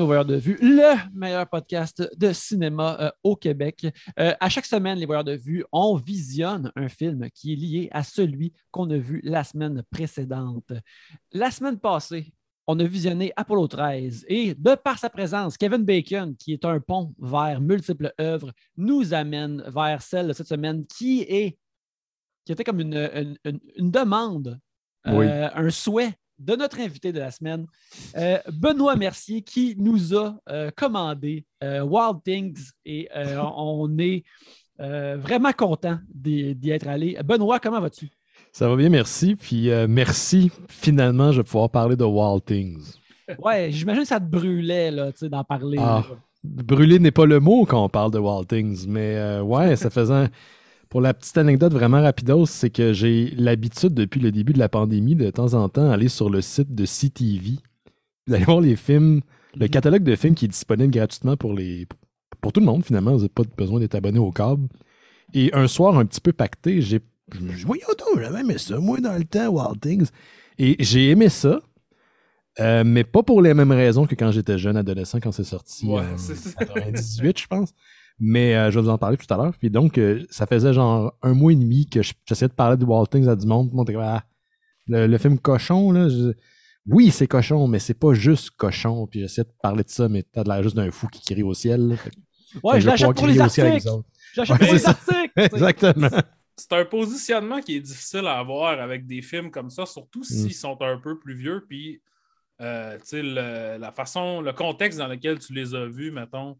bienvenue au Voyeurs de Vue, le meilleur podcast de cinéma euh, au Québec. Euh, à chaque semaine, les Voyeurs de Vue, on visionne un film qui est lié à celui qu'on a vu la semaine précédente. La semaine passée, on a visionné Apollo 13 et de par sa présence, Kevin Bacon, qui est un pont vers multiples œuvres, nous amène vers celle de cette semaine qui est qui était comme une, une, une demande, euh, un souhait de notre invité de la semaine, euh, Benoît Mercier, qui nous a euh, commandé euh, Wild Things et on est vraiment content d'y être allé. Benoît, comment vas-tu? Ça va bien, merci. Puis merci, finalement, je vais pouvoir parler de Wild Things. Ouais, j'imagine que ça te brûlait d'en parler. Ah, brûler n'est pas le mot quand on parle de Wild Things, mais ouais, ça faisait. Pour la petite anecdote vraiment rapidos, c'est que j'ai l'habitude depuis le début de la pandémie de temps en temps aller sur le site de CTV, d'aller voir les films, le mhm. catalogue de films qui est disponible gratuitement pour les pour tout le monde finalement, vous n'avez pas besoin d'être abonné au câble. Et un soir un petit peu pacté, j'ai je me suis j'avais aimé ça, moi dans le temps, Wild Things. Et j'ai aimé ça, euh, mais pas pour les mêmes raisons que quand j'étais jeune adolescent, quand c'est sorti en 98, je pense. Mais euh, je vais vous en parler tout à l'heure. Puis donc, euh, ça faisait genre un mois et demi que j'essayais de parler de Wild Things à du monde. Ah, le, film cochon, là, oui, c'est cochon, mais c'est pas juste cochon. Puis j'essaie de parler de ça, mais t'as l'air juste d'un fou qui crie au ciel. ouais, je l'achète pour les articles. J'achète pour les articles. Exactement. C'est un positionnement qui est difficile à avoir avec des films comme ça, surtout s'ils mm. sont un peu plus vieux. Puis, euh, le, la façon, le contexte dans lequel tu les as vus, mettons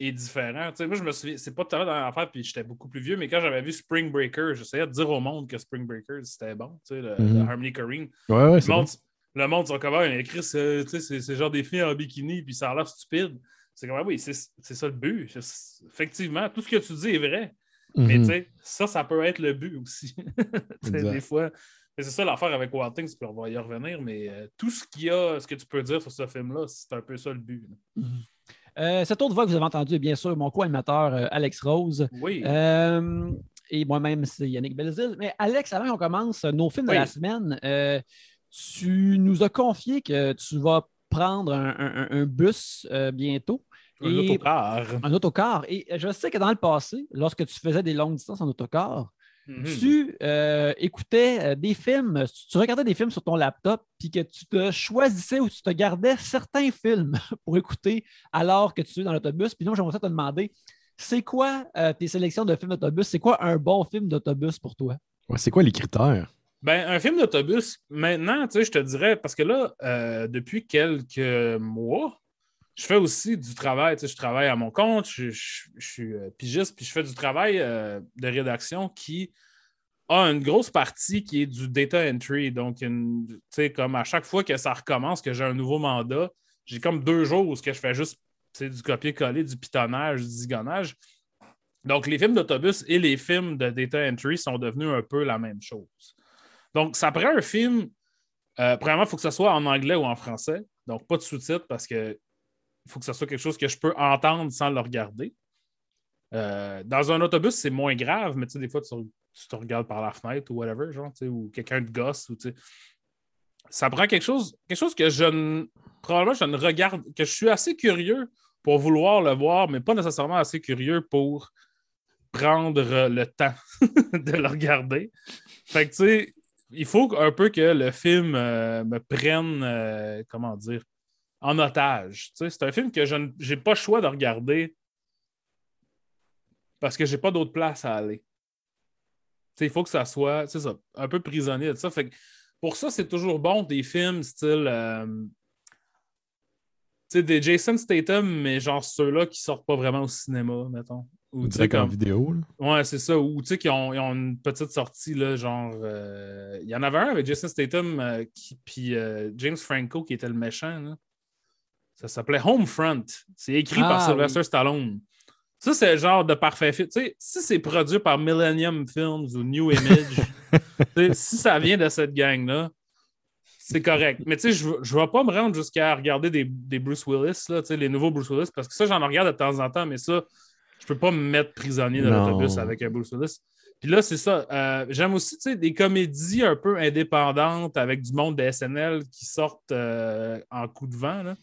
est différent. moi, je me souviens, c'est pas tout à l'heure dans l'affaire, puis j'étais beaucoup plus vieux, mais quand j'avais vu Spring Breakers, j'essayais de dire au monde que Spring Breakers, c'était bon, tu sais, le, mm-hmm. Harmony. Ouais, ouais, le, monde, le monde, comme, il écrit, c'est genre des filles en bikini, puis ça a l'air stupide. C'est comme, oui, c'est ça le but. Effectivement, tout ce que tu dis est vrai. Mais mm-hmm. tu sais, ça, ça peut être le but aussi. des fois. C'est ça l'affaire avec Wild Things, puis on va y revenir, mais euh, tout ce qu'il y a, ce que tu peux dire sur ce film-là, c'est un peu ça le but. Euh, cette autre voix que vous avez entendue est bien sûr mon co-animateur euh, Alex Rose. Oui. Euh, et moi-même, c'est Yannick Belzil. Mais Alex, avant qu'on commence nos films de la semaine, tu nous as confié que tu vas prendre un, bus bientôt. Un autocar. Un autocar. Et je sais que dans le passé, lorsque tu faisais des longues distances en autocar, Tu euh, écoutais euh, des films, tu regardais des films sur ton laptop, puis que tu te choisissais ou tu te gardais certains films pour écouter alors que tu es dans l'autobus. Puis là, j'aimerais te demander, c'est quoi euh, tes sélections de films d'autobus? C'est quoi un bon film d'autobus pour toi? c'est quoi les critères? Ben, un film d'autobus, maintenant, tu sais, je te dirais, parce que là, depuis quelques mois, je fais aussi du travail. Tu sais, je travaille à mon compte, je, suis euh, pigiste, puis je fais du travail euh, de rédaction qui a une grosse partie qui est du data entry. Donc, tu sais, comme à chaque fois que ça recommence, que j'ai un nouveau mandat, j'ai comme deux jours où je fais juste du copier-coller, du pitonnage, du zigonnage. Donc, les films d'autobus et les films de data entry sont devenus un peu la même chose. Donc, ça prend un film. Euh, premièrement, il faut que ce soit en anglais ou en français. Donc, pas de sous-titres parce que il faut que ce soit quelque chose que je peux entendre sans le regarder. Euh, dans un autobus, c'est moins grave, mais tu sais, des fois, tu, te regardes par la fenêtre ou whatever, genre, ou quelqu'un de gosse, ou tu sais. Ça prend quelque chose, quelque chose que je ne. Probablement, je ne regarde, que je suis assez curieux pour vouloir le voir, mais pas nécessairement assez curieux pour prendre le temps de le regarder. Fait que, tu sais, il faut un peu que le film euh, me prenne, euh, comment dire, en otage. C'est un film que je n'ai pas le choix de regarder parce que j'ai pas d'autre place à aller. il faut que ça soit ça, un peu prisonnier de ça. Fait pour ça, c'est toujours bon des films style euh, des Jason Statham, mais genre ceux-là qui sortent pas vraiment au cinéma, mettons. Ou comme... en vidéo. Ouais, c'est ça. Ou tu sais, qui ont, une petite sortie, là, genre. Euh, il y en avait un avec Jason Statham, euh, puis James Franco qui était le méchant. Là. Ça s'appelait Homefront. C'est écrit par ah, Sylvester Stallone. Ça, c'est le genre de parfait fit. Tu sais, si c'est produit par Millennium Films ou New Image, si ça vient de cette gang-là, c'est correct. Mais tu sais, je ne vais pas me rendre jusqu'à regarder des, des, Bruce Willis, là, les nouveaux Bruce Willis, parce que ça, j'en regarde de temps en temps, mais ça, je peux pas me mettre prisonnier dans l'autobus avec un Bruce Willis. Puis là, c'est ça. Euh, j'aime aussi des comédies un peu indépendantes avec du monde de SNL qui sortent euh, en coup de vent. Là.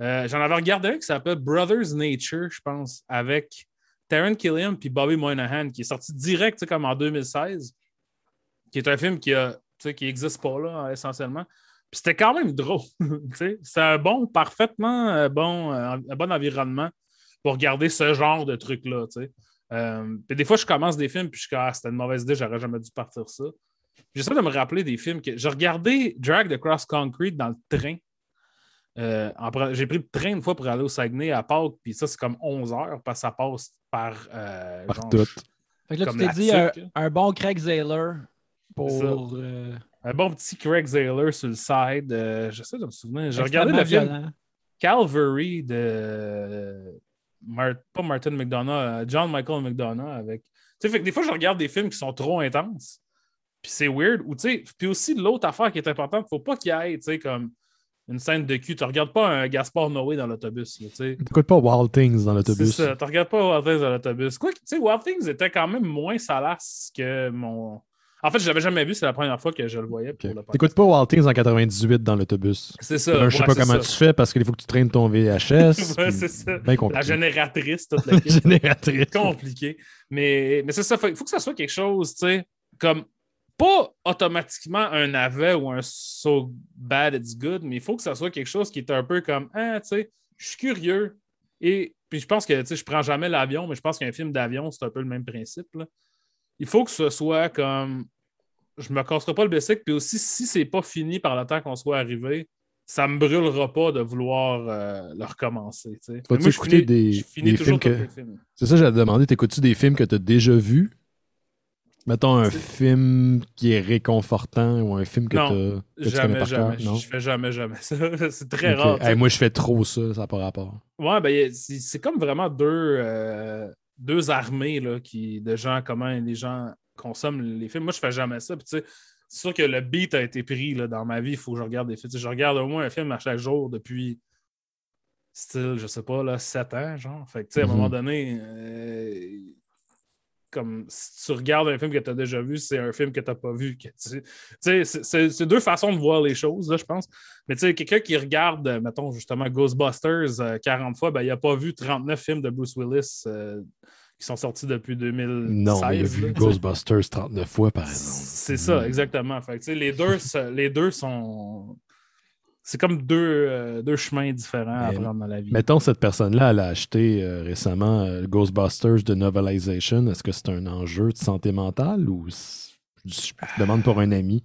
Euh, J'en avais regardé un qui s'appelle Brothers Nature, je pense, avec Taron Killian puis Bobby Moynihan, qui est sorti direct comme en 2016, qui est un film qui a qui n'existe pas là, essentiellement. Puis c'était quand même drôle. c'est un bon, parfaitement euh, bon, euh, un bon environnement pour regarder ce genre de truc-là. puis des fois, je commence des films, puis je comme, ah, c'était une mauvaise idée, j'aurais jamais dû partir ça. J'essaie de me rappeler des films que. J'ai regardé Drag the Cross Concrete dans le train. Euh, J'ai pris le train une fois pour aller au Saguenay à Pâques, puis ça, c'est comme 11 heures, parce que ça passe par. euh, Par genre, tout. Fait que là, Comme tu t'es dit un, bon Craig ça. pour. euh, Un bon petit Craig Zahler sur le side. euh, J'essaie de me souvenir. J'ai regardé le film. Calvary de. Mar- pas Martin McDonough, John Michael McDonough avec. Tu sais, fait que des fois, je regarde des films qui sont trop intenses. Puis c'est weird. Ou tu sais, puis aussi l'autre affaire qui est importante, faut pas qu'il y ait, tu sais, comme une scène de cul. Tu regardes pas un Gaspard Noé dans l'autobus, tu sais. T'écoutes pas Wild Things dans C'est l'autobus. ça, tu regardes pas Wild Things dans l'autobus. Quoi que, tu sais, Wild Things était quand même moins salace que mon. En fait, je l'avais jamais vu, c'est la première fois que je le voyais pour Ok. le podcast. T'écoutes pas Wild Things en 98 dans l'autobus. C'est ça. Là, je sais ouais, pas c'est comment ça. tu fais parce qu'il faut que tu traînes ton VHS. Ouais, c'est ça. bien compliqué. La génératrice, toute la génératrice. compliqué. Mais, mais c'est ça, il faut que ça soit quelque chose, tu sais, comme pas automatiquement un navet ou un so bad it's good, mais il faut que ça soit quelque chose qui est un peu comme, ah, tu sais, je suis curieux. Et puis je pense que, tu sais, je prends jamais l'avion, mais je pense qu'un film d'avion, c'est un peu le même principe. là. Il faut que ce soit comme, je me casserai pas le bicycle, puis aussi, si c'est pas fini par le temps qu'on soit arrivé, ça me brûlera pas de vouloir euh, le recommencer. tu sais. Moi, je écouter finis- des- je finis des films que-. C'est ça, j'allais te demander, t'écoutes-tu des films que t'as déjà vus? Mettons un film qui est réconfortant ou un film que, Non, que tu connais Jamais, par jamais. cœur? Non? Je fais jamais, jamais ça. c'est très rare. tu. Hey, moi, je fais trop ça, ça n'a pas rapport. Ouais, ben, c'est comme vraiment deux, euh, deux armées là, qui, de gens, comment les gens consomment les films. Moi, je fais jamais ça. Puis, tu sais, c'est sûr que le beat a été pris là, dans ma vie. Il faut que je regarde des films. Tu sais, je regarde au moins un film à chaque jour depuis, style, je sais pas, là, 7 ans, genre. Fait que, tu sais, à un Mhm. moment donné, euh, comme si tu regardes un film que tu as déjà vu, c'est un film que tu n'as pas vu. tu- sais, c'est- deux façons de voir les choses, là, je pense. Mais tu sais, quelqu'un qui regarde, euh, mettons, justement, Ghostbusters euh, 40 fois, ben, il n'a pas vu 39 films de Bruce Willis euh, qui sont sortis depuis 2016. Non, il a vu. Ghostbusters 39 fois, par exemple. C'est ça, exactement. Fait que, les, deux, les deux sont. C'est comme deux, euh, deux chemins différents Mais- à prendre dans la vie. Mettons, cette personne-là, elle a acheté euh, récemment euh, Ghostbusters de Novelization. Est-ce que c'est un enjeu de santé mentale ou je je demande pour un ami?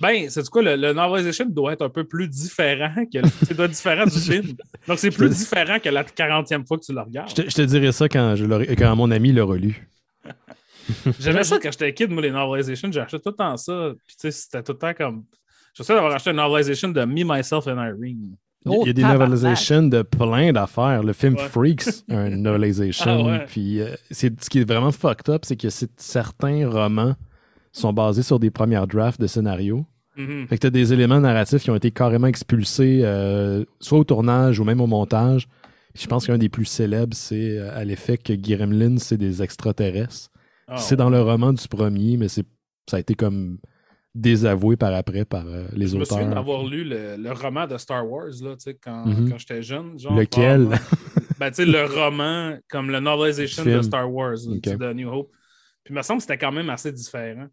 Ben, c'est quoi, le, le novelization doit être un peu plus différent que le, c'est doit être différent du film. Donc, c'est plus différent que la 40e fois que tu le regardes. Je te, je te dirais ça quand, je quand mon ami l'a relu. J'aimais ça quand j'étais kid, moi, les novelizations. J'ai acheté tout le temps ça. Puis, tu sais, c'était tout le temps comme. Je sais d'avoir acheté une novelization de Me, Myself and Irene. Il y a- il y a des Oh, tabarnak. novelizations de plein d'affaires. Le film Ouais. Freaks, un novelisation. Ah ouais. Puis euh, c'est, ce qui est vraiment fucked up, c'est que certains romans sont basés sur des premières drafts de scénarios. Mhm. Fait que tu as des éléments narratifs qui ont été carrément expulsés, euh, soit au tournage ou même au montage. Puis je pense qu'un des plus célèbres, c'est euh, à l'effet que Gremlin, c'est des extraterrestres. Ah, c'est dans le roman du premier, mais c'est, ça a été comme désavoué par après par euh, les Je me souviens auteurs. d'avoir lu le, le roman de Star Wars là, tu sais, quand, Mhm. quand j'étais jeune. Genre, Lequel? ben, tu sais, le roman, comme le novelization Le de. Star Wars, de New Hope. Puis il me semble que c'était quand même assez différent.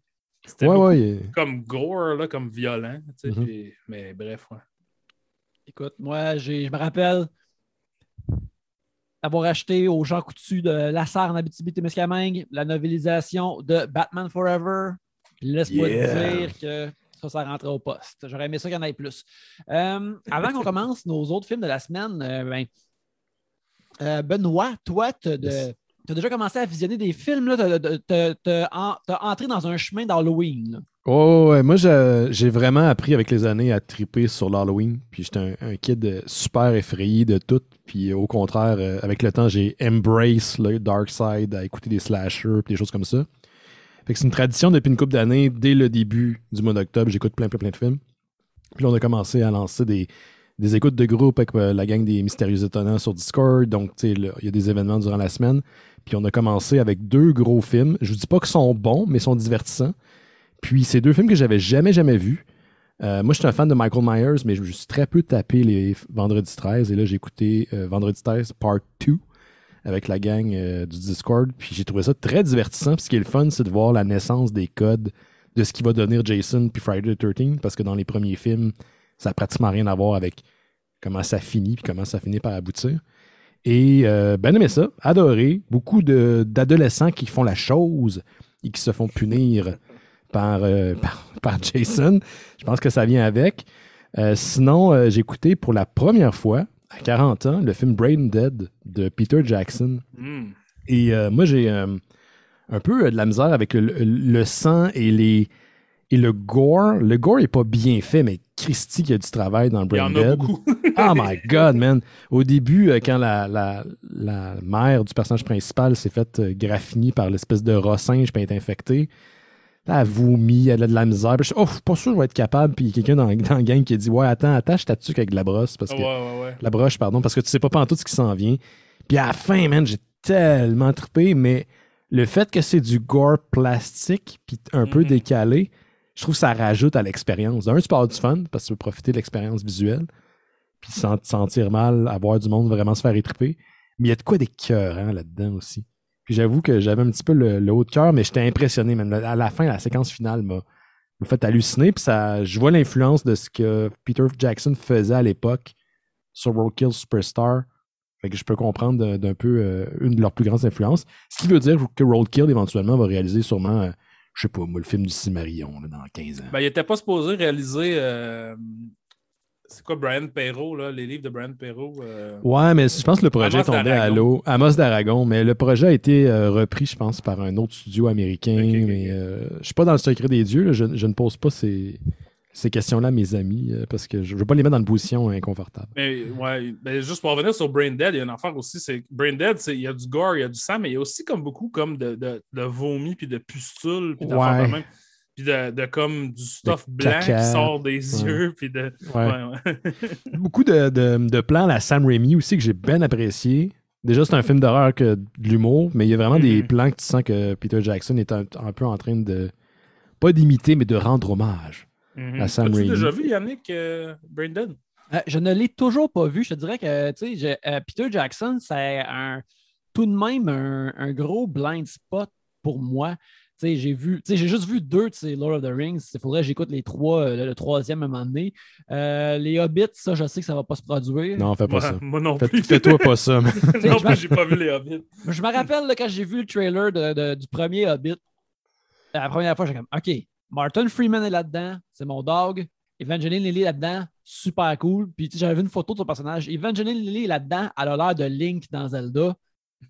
C'était Ouais, ouais. il- comme gore, là, comme violent. tu sais, Mhm. puis- mais bref, ouais. Écoute, moi, j'ai- je me rappelle avoir acheté au Jean Coutu de Lassar en Abitibi-Témiscamingue la novélisation de Batman Forever. Laisse-moi te dire que ça, ça rentrait au poste. J'aurais aimé ça qu'il y en ait plus. Euh, avant qu'on commence nos autres films de la semaine, euh, ben, euh, Benoît, toi, tu as déjà commencé à visionner des films. Tu as, entré dans un chemin d'Halloween. Oh, ouais, moi, j'ai vraiment appris avec les années à triper sur l'Halloween. Puis j'étais un, un kid super effrayé de tout. Puis au contraire, avec le temps, j'ai embrace le dark side à écouter des slashers puis des choses comme ça. Fait c'est une tradition depuis une couple d'années. Dès le début du mois d'octobre, j'écoute plein, plein, plein de films. Puis on a commencé à lancer des, écoutes de groupe avec euh, la gang des Mystérieux Étonnants sur Discord. Donc, il y a des événements durant la semaine. Puis on a commencé avec deux gros films. Je vous dis pas qu'ils sont bons, mais ils sont divertissants. Puis c'est deux films que j'avais jamais, jamais vus. Euh, moi, je suis un fan de Michael Myers, mais je me suis très peu tapé les Vendredi 13. Et là, j'ai écouté euh, Vendredi 13 Part 2 avec la gang euh, du Discord. Puis j'ai trouvé ça très divertissant. Puis ce qui est le fun, c'est de voir la naissance des codes de ce qui va devenir Jason puis Friday the 13 parce que dans les premiers films, ça n'a pratiquement rien à voir avec comment ça finit puis comment ça finit par aboutir. Et euh, ben aimé ça, adoré. Beaucoup d'adolescents qui font la chose et qui se font punir par, euh, par, Jason. Je pense que ça vient avec. Sinon, j'ai écouté pour la première fois, à 40 ans, le film Brain Dead de Peter Jackson. Hmm. Et euh, moi, j'ai euh, un peu euh, de la misère avec le, le sang et les et le gore. Le gore est pas bien fait, mais Christy qui a du travail dans Il y Brain en a Dead. beaucoup. Oh my God, man. Au début, quand la, la, la mère du personnage principal s'est faite graffiner par l'espèce de rat singe puis est infectée, elle vomit, elle a de la misère. Puis je suis oh, je suis pas sûr que je vais être capable. Puis il y a quelqu'un dans, dans la gang qui a dit Ouais, attends, attache ta tuque avec de la brosse? Parce Ouais, que, ouais, ouais. La broche, pardon, parce que tu sais pas tout ce qui s'en vient. Puis à la fin, man, j'ai tellement trippé, mais le fait que c'est du gore plastique puis un peu Mhm. décalé, je trouve que ça rajoute à l'expérience. D'un, tu avoir du fun parce que tu peux profiter de l'expérience visuelle puis sans te sentir mal, avoir du monde vraiment se faire étriper. Mais il y a de quoi d'écœurant là-dedans aussi. J'avoue que j'avais un petit peu le, haut de cœur, mais j'étais impressionné. man. À la fin, la séquence finale m'a fait halluciner. Puis ça, je vois l'influence de ce que Peter Jackson faisait à l'époque sur Roadkill Superstar. Fait que je peux comprendre d'un peu euh, une de leurs plus grandes influences. Ce qui veut dire que Roadkill, éventuellement, va réaliser sûrement, euh, je sais pas, moi, le film du Cimarion dans 15 ans. Ben, il était pas supposé réaliser. euh, C'est quoi Brian Perrault, là, les livres de Brian Perrault? euh, Ouais, mais je pense que le projet Amos est tombé à l'eau. Amos d'Aragon, mais le projet a été euh, repris, je pense, par un autre studio américain. Ok, ok, mais euh, je suis pas dans le secret des dieux. là. Je, je ne pose pas ces, ces questions-là à mes amis parce que je veux pas les mettre dans une position inconfortable. Mais ouais, ben, juste pour revenir sur Brain Dead, il y a une affaire aussi, c'est Brain Dead, c'est- il y a du gore, il y a du sang, mais il y a aussi comme beaucoup comme de, de, de vomi, puis de pustules, puis Ouais. même, puis de, de comme du stuff De blanc caca. qui sort des Ouais. yeux, puis de... Ouais. Ouais, ouais. Beaucoup de, de- de plans à la Sam Raimi aussi que j'ai bien apprécié. Déjà, c'est un film d'horreur que de l'humour, mais il y a vraiment des Mhm. plans que tu sens que Peter Jackson est un, un peu en train de, pas d'imiter, mais de rendre hommage. Mhm. À Sam As-tu Raimi. déjà vu, Yannick, euh, Brain Dead? Euh, je ne l'ai toujours pas vu. Je te dirais que tu sais, je- euh, Peter Jackson, c'est un, tout de même un, un gros blind spot pour moi. J'ai vu, tu sais, j'ai juste vu deux de ces Lord of the Rings. Il faudrait que j'écoute les trois, euh, le, le troisième à un moment donné. Euh, les Hobbits, ça, je sais que ça ne va pas se produire. Non, fais pas Moi, ça. moi non Fais- plus. Fais-toi pas ça. non, j'ai pas vu les Hobbits. Je me rappelle là, quand j'ai vu le trailer de- de- du premier Hobbit, la première fois, j'ai comme OK, Martin Freeman est là-dedans, c'est mon dog. Evangeline Lilly est là-dedans, super cool. Puis j'avais vu une photo de son personnage. Evangeline Lilly est là-dedans, elle a l'air de Link dans Zelda.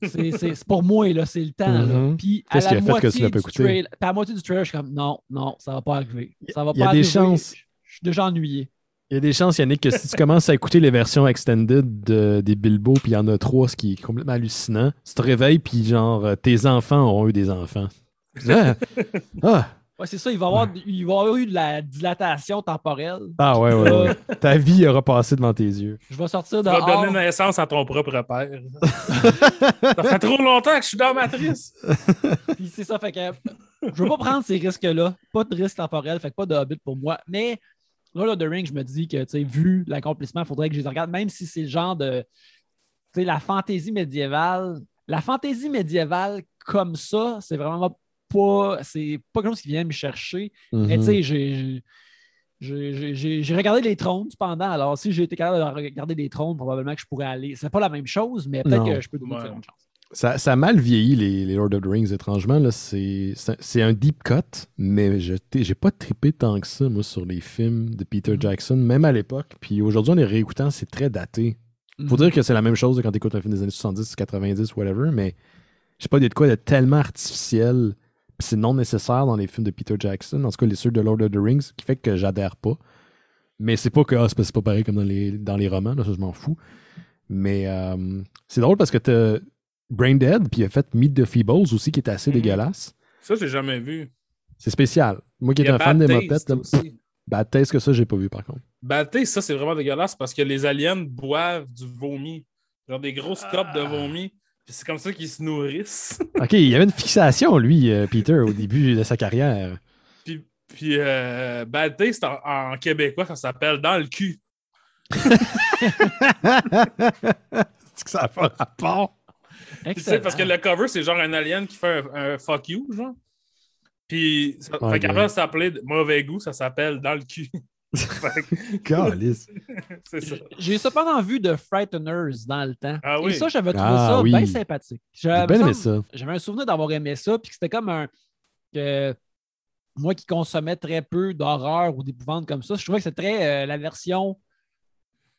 C'est pour moi, là, c'est le temps. là. Mhm. Puis à Qu'est-ce la qui a fait que moitié pas du écouté? trail- puis à la moitié du trailer, je suis comme non, non, ça va pas arriver. Ça va Il y a pas des arriver. chances. Je je suis déjà ennuyé. Il y a des chances, Yannick, que si tu commences à écouter les versions extended de- des Bilbo, puis il y en a trois, ce qui est complètement hallucinant, tu te réveilles, puis genre, euh, tes enfants ont eu des enfants. Ah, ah, Ouais, c'est ça, il va y avoir, il va y avoir eu de la dilatation temporelle. Ah, ouais, ouais, ouais. Ta vie aura passé devant tes yeux. Je vais sortir Tu vas donner naissance à ton propre père. ça fait trop longtemps que je suis dans Matrice. Puis c'est ça, fait que je veux pas prendre ces risques-là. Pas de risque temporel, fait que pas de Hobbit pour moi. Mais Lord of the Rings, je me dis que, tu sais, vu l'accomplissement, il faudrait que je les regarde, même si c'est le genre de. Tu sais, la fantaisie médiévale. La fantaisie médiévale comme ça, c'est vraiment pas. C'est pas quelque chose qui vient me chercher. Mais tu Mhm. sais, j'ai. j'ai- j'ai- J'ai j'ai regardé les trônes cependant. Alors, si j'ai été capable de regarder les trônes, probablement que je pourrais aller. C'est pas la même chose, mais peut-être Non. que je peux donner Ouais. une chance. Ça, ça a mal vieilli, les, les Lord of the Rings, étrangement. là. C'est un deep cut, mais j'ai pas trippé tant que ça, moi, sur les films de Peter Mhm. Jackson, même à l'époque. Puis aujourd'hui, en les réécoutant, c'est très daté. Faut Mhm. dire que c'est la même chose quand tu écoutes un film des années 70, 90, whatever, mais je sais pas, il y a de quoi de tellement artificiel, c'est non nécessaire dans les films de Peter Jackson, en tout cas les ceux de Lord of the Rings, qui fait que j'adhère pas. Mais c'est pas que ah, c'est pas- pareil comme dans les, dans les romans, là, ça je m'en fous. Mais euh, c'est drôle parce que t'as Brain Dead, puis il a fait Meet the Feebles aussi, qui est assez Mhm. dégueulasse. Ça, j'ai jamais vu. C'est spécial. Moi qui étais un fan des mopettes, là, aussi. bad taste que ça, j'ai pas vu par contre. Bad Taste, ça, c'est vraiment dégueulasse parce que les aliens boivent du vomi. Genre des grosses copes de vomi. C'est comme ça qu'ils se nourrissent. Ok, il y avait une fixation, lui, euh, Peter, au début de sa carrière. Puis Puis euh, Bad Taste, en, en québécois, ça s'appelle Dans le cul. C'est que ça pas rapport. Tu sais, parce que le cover, c'est genre un alien qui fait un, un fuck you, genre. Puis, ça, fait qu'après, ça s'appelait Mauvais goût, ça s'appelle Dans le cul. J'ai cependant vu de Frighteners dans le temps. Ah Et oui. ça, j'avais trouvé Ah ça oui. bien sympathique. J'avais un souvenir d'avoir aimé ça, puis que c'était comme un. que moi qui consommais très peu d'horreur ou d'épouvante comme ça, je trouvais que c'était très euh, la version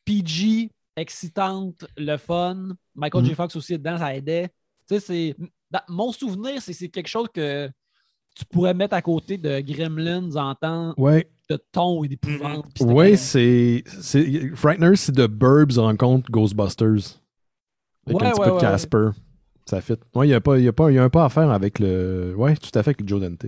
PG, excitante, le fun. Michael. J. Fox aussi dedans, ça aidait. Tu sais, c'est. mon souvenir, c'est c'est quelque chose que tu pourrais mettre à côté de Gremlins en temps Ouais, de ton et d'épouvante. ouais, correct. c'est. c'est- Frighteners, c'est de Burbs rencontre Ghostbusters. Avec Ouais, un petit ouais, peu de ouais, Casper. Ça fit. Il y a, pas- y a, pas- il y a un pas à faire avec le. Ouais, tout à fait avec Joe Dante.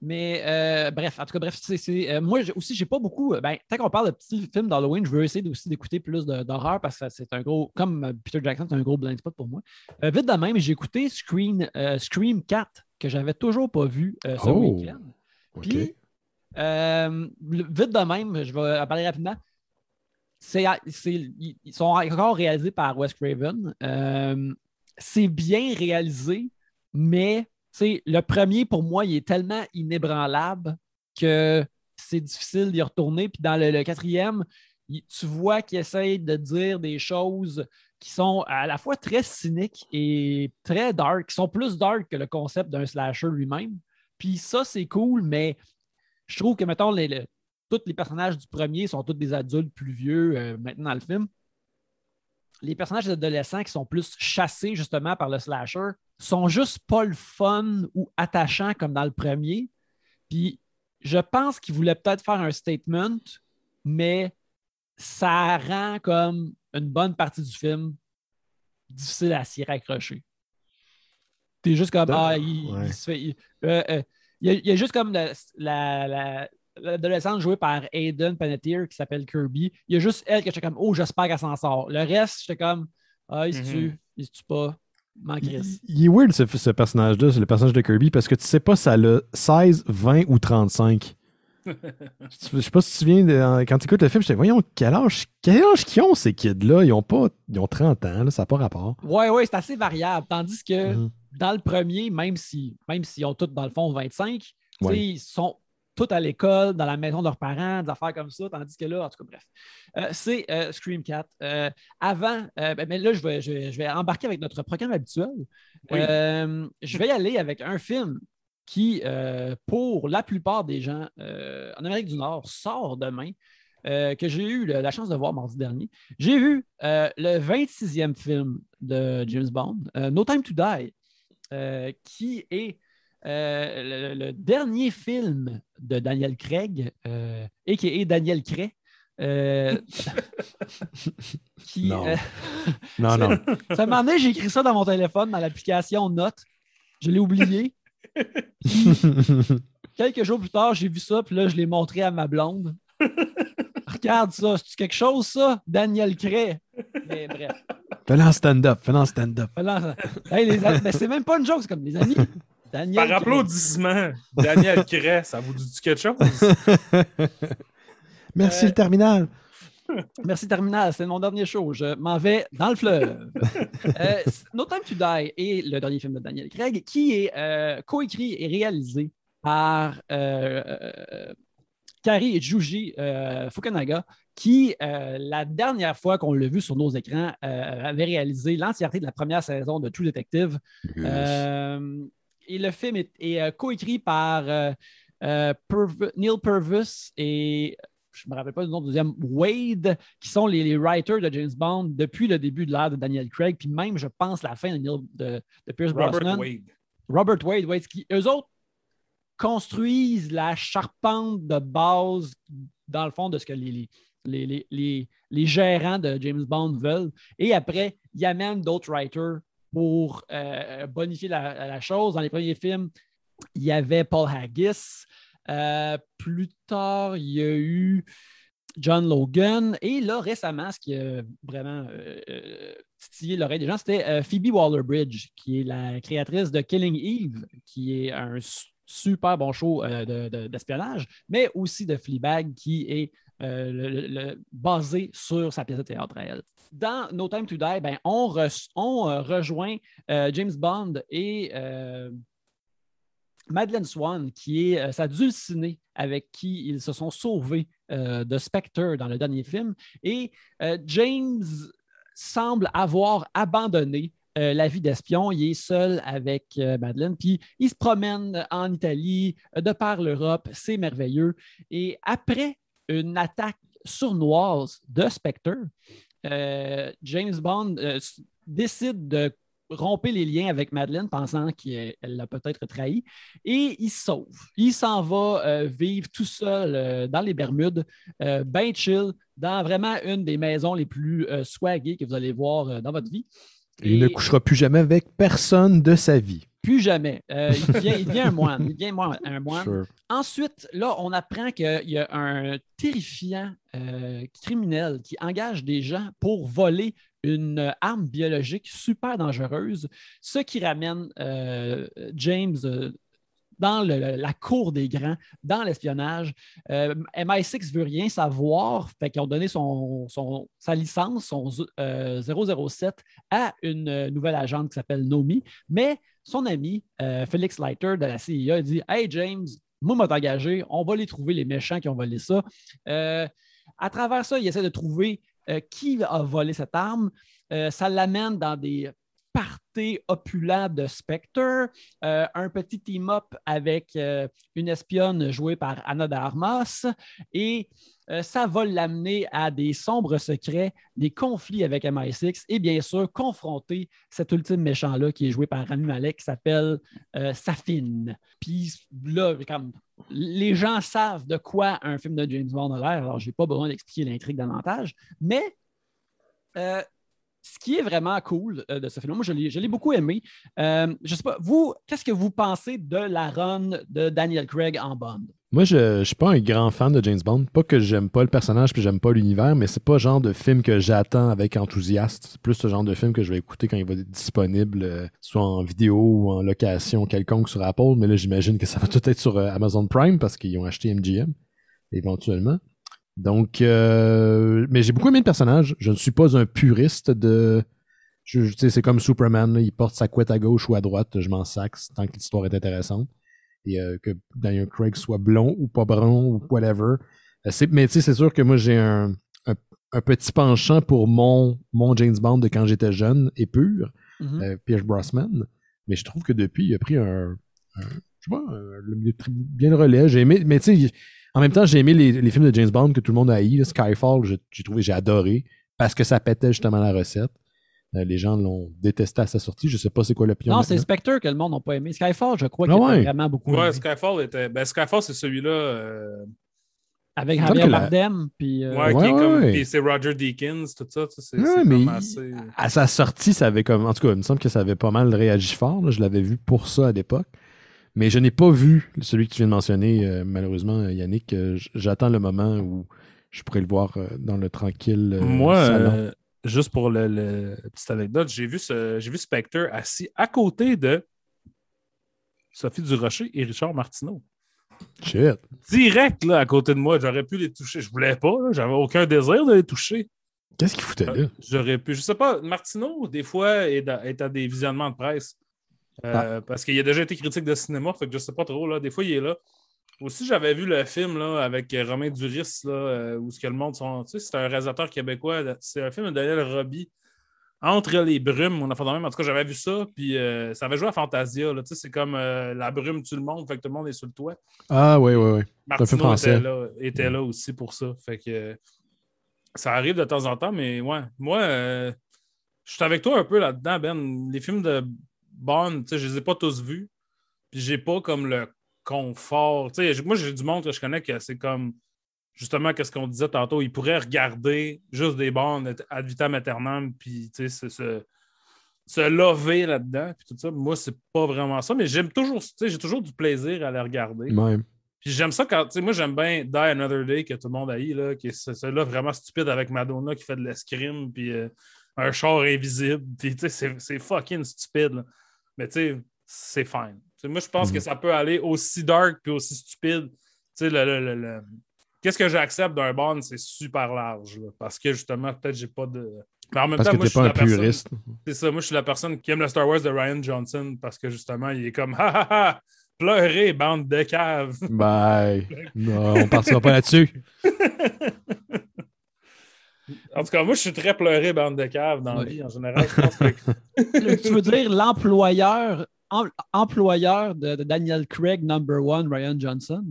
Mais euh, bref, en tout cas, bref, c'est, euh, moi j'ai- aussi, j'ai pas beaucoup. euh, Ben, tant qu'on parle de petits films d'Halloween, je veux essayer aussi d'écouter plus d'horreur parce que c'est un gros, comme euh, Peter Jackson, c'est un gros blind spot pour moi. Euh, vite de même, j'ai écouté Scream, euh, Scream 4 que j'avais toujours pas vu euh, ce Oh. week-end. Puis, euh, vite de même, je vais en parler rapidement. Ils sont encore réalisés par Wes Craven. Euh, c'est bien réalisé, mais le premier, pour moi, il est tellement inébranlable que c'est difficile d'y retourner. Puis dans le, quatrième, tu vois qu'il essaye de dire des choses qui sont à la fois très cyniques et très dark, qui sont plus dark que le concept d'un slasher lui-même. Puis ça, c'est cool, mais je trouve que, mettons, les, le- tous les personnages du premier sont tous des adultes plus vieux euh, maintenant dans le film. Les personnages adolescents qui sont plus chassés justement par le slasher sont juste pas le fun ou attachants comme dans le premier. Puis je pense qu'ils voulaient peut-être faire un statement, mais ça rend comme une bonne partie du film difficile à s'y raccrocher. T'es juste comme, ah, il, Ouais. il se fait. il- euh, euh, il y, a, il y a juste comme la- la- la- l'adolescente jouée par Aiden Panettiere qui s'appelle Kirby. Il y a juste elle que j'étais comme, oh, j'espère qu'elle s'en sort. Le reste, j'étais comme, ah, il se tue, Mhm. il se tue pas. Il, il est weird ce, ce personnage-là, c'est le personnage de Kirby, parce que tu sais pas si ça a 16, 20 ou 35. je sais pas si tu te souviens, de- quand tu écoutes le film, je te dis, voyons, quel âge, quel âge qu'ils ont ces kids-là? Ils ont pas, ils ont 30 ans, là, ça n'a pas rapport. Ouais, ouais, c'est assez variable. Tandis que Mhm. dans le premier, même si même s'ils ont tous, dans le fond, 25, tu sais, Ouais. ils sont tous à l'école, dans la maison de leurs parents, des affaires comme ça. Tandis que là, en tout cas, bref. Euh, c'est euh, Scream 4. Euh, avant, euh, ben, ben là, je vais, je, vais- je vais embarquer avec notre programme habituel. Oui. Je vais y aller avec un film qui, euh, pour la plupart des gens euh, en Amérique du Nord, sort demain. euh, que j'ai eu le- la chance de voir mardi dernier. J'ai vu le 26e film de James Bond, No Time to Die, qui est le, le dernier film de Daniel Craig, et qui est Daniel Craig. euh, qui, Non. euh, Non, non. ça m'a donné, j'ai écrit ça dans mon téléphone, dans l'application Notes. Je l'ai oublié. Quelques jours plus tard, j'ai vu ça, puis là, je l'ai montré à ma blonde. Regarde ça, c'est quelque chose, ça? Daniel Cray. Mais bref. Fais-le en stand-up, fais-le en stand-up. Hey, les mais c'est même pas une joke, c'est comme les amis. Daniel Par Cray. applaudissement, Daniel Cray, ça vous dit quelque chose? Merci Euh, le terminal. Merci Terminal, c'est mon dernier show. Je m'en vais dans le fleuve. euh, no Time to Die est le dernier film de Daniel Craig qui est euh, coécrit et réalisé par euh, euh, Kari Juji Fukunaga, qui, la dernière fois qu'on l'a vu sur nos écrans, avait réalisé l'entièreté de la première saison de True Detective. Et le film est, est, coécrit par Neil Purvis et je ne me rappelle pas du nom du deuxième, Wade, qui sont les, les writers de James Bond depuis le début de l'ère de Daniel Craig, puis même, je pense, la fin de, de, de Pierce Robert Brosnan. Wade. Robert Wade, Wade, qui, eux autres construisent la charpente de base, dans le fond, de ce que les, les, les, les, les- les gérants de James Bond veulent. Et après, ils amènent d'autres writers pour euh, bonifier la, la chose. Dans les premiers films, il y avait Paul Haggis. Euh, plus tard, il y a eu John Logan. Et là, récemment, ce qui a vraiment euh, euh, titillé l'oreille des gens, c'était euh, Phoebe Waller-Bridge, qui est la créatrice de Killing Eve, qui est un super bon show d'espionnage, mais aussi de Fleabag, qui est basé sur sa pièce de théâtre à. Dans No Time to Die, ben, on, rejoint James Bond et Madeleine Swan, qui est sa dulcinée avec qui ils se sont sauvés de Spectre dans le dernier film. Et James semble avoir abandonné euh, la vie d'espion. Il est seul avec euh, Madeleine, puis il se promène en Italie, euh, de par l'Europe. C'est merveilleux. Et après une attaque sournoise de Spectre, James Bond décide de rompre les liens avec Madeleine, pensant qu'elle l'a peut-être trahi, et il se sauve. Il s'en va vivre tout seul dans les Bermudes, bien chill, dans vraiment une des maisons les plus swaggées que vous allez voir dans votre vie. Il ne couchera plus jamais avec personne de sa vie. Plus jamais. Euh, il, devient, un moine. Il devient un moine. Ensuite, là, on apprend qu'il y a un terrifiant euh, criminel qui engage des gens pour voler une arme biologique super dangereuse, ce qui ramène euh, James dans la cour des grands, dans l'espionnage. Euh, MI6 veut rien savoir, fait qu'ils ont donné son, sa licence, son 007, euh, à une nouvelle agente qui s'appelle Nomi, mais son ami euh, Felix Leiter de la CIA dit Hey James, moi, m'a engagé, on va les trouver, les méchants qui ont volé ça. à travers ça, il essaie de trouver qui a volé cette arme? ça l'amène dans des party opulent de Spectre, euh, un petit team-up avec euh, une espionne jouée par Anna de Armas, et euh, ça va l'amener à des sombres secrets, des conflits avec MI6, et bien sûr, confronter cet ultime méchant-là qui est joué par Rami Malek, qui s'appelle Safin. Puis là, les gens savent de quoi un film de James Bond a l'air, alors je n'ai pas besoin d'expliquer l'intrigue davantage, mais ce qui est vraiment cool euh, de ce film, moi je l'ai beaucoup aimé. Euh, je sais pas, vous, qu'est-ce que vous pensez de la run de Daniel Craig en Bond? Moi, je ne suis pas un grand fan de James Bond. Pas que j'aime pas le personnage puis j'aime pas l'univers, mais c'est pas le genre de film que j'attends avec enthousiasme. C'est plus ce genre de film que je vais écouter quand il va être disponible, euh, soit en vidéo ou en location quelconque sur Apple. Mais là, j'imagine que ça va tout être sur Amazon Prime parce qu'ils ont acheté MGM éventuellement. Donc, euh, mais j'ai beaucoup aimé le personnage. Je ne suis pas un puriste de. Je, sais, c'est comme Superman, il porte sa couette à gauche ou à droite, je m'en saxe tant que l'histoire est intéressante. Et euh, que Daniel Craig soit blond ou pas brun ou whatever. Euh, mais tu sais, c'est sûr que moi j'ai un, un, petit penchant pour mon, mon James Bond de quand j'étais jeune et pur, mm-hmm. Pierce Brosnan. Mais je trouve que depuis, il a pris un. je sais pas, bien le relais. J'ai aimé, mais tu sais, en même temps, j'ai aimé les, films de James Bond que tout le monde a haï. Skyfall, j'ai trouvé, j'ai adoré parce que ça pétait justement la recette. Euh, les gens l'ont détesté à sa sortie. Je sais pas c'est quoi l'opinion. Non, c'est Spectre que le monde n'a pas aimé. Skyfall, je crois qu'il ah vraiment beaucoup. Ouais, Skyfall était. Ben, Skyfall, c'est celui-là. Euh, Avec Javier Bardem. Puis, euh, Ouais, qui est comme. Puis c'est Roger Deakins, tout ça. C'est, mais assez... à sa sortie, ça avait comme. En tout cas, il me semble que ça avait pas mal réagi fort. Je l'avais vu pour ça à l'époque. Mais je n'ai pas vu celui que tu viens de mentionner, euh, malheureusement, Yannick. Euh, j'attends le moment où je pourrai le voir euh, dans le tranquille. Moi, juste pour le, petite anecdote, j'ai vu, ce, j'ai vu Spectre assis à côté de Sophie Durocher et Richard Martineau. Shit. Direct là, à côté de moi, j'aurais pu les toucher. Je voulais pas, j'avais aucun désir de les toucher. Qu'est-ce qu'il foutait là? J'aurais pu. Je sais pas, Martineau, des fois, est à des visionnements de presse. Euh, parce qu'il a déjà été critique de cinéma, fait que je sais pas trop. Là. Des fois, il est là. Aussi, j'avais vu le film là, avec Romain Duris, là, euh, où ce que le monde sont. Tu sais, c'est un réalisateur québécois. C'est un film de Daniel Roby. Entre les brumes, on a fait même. En tout cas, j'avais vu ça, puis euh, ça avait joué à Fantasia. Tu sais, c'est comme la brume tue le monde, fait que tout le monde est sur le toit. Ah, oui, oui, oui. Martino était là, était là aussi pour ça. Fait que ça arrive de temps en temps, mais ouais. Moi, je suis avec toi un peu là-dedans, Ben. Les films de bonnes. Je ne les ai pas tous vus. Puis j'ai pas comme le confort. moi, j'ai du monde que je connais que c'est comme justement qu'est-ce qu'on disait tantôt. Ils pourraient regarder juste des bandes ad vitam aeternam, puis se, se, se lever là-dedans. Puis tout ça. Moi, c'est pas vraiment ça. Mais j'aime toujours, j'ai toujours du plaisir à les regarder. Puis j'aime ça quand, tu sais, moi j'aime bien Die Another Day que tout le monde a eu, là, qui est celui-là vraiment stupide avec Madonna qui fait de l'escrime, puis euh, un char invisible. Puis tu sais, c'est fucking stupide. Là. Mais tu sais, c'est fine. moi, je pense Mhm. que ça peut aller aussi dark puis aussi stupide. Tu sais, le, le- le- le- Qu'est-ce que j'accepte d'un Bond, c'est super large. là, parce que justement, peut-être j'ai pas de. Mais en même Parce temps, que moi, t'es je suis pas un personne- puriste. C'est ça, moi, je suis la personne qui aime le Star Wars de Ryan Johnson parce que justement, il est comme ha ha ha, pleurez, bande de caves. Bye. Non, on partira pas là-dessus. En tout cas, moi, je suis très pleuré, bande de caves dans la vie en général. Je pense que- Le- tu veux dire l'employeur em- employeur de, de Daniel Craig, number one, Ryan Johnson?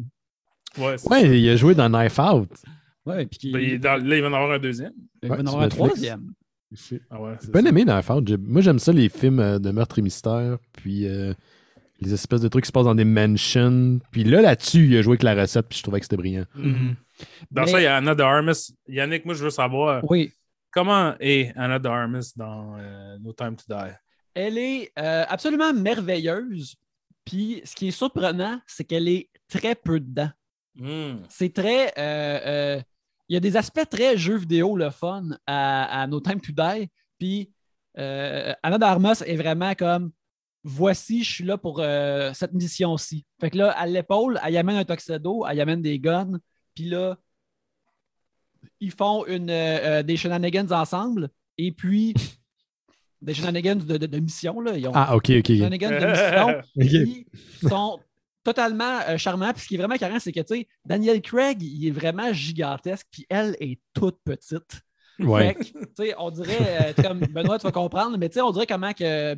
Ouais, c'est Ouais, il a joué dans Knife Out. Ouais, puis ça. Il est dans- Là, il va en avoir un deuxième. il va Ouais, en avoir un Netflix. troisième. Ah ouais, c'est J'ai bien aimé Knife Out. Moi, j'aime ça, les films euh, de meurtre et mystère. Puis euh, les espèces de trucs qui se passent dans des mansions. Puis là, là-dessus, il a joué avec la recette. Puis je trouvais que c'était brillant. Mhm. Dans Mais- ça, il y a Anna de Armas. Yannick, moi, je veux savoir Oui. comment est Anna de Armas dans euh, No Time to Die? Elle est euh, absolument merveilleuse. Puis ce qui est surprenant, c'est qu'elle est très peu dedans. Hmm. C'est très. euh, euh, il y a des aspects très jeux vidéo, le fun, à, à No Time to Die. Puis euh, Anna Darmas est vraiment comme voici, je suis là pour euh, cette mission-ci. Fait que là, à l'épaule, elle y amène un tuxedo, elle y amène des guns. Puis là, ils font une, euh, euh, des shenanigans ensemble. Et puis, des shenanigans de, de- de mission. Là. Ils ont Ah, ok, ok. des shenanigans de mission Ok. qui sont totalement euh, charmants. Puis ce qui est vraiment carré, c'est que, tu sais, Daniel Craig, il est vraiment gigantesque, puis elle est toute petite. Ouais. Fait que, tu sais, on dirait, euh, comme Benoît, tu vas comprendre, mais tu sais, on dirait comment que,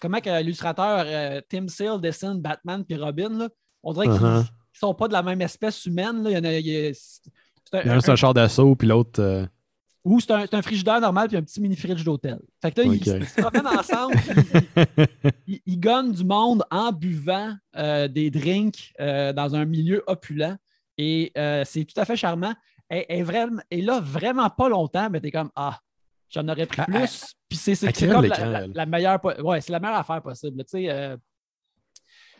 comment que l'illustrateur euh, Tim Sale dessine Batman puis Robin, là, on dirait qu'ils Uh-huh. ils sont pas de la même espèce humaine. Là. Il y en a, il y a- c'est un- Il y a un, c'est un char d'assaut, puis l'autre. euh, ou c'est un, un frigidaire normal puis un petit mini fridge d'hôtel. Fait que là, ils, ils se promènent ensemble, ils, ils- ils gagnent du monde en buvant euh, des drinks euh, dans un milieu opulent. Et euh, c'est tout à fait charmant. Vraiment, elle est là vraiment pas longtemps, mais t'es comme Ah, j'en aurais pris À- plus. Puis c'est comme la, meilleure. Ouais, c'est la meilleure affaire possible. Tu sais, euh,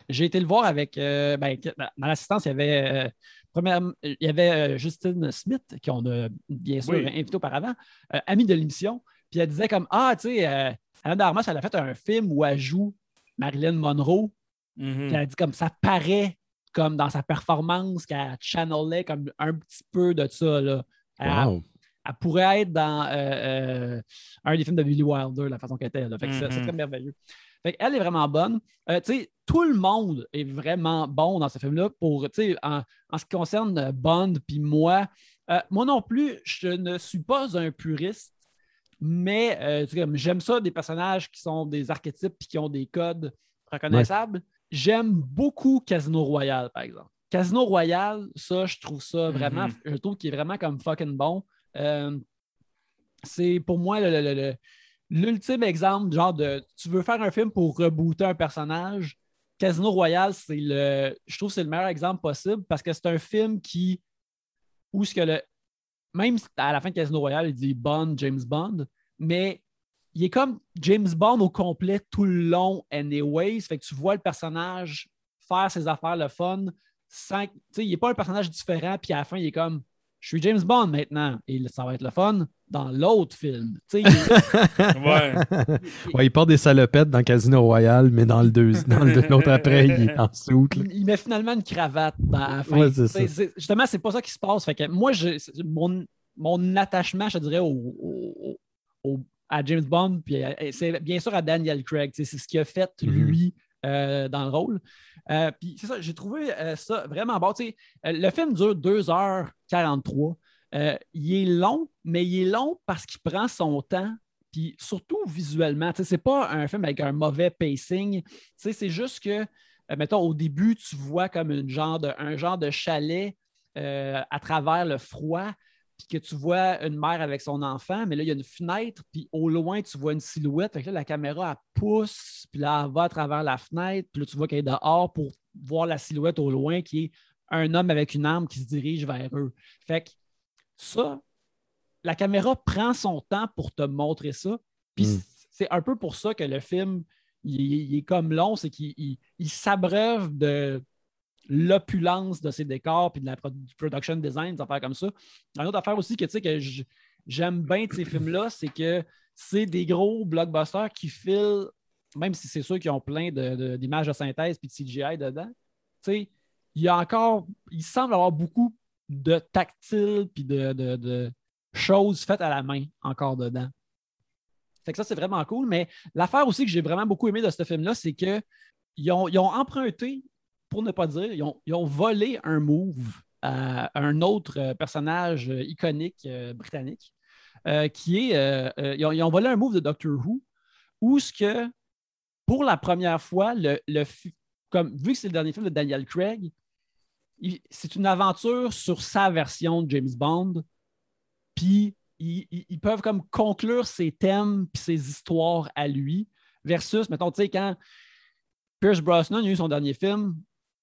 j'ai été le voir avec. euh, ben, que- dans l'assistance, il y avait. euh, première- il y avait euh, Justine Smith, qu'on a bien sûr Oui. invité auparavant, euh, amie de l'émission. Puis elle disait comme Ah, tu sais, euh, Anna Darmas, elle a fait un film où elle joue Marilyn Monroe. Mhm. Puis elle a dit comme ça paraît comme dans sa performance qu'elle channelait comme un petit peu de ça. Là. Elle, Wow. Elle pourrait être dans euh, euh, un des films de Billy Wilder, la façon qu'elle était. là. Fait que c'est- Mhm. c'est très merveilleux. Fait elle est vraiment bonne. Euh, tout le monde est vraiment bon dans ce film-là. Pour, en, en ce qui concerne Bond puis moi, moi non plus, je ne suis pas un puriste, mais j'aime ça des personnages qui sont des archétypes puis qui ont des codes reconnaissables. J'aime beaucoup Casino Royale, par exemple. Casino Royale, ça, je trouve ça vraiment, Mhm. je trouve qu'il est vraiment comme fucking bon. Euh, c'est pour moi l'ultime exemple, genre de tu veux faire un film pour rebooter un personnage. Casino Royale, c'est le. Je trouve que c'est le meilleur exemple possible parce que c'est un film qui. Où ce que le. Même à la fin de Casino Royale, il dit Bond, James Bond, mais il est comme James Bond au complet tout le long, anyways. Fait que tu vois le personnage faire ses affaires, le fun, sans. Tu sais, il n'est pas un personnage différent, puis à la fin, il est comme Je suis James Bond maintenant, et ça va être le fun dans l'autre film. Il- Ouais. Ouais, il porte des salopettes dans Casino Royale, mais dans le deux, dans le- l'autre après, il est en soute. il, il met finalement une cravate dans à la fin. Ouais, c'est C'est- ça. c'est- justement, c'est pas ça qui se passe. Fait que moi, je- mon, mon attachement, je dirais, au, au- au- à James Bond, puis c'est bien sûr à Daniel Craig. C'est ce qu'il a fait, Mhm. lui, euh, dans le rôle. Euh, puis c'est ça, j'ai trouvé euh, ça vraiment bon. Euh, le film dure 2h43. Euh, il est long, mais il est long parce qu'il prend son temps. Puis surtout visuellement, tu sais, c'est pas un film avec un mauvais pacing. C'est juste que, mettons, au début, tu vois comme une genre de, un genre de chalet à travers le froid, puis que tu vois une mère avec son enfant, mais là, il y a une fenêtre, puis au loin, tu vois une silhouette. Fait que là, la caméra, elle pousse, puis là, elle va à travers la fenêtre, puis là, tu vois qu'elle est dehors pour voir la silhouette au loin, qui est un homme avec une arme qui se dirige vers eux. Fait que ça, la caméra prend son temps pour te montrer ça. Puis Mm. c'est un peu pour ça que le film, il, il est comme long, c'est qu'il il- il s'abreuve de l'opulence de ses décors puis de la du production design, des affaires comme ça. Une autre affaire aussi que tu sais que j'aime bien de ces films-là, c'est que c'est des gros blockbusters qui filent même si c'est sûr qu'ils ont plein d'images de, synthèse et de CGI dedans, tu sais, il y a encore, il semble avoir beaucoup de tactile puis de choses faites à la main encore dedans. Fait que ça, c'est vraiment cool. Mais l'affaire aussi que j'ai vraiment beaucoup aimé de ce film-là, c'est qu'ils ont, ils ont emprunté, pour ne pas dire, ils ont, volé un move à un autre euh, personnage euh, iconique euh, britannique, qui est. ils, ont, volé un move de Doctor Who, où ce que, pour la première fois, le, comme, vu que c'est le dernier film de Daniel Craig, c'est une aventure sur sa version de James Bond. Puis ils, ils- ils peuvent comme conclure ses thèmes puis ses histoires à lui. Versus, mettons, tu sais, quand Pierce Brosnan a eu son dernier film,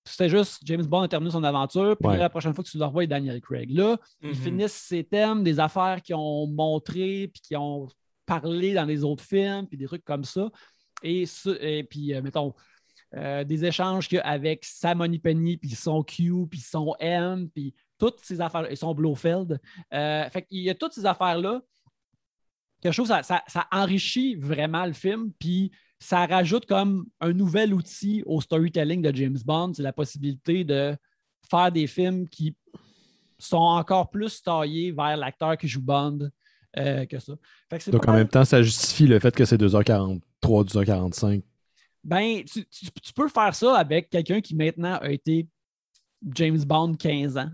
c'était juste James Bond a terminé son aventure, puis Ouais. la prochaine fois que tu le revois, il y a Daniel Craig. Là, ils Mhm. finissent ses thèmes, des affaires qu'ils ont montrées, puis qui ont parlé dans les autres films, puis des trucs comme ça. Et, ce- et puis, euh, mettons, euh, des échanges qu'il y a avec sa Money Penny, puis son Q, puis son M, puis toutes ces affaires, et son Blofeld. Euh, fait qu'il y a toutes ces affaires-là. Quelque chose, ça, ça- ça enrichit vraiment le film, puis ça rajoute comme un nouvel outil au storytelling de James Bond. C'est la possibilité de faire des films qui sont encore plus taillés vers l'acteur qui joue Bond euh, que ça. Fait que c'est Donc en même temps, ça justifie le fait que c'est 2h43, 2h45. Ben, tu, tu- tu peux faire ça avec quelqu'un qui maintenant a été James Bond 15 ans.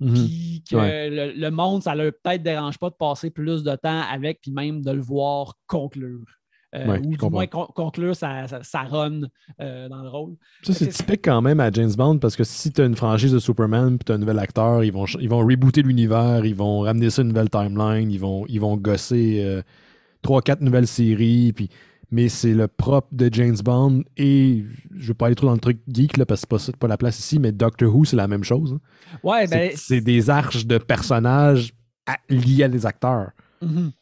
Mhm. Puis que Ouais. le, le monde, ça leur peut-être dérange pas de passer plus de temps avec, puis même de le voir conclure. Euh, Ouais, ou du moins con- conclure sa, sa, sa run euh, dans le rôle. Ça, c'est typique quand même à James Bond parce que si tu as une franchise de Superman puis tu as un nouvel acteur, ils vont, ils vont rebooter l'univers, ils vont ramener ça à une nouvelle timeline, ils vont, ils vont gosser euh, trois, quatre nouvelles séries. Puis, mais c'est le propre de James Bond et je veux pas aller trop dans le truc geek là, parce que c'est pas, pas la place ici, mais Doctor Who, c'est la même chose. hein. Ouais, C'est- ben, c'est des arches de personnages à- liés à des acteurs. Mhm.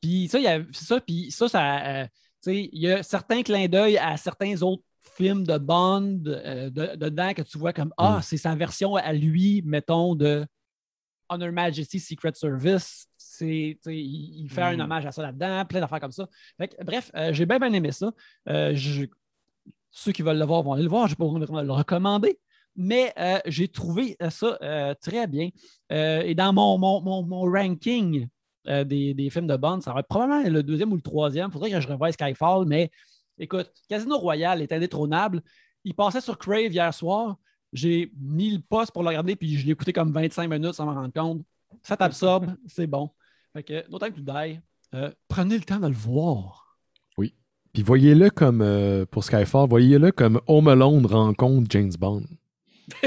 Puis ça, il y a c'est ça, puis ça, ça euh, il y a certains clins d'œil à certains autres films de Bond euh, de- dedans que tu vois comme Ah, Mm. c'est sa version à lui, mettons, de Honor Majesty Secret Service. Il, il fait un Mm. hommage à ça là-dedans, plein d'affaires comme ça. Fait que, bref, euh, j'ai bien, bien aimé ça. Euh, je- ceux qui veulent le voir vont aller le voir. Je vraiment le recommander. Mais euh, j'ai trouvé ça euh, très bien. Euh, et dans mon, mon, mon- mon ranking euh, des, des films de Bond, ça va être probablement le deuxième ou le troisième. Il faudrait que je revoie Skyfall, mais écoute, Casino Royale est indétrônable. Il passait sur Crave hier soir. J'ai mis le poste pour le regarder, puis je l'ai écouté comme 25 minutes sans m'en rendre compte. Ça t'absorbe, c'est bon. Fait que, no time to die. Euh, prenez le temps de le voir. Puis voyez-le comme, euh, pour Skyfall, voyez-le comme Home Alone rencontre James Bond.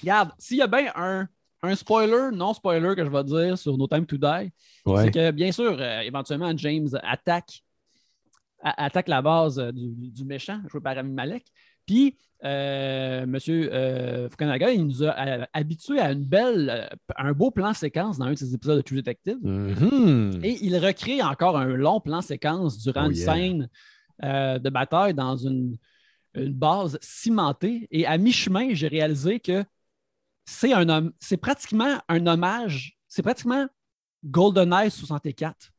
Regarde, s'il y a bien un, un spoiler, non spoiler que je vais dire sur No Time to Die, Ouais. c'est que bien sûr, euh, éventuellement, James attaque, a- attaque la base euh, du, du méchant, joué par Rami Malek. Puis, euh, M. Fukunaga, il nous a habitués à une belle, un beau plan séquence dans un de ses épisodes de True Detective. Mhm. Et il recrée encore un long plan séquence durant Oh une yeah. scène de bataille dans une, une base cimentée. Et à mi-chemin, j'ai réalisé que c'est un homme, c'est pratiquement un hommage, c'est pratiquement GoldenEye 64.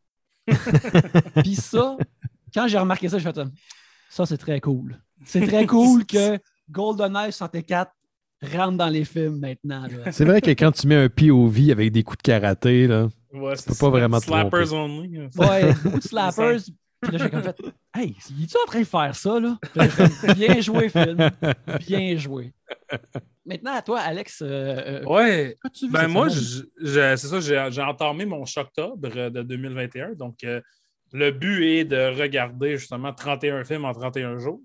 Puis ça, quand j'ai remarqué ça, j'ai fait ça, c'est très cool. C'est très cool que GoldenEye 64 rentre dans les films maintenant. C'est vrai que quand tu mets un POV avec des coups de karaté, là, Ouais, peux pas vraiment te Slappers tromper. only. hein. Ouais, beaucoup de slappers. Puis là, j'ai comme fait, hey, es-tu en train de faire ça, là? Fait, bien joué, film. Bien joué. Maintenant, à toi, Alex, euh, euh, Ouais, ben moi, c'est ça, j'ai entamé mon Shocktober euh, de 2021. Donc, euh, le but est de regarder justement 31 films en 31 jours.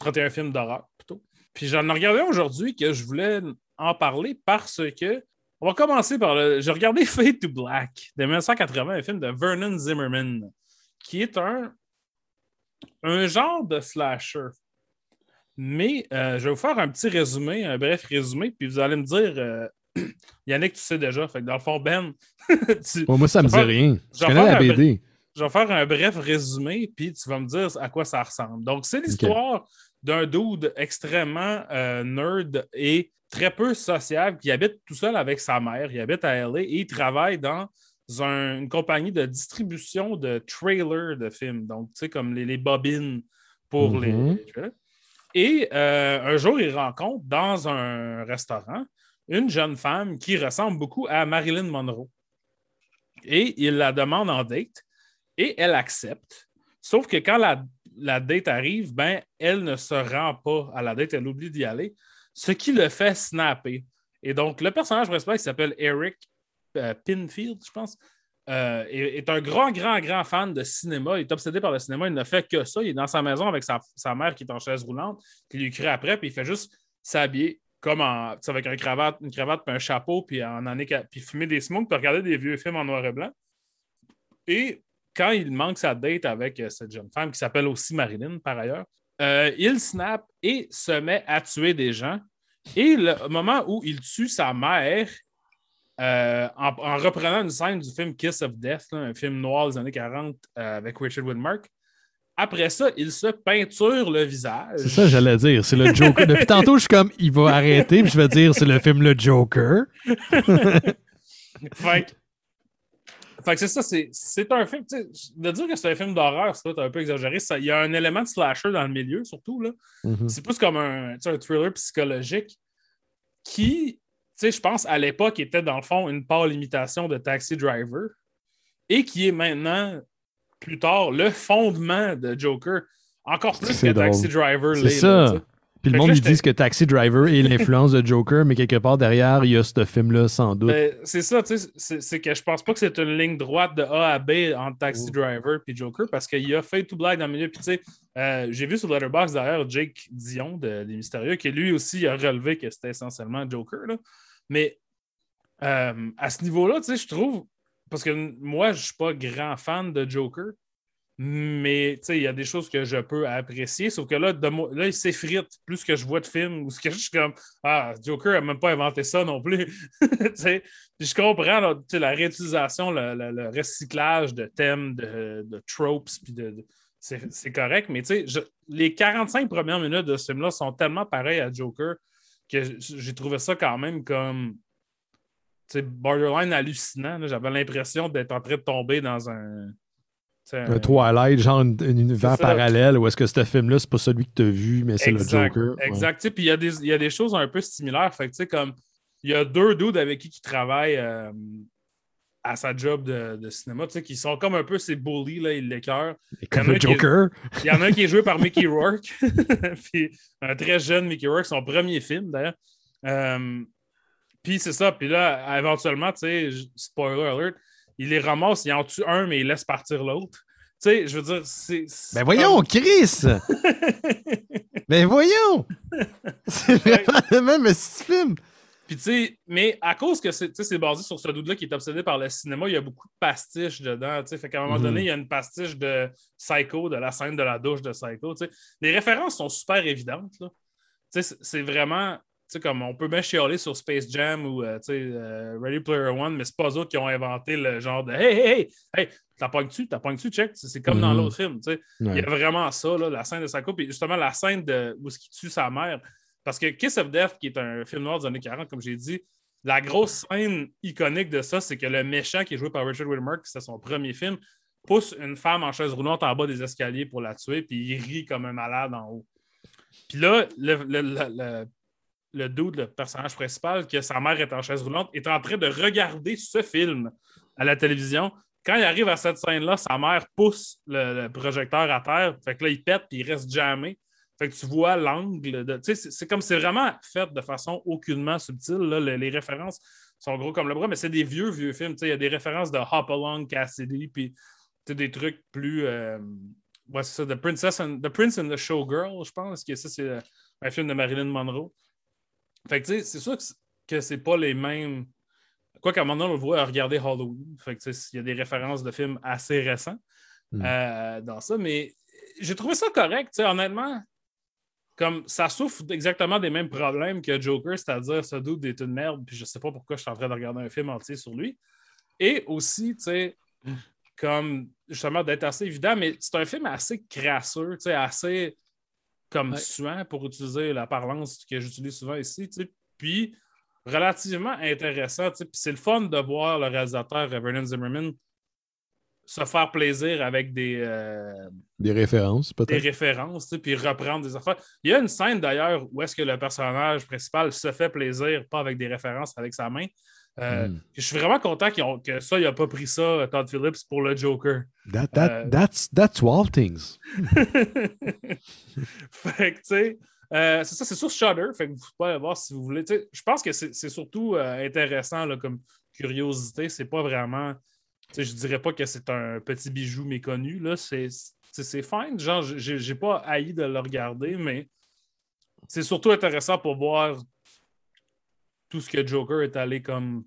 31 films d'horreur, plutôt. Puis j'en ai regardé aujourd'hui que je voulais en parler parce que. On va commencer par le. J'ai regardé Fade to Black de 1980, un film de Vernon Zimmerman, qui est un, un genre de slasher. Mais euh, je vais vous faire un petit résumé, un bref résumé, puis vous allez me dire, euh, Yannick, tu sais déjà, fait que dans le fond, Ben, tu- Bon, moi, ça me dit faire- rien. Je connais la faire un BD. je vais faire un bref résumé, puis tu vas me dire à quoi ça ressemble. Donc, c'est l'histoire d'un dude extrêmement euh, nerd et très peu sociable qui habite tout seul avec sa mère. Il habite à LA et il travaille dans une compagnie de distribution de trailers de films. Donc, tu sais, comme les, les bobines pour Mhm. les trailers. Et euh, un jour, il rencontre dans un restaurant une jeune femme qui ressemble beaucoup à Marilyn Monroe. Et il la demande en date et elle accepte. Sauf que quand la, la date arrive, ben, elle ne se rend pas à la date, elle oublie d'y aller, ce qui le fait snapper. Et donc, le personnage principal qui s'appelle Eric euh, Pinfield, je pense, euh, est, un grand, grand, grand fan de cinéma. Il est obsédé par le cinéma. Il ne fait que ça. Il est dans sa maison avec sa, sa mère qui est en chaise roulante, qui lui crie après, puis il fait juste s'habiller comme en, avec une cravate, une cravate puis un chapeau, puis, en puis fumer des smokes, puis regarder des vieux films en noir et blanc. Et quand il manque sa date avec euh, cette jeune femme qui s'appelle aussi Marilyn, par ailleurs, il snap et se met à tuer des gens. Et le moment où il tue sa mère, euh, en, en reprenant une scène du film Kiss of Death, là, un film noir des années 40 euh, avec Richard Widmark, après ça, il se peinture le visage. C'est ça, j'allais dire. C'est le Joker. Depuis tantôt, je suis comme, il va arrêter, puis je vais dire, c'est le film Le Joker. fait que, fait que c'est ça, c'est, c'est un film. De dire que c'est un film d'horreur, c'est un peu exagéré. Ça- Il y a un élément de slasher dans le milieu, surtout. Là. Mhm. C'est plus comme un, thriller psychologique qui, sais, je pense, à l'époque, était dans le fond une pâle imitation de Taxi Driver et qui est maintenant, plus tard, le fondement de Joker. Encore plus que Taxi. Driver. C'est là, ça. Puis le monde, ils disent que Taxi Driver est l'influence de Joker, mais quelque part derrière, il y a ce film-là, sans doute. Ben, c'est ça, tu sais, c'est, que je pense pas que c'est une ligne droite de A à B entre Taxi. Driver et Joker parce qu'il a fait tout blague dans le milieu. Puis, tu sais, euh, j'ai vu sur Letterboxd derrière Jake Dion de, des Mystérieux qui lui aussi a relevé que c'était essentiellement Joker. Là. Mais euh, à ce niveau-là, je trouve, parce que moi, je suis pas grand fan de Joker. Mais il y a des choses que je peux apprécier, sauf que là, de là il s'effrite plus que je vois de films où ce que je suis comme Ah, Joker n'a même pas inventé ça non plus. Je comprends la réutilisation, le, recyclage de thèmes, de, tropes, puis de, c'est correct, mais les 45 premières minutes de ce film-là sont tellement pareilles à Joker que j'ai trouvé ça quand même comme borderline hallucinant. J'avais l'impression d'être en train de tomber dans un. Un Twilight, genre un, un univers parallèle, où est-ce que ce film-là, c'est pas celui que tu as vu, mais c'est le Joker. Ouais. Exact. Puis il y, a des- il y a des choses un peu similaires. Fait que, tu sais, comme il y a deux dudes avec qui il travaille euh, à sa job de, de cinéma, tu sais, qui sont comme un peu ces bullies, là, ils l'écœurent. Comme Il y en a le Joker. Il y en a un qui est joué par Mickey Rourke, puis un très jeune Mickey Rourke, son premier film d'ailleurs. Euh, puis c'est ça. Puis là, éventuellement, tu sais, spoiler alert, il les ramasse, il en tue un, mais il laisse partir l'autre. Tu sais, je veux dire, c'est. Ben voyons, Chris! ben voyons! C'est vraiment le même film. Puis, tu sais, mais à cause que c'est basé sur ce dude-là qui est obsédé par le cinéma, il y a beaucoup de pastiches dedans. tu sais. Fait qu'à un moment Mhm. donné, il y a une pastiche de Psycho, de la scène de la douche de Psycho. tu sais. Les références sont super évidentes. là. Tu sais, C'est vraiment. tu sais, comme on peut bien chialer sur Space Jam ou euh, tu sais, euh, Ready Player One, mais c'est pas eux qui ont inventé le genre de Hey, hey, hey, hey, t'as pogné-tu, check. C'est comme dans Mhm. l'autre film. tu sais. Il y a vraiment ça, là, la scène de Psycho, puis justement la scène de où est-ce qu'il tue sa mère. Parce que Kiss of Death, qui est un film noir des années 40, comme j'ai dit, la grosse scène iconique de ça, c'est que le méchant qui est joué par Richard Widmark, c'était son premier film, pousse une femme en chaise roulante en bas des escaliers pour la tuer, puis il rit comme un malade en haut. Puis là, le, le, le, le, personnage principal, que sa mère est en chaise roulante, est en train de regarder ce film à la télévision. Quand il arrive à cette scène-là, sa mère pousse le, le projecteur à terre. Fait que là, il pète puis il reste jamais. Fait que tu vois l'angle. de- c'est- comme c'est vraiment fait de façon aucunement subtile. là. Le- les références sont gros comme le bras, mais c'est des vieux, vieux films. Il y a des références de Hop Along, Cassidy, puis des trucs plus. euh, ouais, c'est ça, The, Princess and, The Prince and the Showgirl, je pense que ça, c'est euh, un film de Marilyn Monroe. Fait que tu sais, c'est sûr que c'est- pas les mêmes. Quoi qu'à un moment donné, on le voit à regarder Halloween. Fait que il y a des références de films assez récents Mm. euh, dans ça, mais j'ai trouvé ça correct, honnêtement. Comme ça souffre exactement des mêmes problèmes que Joker, c'est-à-dire ce dude est une merde, puis je sais pas pourquoi je suis en train de regarder un film entier sur lui. Et aussi, tu sais, comme justement d'être assez évident, mais c'est un film assez crasseux, tu sais, assez comme Ouais. suant pour utiliser la parlance que j'utilise souvent ici, tu sais. Puis relativement intéressant. Puis c'est le fun de voir le réalisateur Vernon Zimmerman se faire plaisir avec des, euh, des références, peut-être. Des références, puis reprendre des affaires. Il y a une scène d'ailleurs où est-ce que le personnage principal se fait plaisir, pas avec des références, avec sa main. Euh, mm. Je suis vraiment content que ça, il n'a pas pris ça, Todd Phillips, pour le Joker. That, that, euh... that's, that's Things. fait que, tu sais, euh, c'est ça, c'est sur Shudder. Fait que vous pouvez voir si vous voulez. je pense que c'est surtout intéressant là, comme curiosité. C'est pas vraiment je je dirais pas que c'est un petit bijou méconnu. C'est fine. Genre, j'ai pas haï de le regarder, mais c'est surtout intéressant pour voir tout ce que Joker est allé comme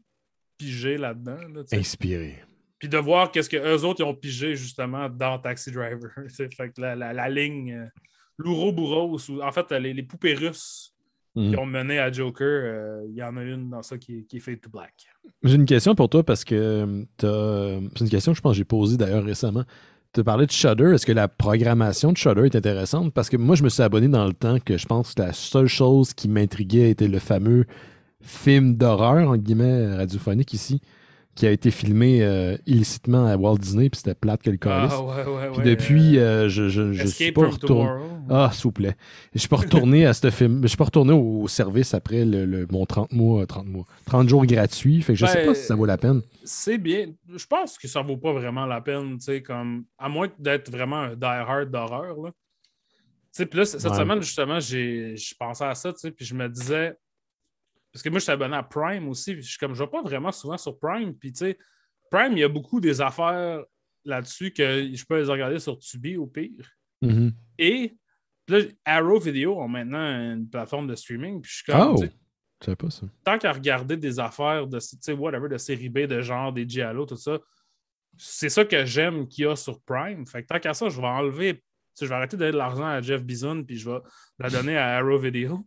piger là-dedans. Inspiré. Puis de voir qu'est-ce qu'eux autres ils ont pigé justement dans Taxi Driver. fait que la, ligne euh, Louro en fait, les, les poupées russes qui mm. ont mené à Joker, euh, il y en a une dans ça qui, qui est Fade to Black. J'ai une question pour toi parce que euh, c'est une question que je pense que j'ai posée d'ailleurs récemment. Tu parlais de Shudder. Est-ce que la programmation de Shudder est intéressante? Parce que moi, je me suis abonné dans le temps que je pense que la seule chose qui m'intriguait était le fameux film d'horreur, en guillemets, radiophonique ici, qui a été filmé euh, illicitement à Walt Disney, puis c'était plate que le Ah, ouais, ouais, puis depuis, euh, je, je, je suis pas retourné. Ah, s'il vous plaît. Je suis pas retourné à ce film. Je suis pas retourné au service après le, mon 30 mois, 30 mois. 30 jours gratuits. Fait que je sais pas si ça vaut la peine. C'est bien. Je pense que ça vaut pas vraiment la peine, tu sais, comme. À moins d'être vraiment un die-hard d'horreur, là. Tu sais, puis là, cette semaine, justement, j'ai pensé à ça, tu sais, puis je me disais, parce que moi, je suis abonné à Prime aussi. je suis comme, je vais pas vraiment souvent sur Prime. Puis, tu sais, Prime, il y a beaucoup des affaires là-dessus que je peux les regarder sur Tubi au pire. Mm-hmm. Et là, Arrow Video ont maintenant une plateforme de streaming. Puis je suis comme, oh! pas ça. Tant qu'à regarder des affaires de, whatever, de série B, de genre, des Giallo, tout ça, c'est ça que j'aime qu'il y a sur Prime. Fait que tant qu'à ça, je vais enlever, je vais arrêter de donner de l'argent à Jeff Bison, puis je vais la donner à Arrow Video.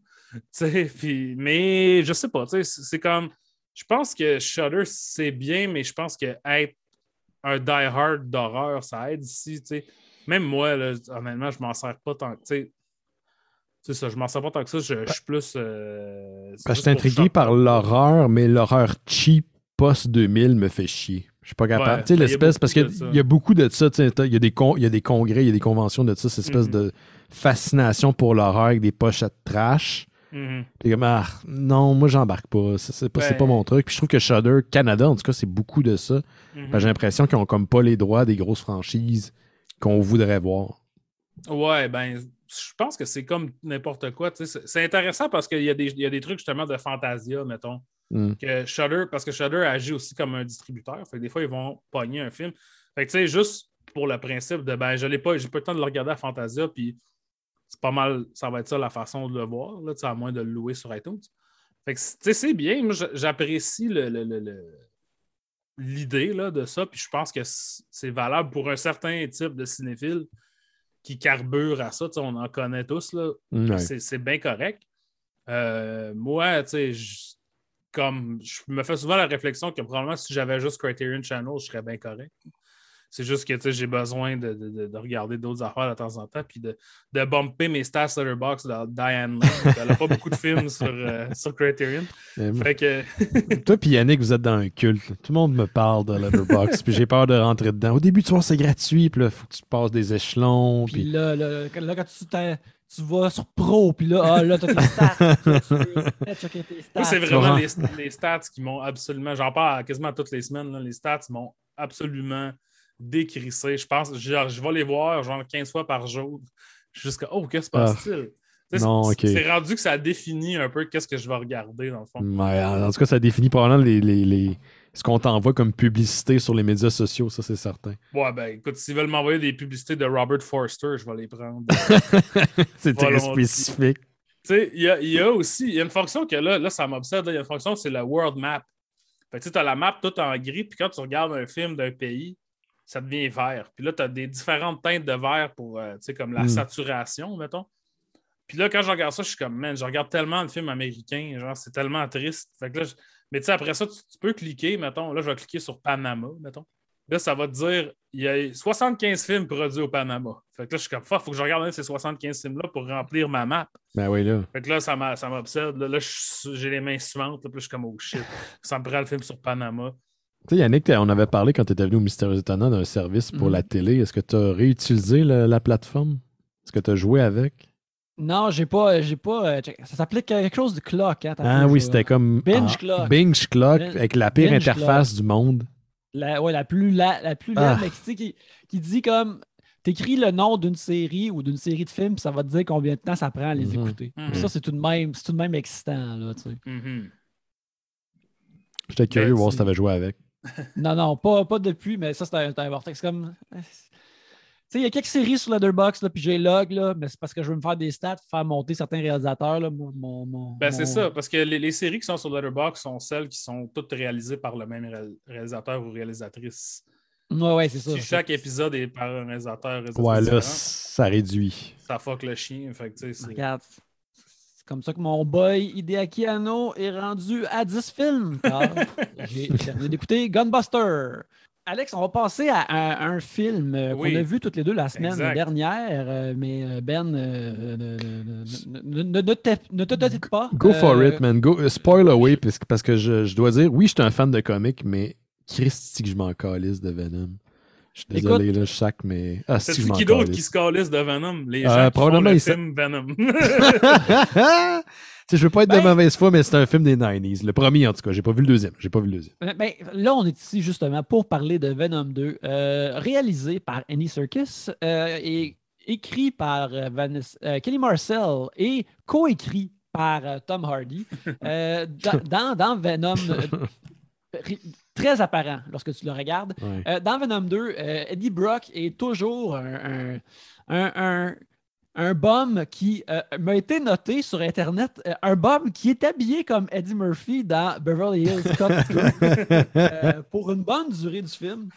Puis, mais je sais pas, c'est comme. Je pense que Shudder, c'est bien, mais je pense que être un die-hard d'horreur, ça aide ici. Même moi, là, honnêtement, je m'en sers pas tant que. C'est ça, je m'en sers pas tant que ça. Je, suis plus. Euh, je suis intrigué par l'horreur, mais l'horreur cheap post-2000 me fait chier. Je suis pas capable. tu sais, l'espèce, parce qu'il y a beaucoup de ça. Il y, a des y a des congrès, il y a des conventions de ça, cette espèce mm-hmm. de fascination pour l'horreur avec des pochettes trash. Comme, ah, non, moi, j'embarque pas. C'est pas, pas, mon truc. Puis je trouve que Shudder, Canada, en tout cas, c'est beaucoup de ça. Mm-hmm. J'ai l'impression qu'ils ont comme pas les droits des grosses franchises qu'on voudrait voir. Ouais, ben, je pense que c'est comme n'importe quoi. C'est intéressant parce qu'il y, a des, y a des trucs justement de Fantasia, mettons. Mm. Que Shudder, parce que Shudder agit aussi comme un distributeur. Fait des fois, ils vont pogner un film. Fait que tu sais, juste pour le principe de ben, je n'ai pas, j'ai pas le temps de le regarder à Fantasia, puis c'est pas mal, ça va être ça la façon de le voir, là, à moins de le louer sur iTunes. Fait que, c'est bien. Moi, j'apprécie l'idée de ça, puis je pense que c'est valable pour un certain type de cinéphile qui carbure à ça. On en connaît tous. Là. C'est bien correct. Euh, moi, comme je me fais souvent la réflexion que probablement si j'avais juste Criterion Channel, je serais bien correct. C'est juste que j'ai besoin de, de, de regarder d'autres affaires de temps en temps, puis de, de bumper mes stats Letterboxd dans Diane Lane. Elle n'a pas beaucoup de films sur, euh, sur Criterion. Fait que... Toi puis Yannick, vous êtes dans un culte. Tout le monde me parle de Letterboxd, puis j'ai peur de rentrer dedans. Au début, tu vois, c'est gratuit, puis là, il faut que tu passes des échelons. Puis, là, là, quand tu tu vas sur Pro, puis là, ah, là, t'as tes stats. c'est vraiment les, les, stats qui m'ont absolument. J'en parle quasiment toutes les semaines. Là, les stats m'ont absolument décrissé. Je pense, genre, je vais les voir genre 15 fois par jour jusqu'à Oh, qu'est-ce qui se passe-t-il? C'est rendu que ça définit un peu qu'est-ce que je vais regarder dans le fond. en tout cas, ça définit probablement les, les, les... ce qu'on t'envoie comme publicité sur les médias sociaux, ça c'est certain. Ouais, ben écoute, s'ils veulent m'envoyer des publicités de Robert Forster, je vais les prendre. c'est très spécifique. Tu sais, il y, a, aussi, il y a une fonction que là, là ça m'obsède, il y a une fonction, c'est la World Map. tu as la map toute en gris, puis quand tu regardes un film d'un pays, ça devient vert. Puis là, tu as des différentes teintes de vert pour, euh, tu sais, comme la hmm. saturation, mettons. Puis là, quand je regarde ça, je suis comme, man, je regarde tellement de films américains, genre, c'est tellement triste. Fait que là, Mais tu sais, après ça, tu, peux cliquer, mettons, là, je vais cliquer sur Panama, mettons. Là, ça va te dire il y a 75 films produits au Panama. Fait que là, je suis comme, il faut que je regarde un de ces 75 films-là pour remplir ma map. Ben oui, là. Fait que là, ça m'obsède. Là, là, j'ai les mains suivantes. Là, puis là, je suis comme, oh shit. Ça me prend le film sur Panama. Tu sais, Yannick, on avait parlé quand tu étais venu au Mystérieux Étonnant d'un service pour Mhm. la télé. Est-ce que tu as réutilisé le- la plateforme? Est-ce que tu as joué avec? Non, j'ai pas. J'ai pas euh, ça s'appelait quelque chose de clock. Hein, Ah oui, c'était comme. Binge ah, Clock. Binge Clock, avec la pire Binge interface du monde. La, ouais, la plus la, la plus Ah. laide, mais tu sais, qui, qui dit comme. T'écris le nom d'une série ou d'une série de films, puis ça va te dire combien de temps ça prend à les Mhm. écouter. Mhm. Ça, c'est tout de même, c'est tout de même excitant, là, tu sais. Mhm. J'étais curieux de voir si tu avais joué avec. Non, non, pas, pas depuis, mais ça, c'est un, c'est un vortex. Comme. Tu sais, il y a quelques séries sur Letterboxd, là, puis j'ai log, là, mais c'est parce que je veux me faire des stats, faire monter certains réalisateurs. Là, mon, mon- mon- Ben, c'est ça, parce que les, les séries qui sont sur Letterboxd sont celles qui sont toutes réalisées par le même ré- réalisateur ou réalisatrice. Ouais, ouais, c'est ça. Si chaque épisode est par un réalisateur, réalisatrice Ouais, là, ça réduit. ça fuck le chien. Fait que, tu sais, c'est- Regarde, c'est comme ça que mon boy Hideaki Anno est rendu à 10 films. car J'ai terminé d'écouter Gunbuster. Alex, on va passer à, à un film euh, Oui. qu'on a vu toutes les deux la semaine Exact. dernière, mais Ben, euh, ne- ne- ne- ne- ne- ne te- ne te dote pas. Go for Euh, it, man. Go, euh, spoil away, parce que, parce que je, je dois dire, oui, je suis un fan de comics, mais Christy que je m'en calisse de Venom? Je suis désolé, là, je sac, mais. Ah, C'est m'en qui d'autre qui se calisse de Venom? Les Euh, gens qui font probablement, le film Venom. Je veux pas être de Ben- mauvaise foi, mais c'est un film des 90s. Le premier, en tout cas. J'ai pas vu le deuxième. J'ai pas vu le deuxième. Ben, ben, là, on est ici justement pour parler de Venom 2, euh, réalisé par Annie Serkis euh, et écrit par euh, Vanessa- euh, Kelly Marcel et coécrit par euh, Tom Hardy. Euh, dans, dans- Venom, euh, très apparent lorsque tu le regardes. Euh, dans Venom 2, euh, Eddie Brock est toujours un, un, un, un- un bum qui euh, m'a été noté sur Internet, un bum qui est habillé comme Eddie Murphy dans Beverly Hills Cop 2 pour une bonne durée du film,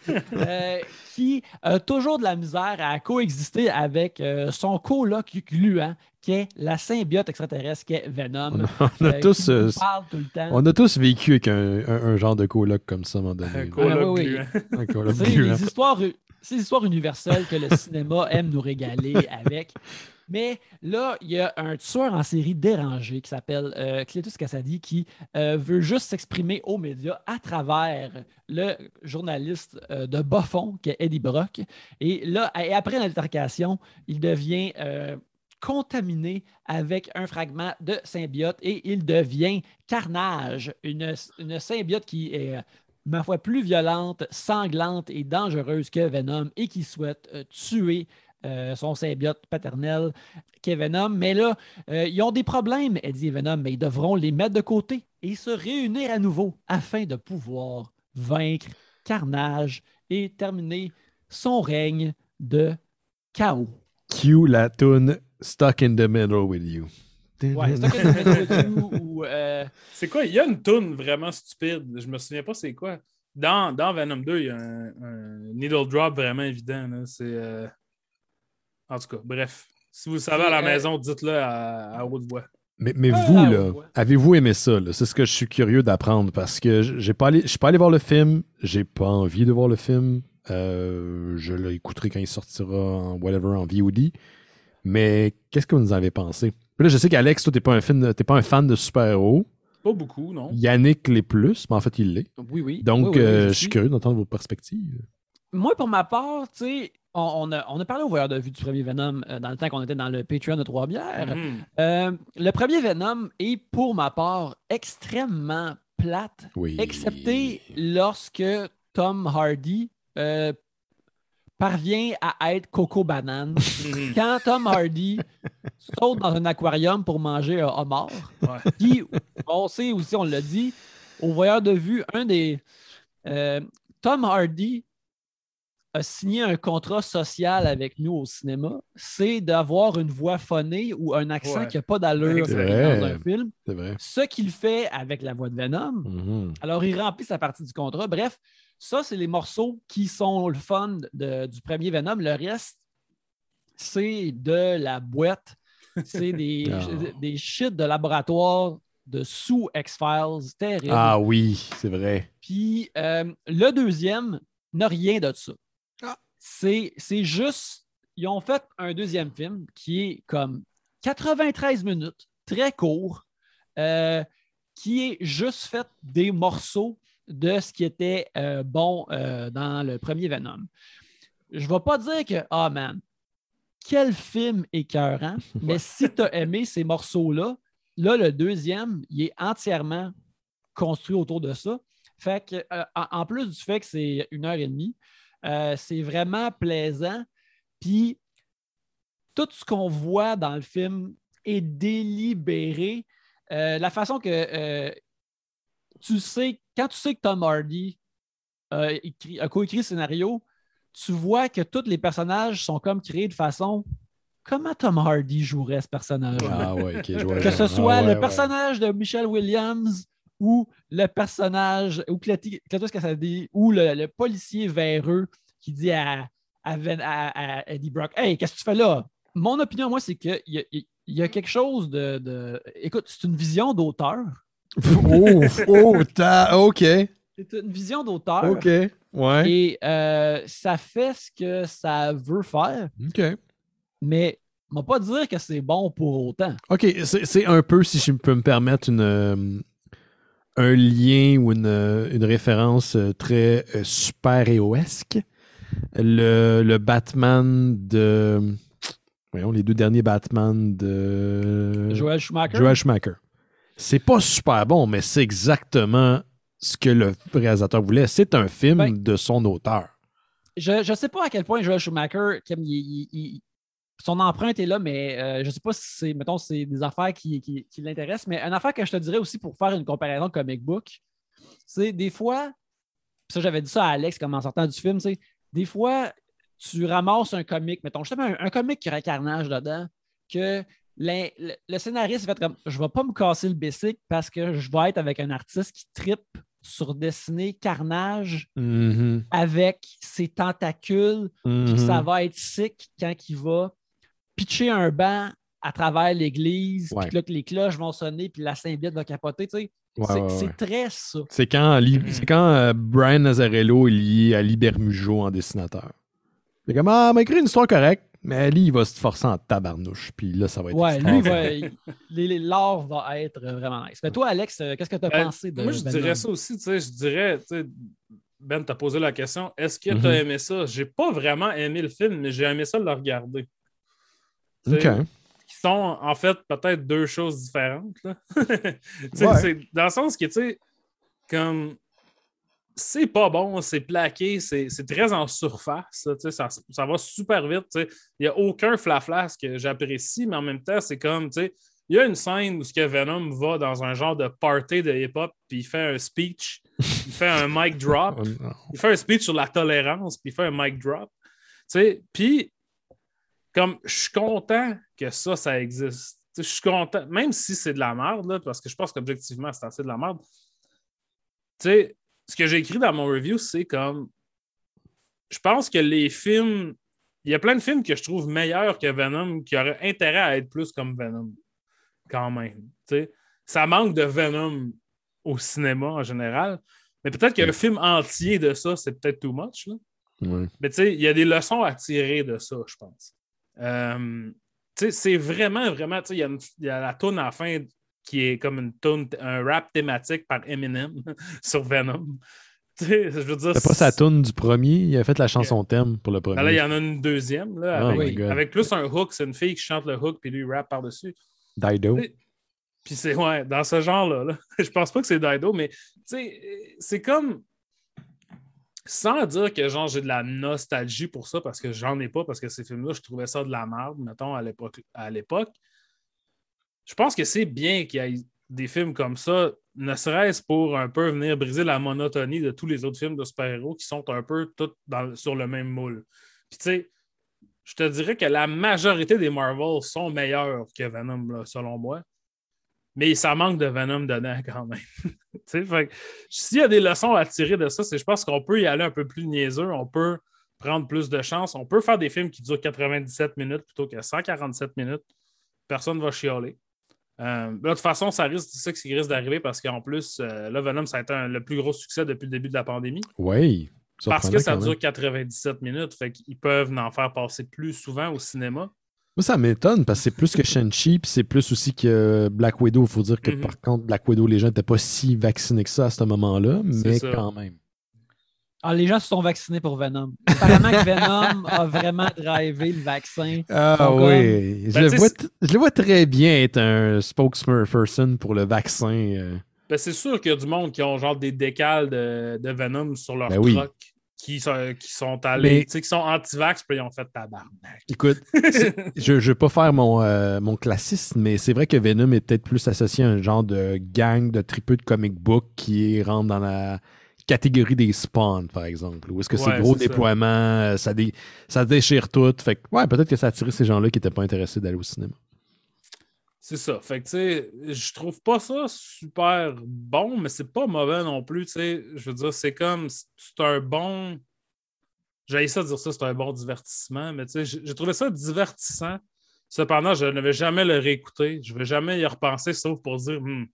qui a toujours de la misère à coexister avec son coloc gluant, qui est la symbiote extraterrestre, qui est Venom. On a euh, tous, euh, parle tout le temps. On a tous vécu avec un, un- un genre de coloc comme ça à un moment donné. Un Ah, oui, oui. C'est les histoires, universelles que le cinéma aime nous régaler avec. Mais là, il y a un tueur en série dérangé qui s'appelle euh, Cletus Cassady qui euh, veut juste s'exprimer aux médias à travers le journaliste euh, de bas fond qui est Eddie Brock. Et là, et après l'altercation, il devient euh, contaminé avec un fragment de symbiote et il devient Carnage, une, une symbiote qui est ma foi, plus violente, sanglante et dangereuse que Venom et qui souhaite euh, tuer euh, son symbiote paternel qu'est Venom. Mais là, euh, ils ont des problèmes, Eddie et Venom, mais ils devront les mettre de côté et se réunir à nouveau afin de pouvoir vaincre Carnage et terminer son règne de chaos. Cue la Stuck in the Middle with You. Ouais, c'est ça que je fais de you ou, euh, C'est quoi? Il y a une toune vraiment stupide. Je me souviens pas c'est quoi. Dans, dans Venom 2, il y a un, un needle drop vraiment évident. là. C'est. euh, En tout cas, bref. Si vous le savez à la euh, maison, dites-le à, à haute voix. Mais, mais Ah, vous, là, ouais. avez-vous aimé ça? là? C'est ce que je suis curieux d'apprendre parce que j'ai pas allé, je suis pas allé voir le film. J'ai pas envie de voir le film. Euh, je l'écouterai quand il sortira en whatever, en VOD. Mais qu'est-ce que vous nous avez pensé? Puis là, je sais qu'Alex, toi, t'es pas un film, t'es pas un fan de super-héros. Pas beaucoup, non? Yannick l'est plus, mais en fait, il l'est. oui, oui. Donc, Oui, oui, oui, euh, je je suis curieux d'entendre vos perspectives. Moi, pour ma part, tu sais, on, on a, on a parlé au voyeur de vue du premier Venom euh, dans le temps qu'on était dans le Patreon de Trois-Bières. Mhm. Euh, le premier Venom est, pour ma part, extrêmement plate, Oui. excepté lorsque Tom Hardy euh, parvient à être Coco Banane. Mhm. Quand Tom Hardy saute dans un aquarium pour manger un homard, Ouais. qui, on sait aussi, on l'a dit, au voyeur de vue, un des. euh, Tom Hardy a signé un contrat social avec nous au cinéma, c'est d'avoir une voix phonée ou un accent Ouais. qui n'a pas d'allure dans un film. Vrai. Ce qu'il fait avec la voix de Venom, Mhm. alors il remplit sa partie du contrat. Bref, ça, c'est les morceaux qui sont le fun de- du premier Venom. Le reste, c'est de la boîte. C'est des, des shit de laboratoire de sous X-Files. Terrible. Ah oui, c'est vrai. Puis euh, le deuxième n'a rien de ça. Ah. C'est c'est juste, ils ont fait un deuxième film qui est comme 93 minutes, très court, euh, qui est juste fait des morceaux de ce qui était euh, bon euh, dans le premier Venom. Je ne vais pas dire que, ah man, quel film écœurant, mais si tu as aimé ces morceaux-là, là, le deuxième, il est entièrement construit autour de ça. Fait que, euh, en, plus du fait que c'est une heure et demie, c'est vraiment plaisant. Puis, tout ce qu'on voit dans le film est délibéré. Euh, la façon que euh, tu sais, quand tu sais que Tom Hardy a, écrit- a coécrit le scénario, tu vois que tous les personnages sont comme créés de façon. Comment Tom Hardy jouerait ce personnage? Ah ouais, que ce Ah soit ouais, le ouais. personnage de Michelle Williams ou le personnage, ou Cletus Cassidy, ou le, le policier véreux qui dit à, à, Ven- à- à Eddie Brock Hey, qu'est-ce que tu fais là? Mon opinion, moi, c'est qu'il y y a quelque chose de. de- Écoute, c'est une vision d'auteur. Oh, oh, t'as- ok, C'est une vision d'auteur. ok, ouais, Et euh, ça fait ce que ça veut faire, ok. mais on va pas dire que c'est bon pour autant. Ok, c'est un peu, si je peux me permettre, une, euh, un lien ou une, euh, une référence très euh, super-héroesque. Le, le Batman de. Voyons, les deux derniers Batman de. Joel Schumacher? Joel Schumacher. C'est pas super bon, mais c'est exactement ce que le réalisateur voulait. C'est un film Ben- de son auteur. je ne sais pas à quel point Joel Schumacher, comme il- il- il- son empreinte est là, mais euh, je ne sais pas si c'est, mettons, c'est des affaires qui, qui- qui l'intéressent. Mais une affaire que je te dirais aussi pour faire une comparaison comic book, c'est des fois, ça j'avais dit ça à Alex comme en sortant du film, c'est des fois, tu ramasses un comic, mettons, justement un, un comic qui aurait carnage dedans, que le, le scénariste fait comme je ne vais pas me casser le basic parce que je vais être avec un artiste qui tripe sur dessiner carnage Mhm, avec ses tentacules, ça va être sick quand il va pitcher un banc à travers l'église, puis que là, que les cloches vont sonner, puis la symbiote va capoter. tu sais. Ouais, c'est ouais, c'est ouais. très ça. C'est quand, c'est quand euh, Brian Nazarello est lié à Libermujo en dessinateur. C'est comme, ah, m'a écrit une histoire correcte, mais lui, il va se forcer en tabarnouche. Puis là, ça va être. Ouais, lui, va- les- l'art va être vraiment nice. Mais toi, Alex, euh, qu'est-ce que tu as Ben, pensé de Moi, je dirais ça aussi, tu sais, je dirais, tu sais, Ben, t'as posé la question, est-ce que Mhm. t'as aimé ça? J'ai pas vraiment aimé le film, mais j'ai aimé ça le regarder. Tu OK. Qui sont en fait peut-être deux choses différentes. là. Tu sais, Ouais. c'est dans le sens que, tu sais, comme c'est pas bon, c'est plaqué, c'est très en surface. ça, ça va super vite. Il n'y a aucun flaflas que j'apprécie, mais en même temps, c'est comme, tu sais, il y a une scène où ce que Venom va dans un genre de party de hip-hop, puis il fait un speech, il fait un mic drop, il fait un speech sur la tolérance, puis il fait un mic drop. Puis, comme, je suis content que ça, ça existe. Je suis content, même si c'est de la merde, là, parce que je pense qu'objectivement, c'est assez de la merde. Tu sais, ce que j'ai écrit dans mon review, c'est comme. Je pense que les films. Il y a plein de films que je trouve meilleurs que Venom qui auraient intérêt à être plus comme Venom. Quand même. Ça manque de Venom au cinéma en général. Mais peut-être qu'un film entier de ça, c'est peut-être too much. Là. Ouais. Mais tu sais, il y a des leçons à tirer de ça, je pense. Euh, tu sais, c'est vraiment, vraiment, tu sais, il y, y a la tune à la fin qui est comme une tune, un rap thématique par Eminem sur Venom. Tu sais, je veux dire. C'est pas sa toune du premier. Il a fait la chanson thème pour le premier. Ben là, il y en a une deuxième, là, Oh avec, plus un hook. C'est une fille qui chante le hook, puis lui, rap par-dessus. Dido. Puis c'est, ouais, dans ce genre-là. là. Je pense pas que c'est Dido, mais c'est comme. Sans dire que genre j'ai de la nostalgie pour ça, parce que j'en ai pas, parce que ces films-là, je trouvais ça de la merde, mettons, à l'époque. Je pense que c'est bien qu'il y ait des films comme ça, ne serait-ce pour un peu venir briser la monotonie de tous les autres films de super-héros qui sont un peu tous sur le même moule. Puis tu sais, je te dirais que la majorité des Marvel sont meilleurs que Venom, selon moi. Mais ça manque de Venom dedans quand même. S'il y a des leçons à tirer de ça, c'est je pense qu'on peut y aller un peu plus niaiseux, on peut prendre plus de chance, on peut faire des films qui durent 97 minutes plutôt que 147 minutes. Personne ne va chialer. Euh, de toute façon, ça risque, c'est ça qui risque d'arriver parce qu'en plus, euh, là, Venom, ça a été un- le plus gros succès depuis le début de la pandémie. Oui. Parce que ça dure 97 minutes, fait qu'ils peuvent en faire passer plus souvent au cinéma. Moi, ça m'étonne parce que c'est plus que Shang-Chi, puis c'est plus aussi que Black Widow. Il faut dire que Mhm. par contre, Black Widow, les gens n'étaient pas si vaccinés que ça à ce moment-là, mais quand même. Ah, les gens se sont vaccinés pour Venom. Apparemment que Venom a vraiment drivé le vaccin. Ah oui, je, Ben, le vois je le vois très bien être un spokesperson pour le vaccin. euh. Ben, c'est sûr qu'il y a du monde qui ont genre des décals de, de Venom sur leur Ben oui. truck, qui, sont, qui sont allés, Mais- tu sais, qui sont anti-vax, puis ils ont fait tabarnak. Écoute, je ne veux pas faire mon, euh, mon classisme, mais c'est vrai que Venom est peut-être plus associé à un genre de gang de tripeux de comic book qui rentre dans la catégorie des spawns, par exemple. Où est-ce que c'est Ouais, gros c'est déploiement, euh, ça, dé- ça déchire tout. Fait que, ouais, peut-être que ça a attiré ces gens-là qui n'étaient pas intéressés d'aller au cinéma. C'est ça. Fait que, tu sais, je trouve pas ça super bon, mais c'est pas mauvais non plus, tu sais. Je veux dire, c'est comme, c'est un bon. J'ai ça dire ça, c'est un bon divertissement, mais tu sais, j'ai j'ai trouvé ça divertissant. Cependant, je ne vais jamais le réécouter. Je ne vais jamais y repenser, sauf pour dire, Hmm,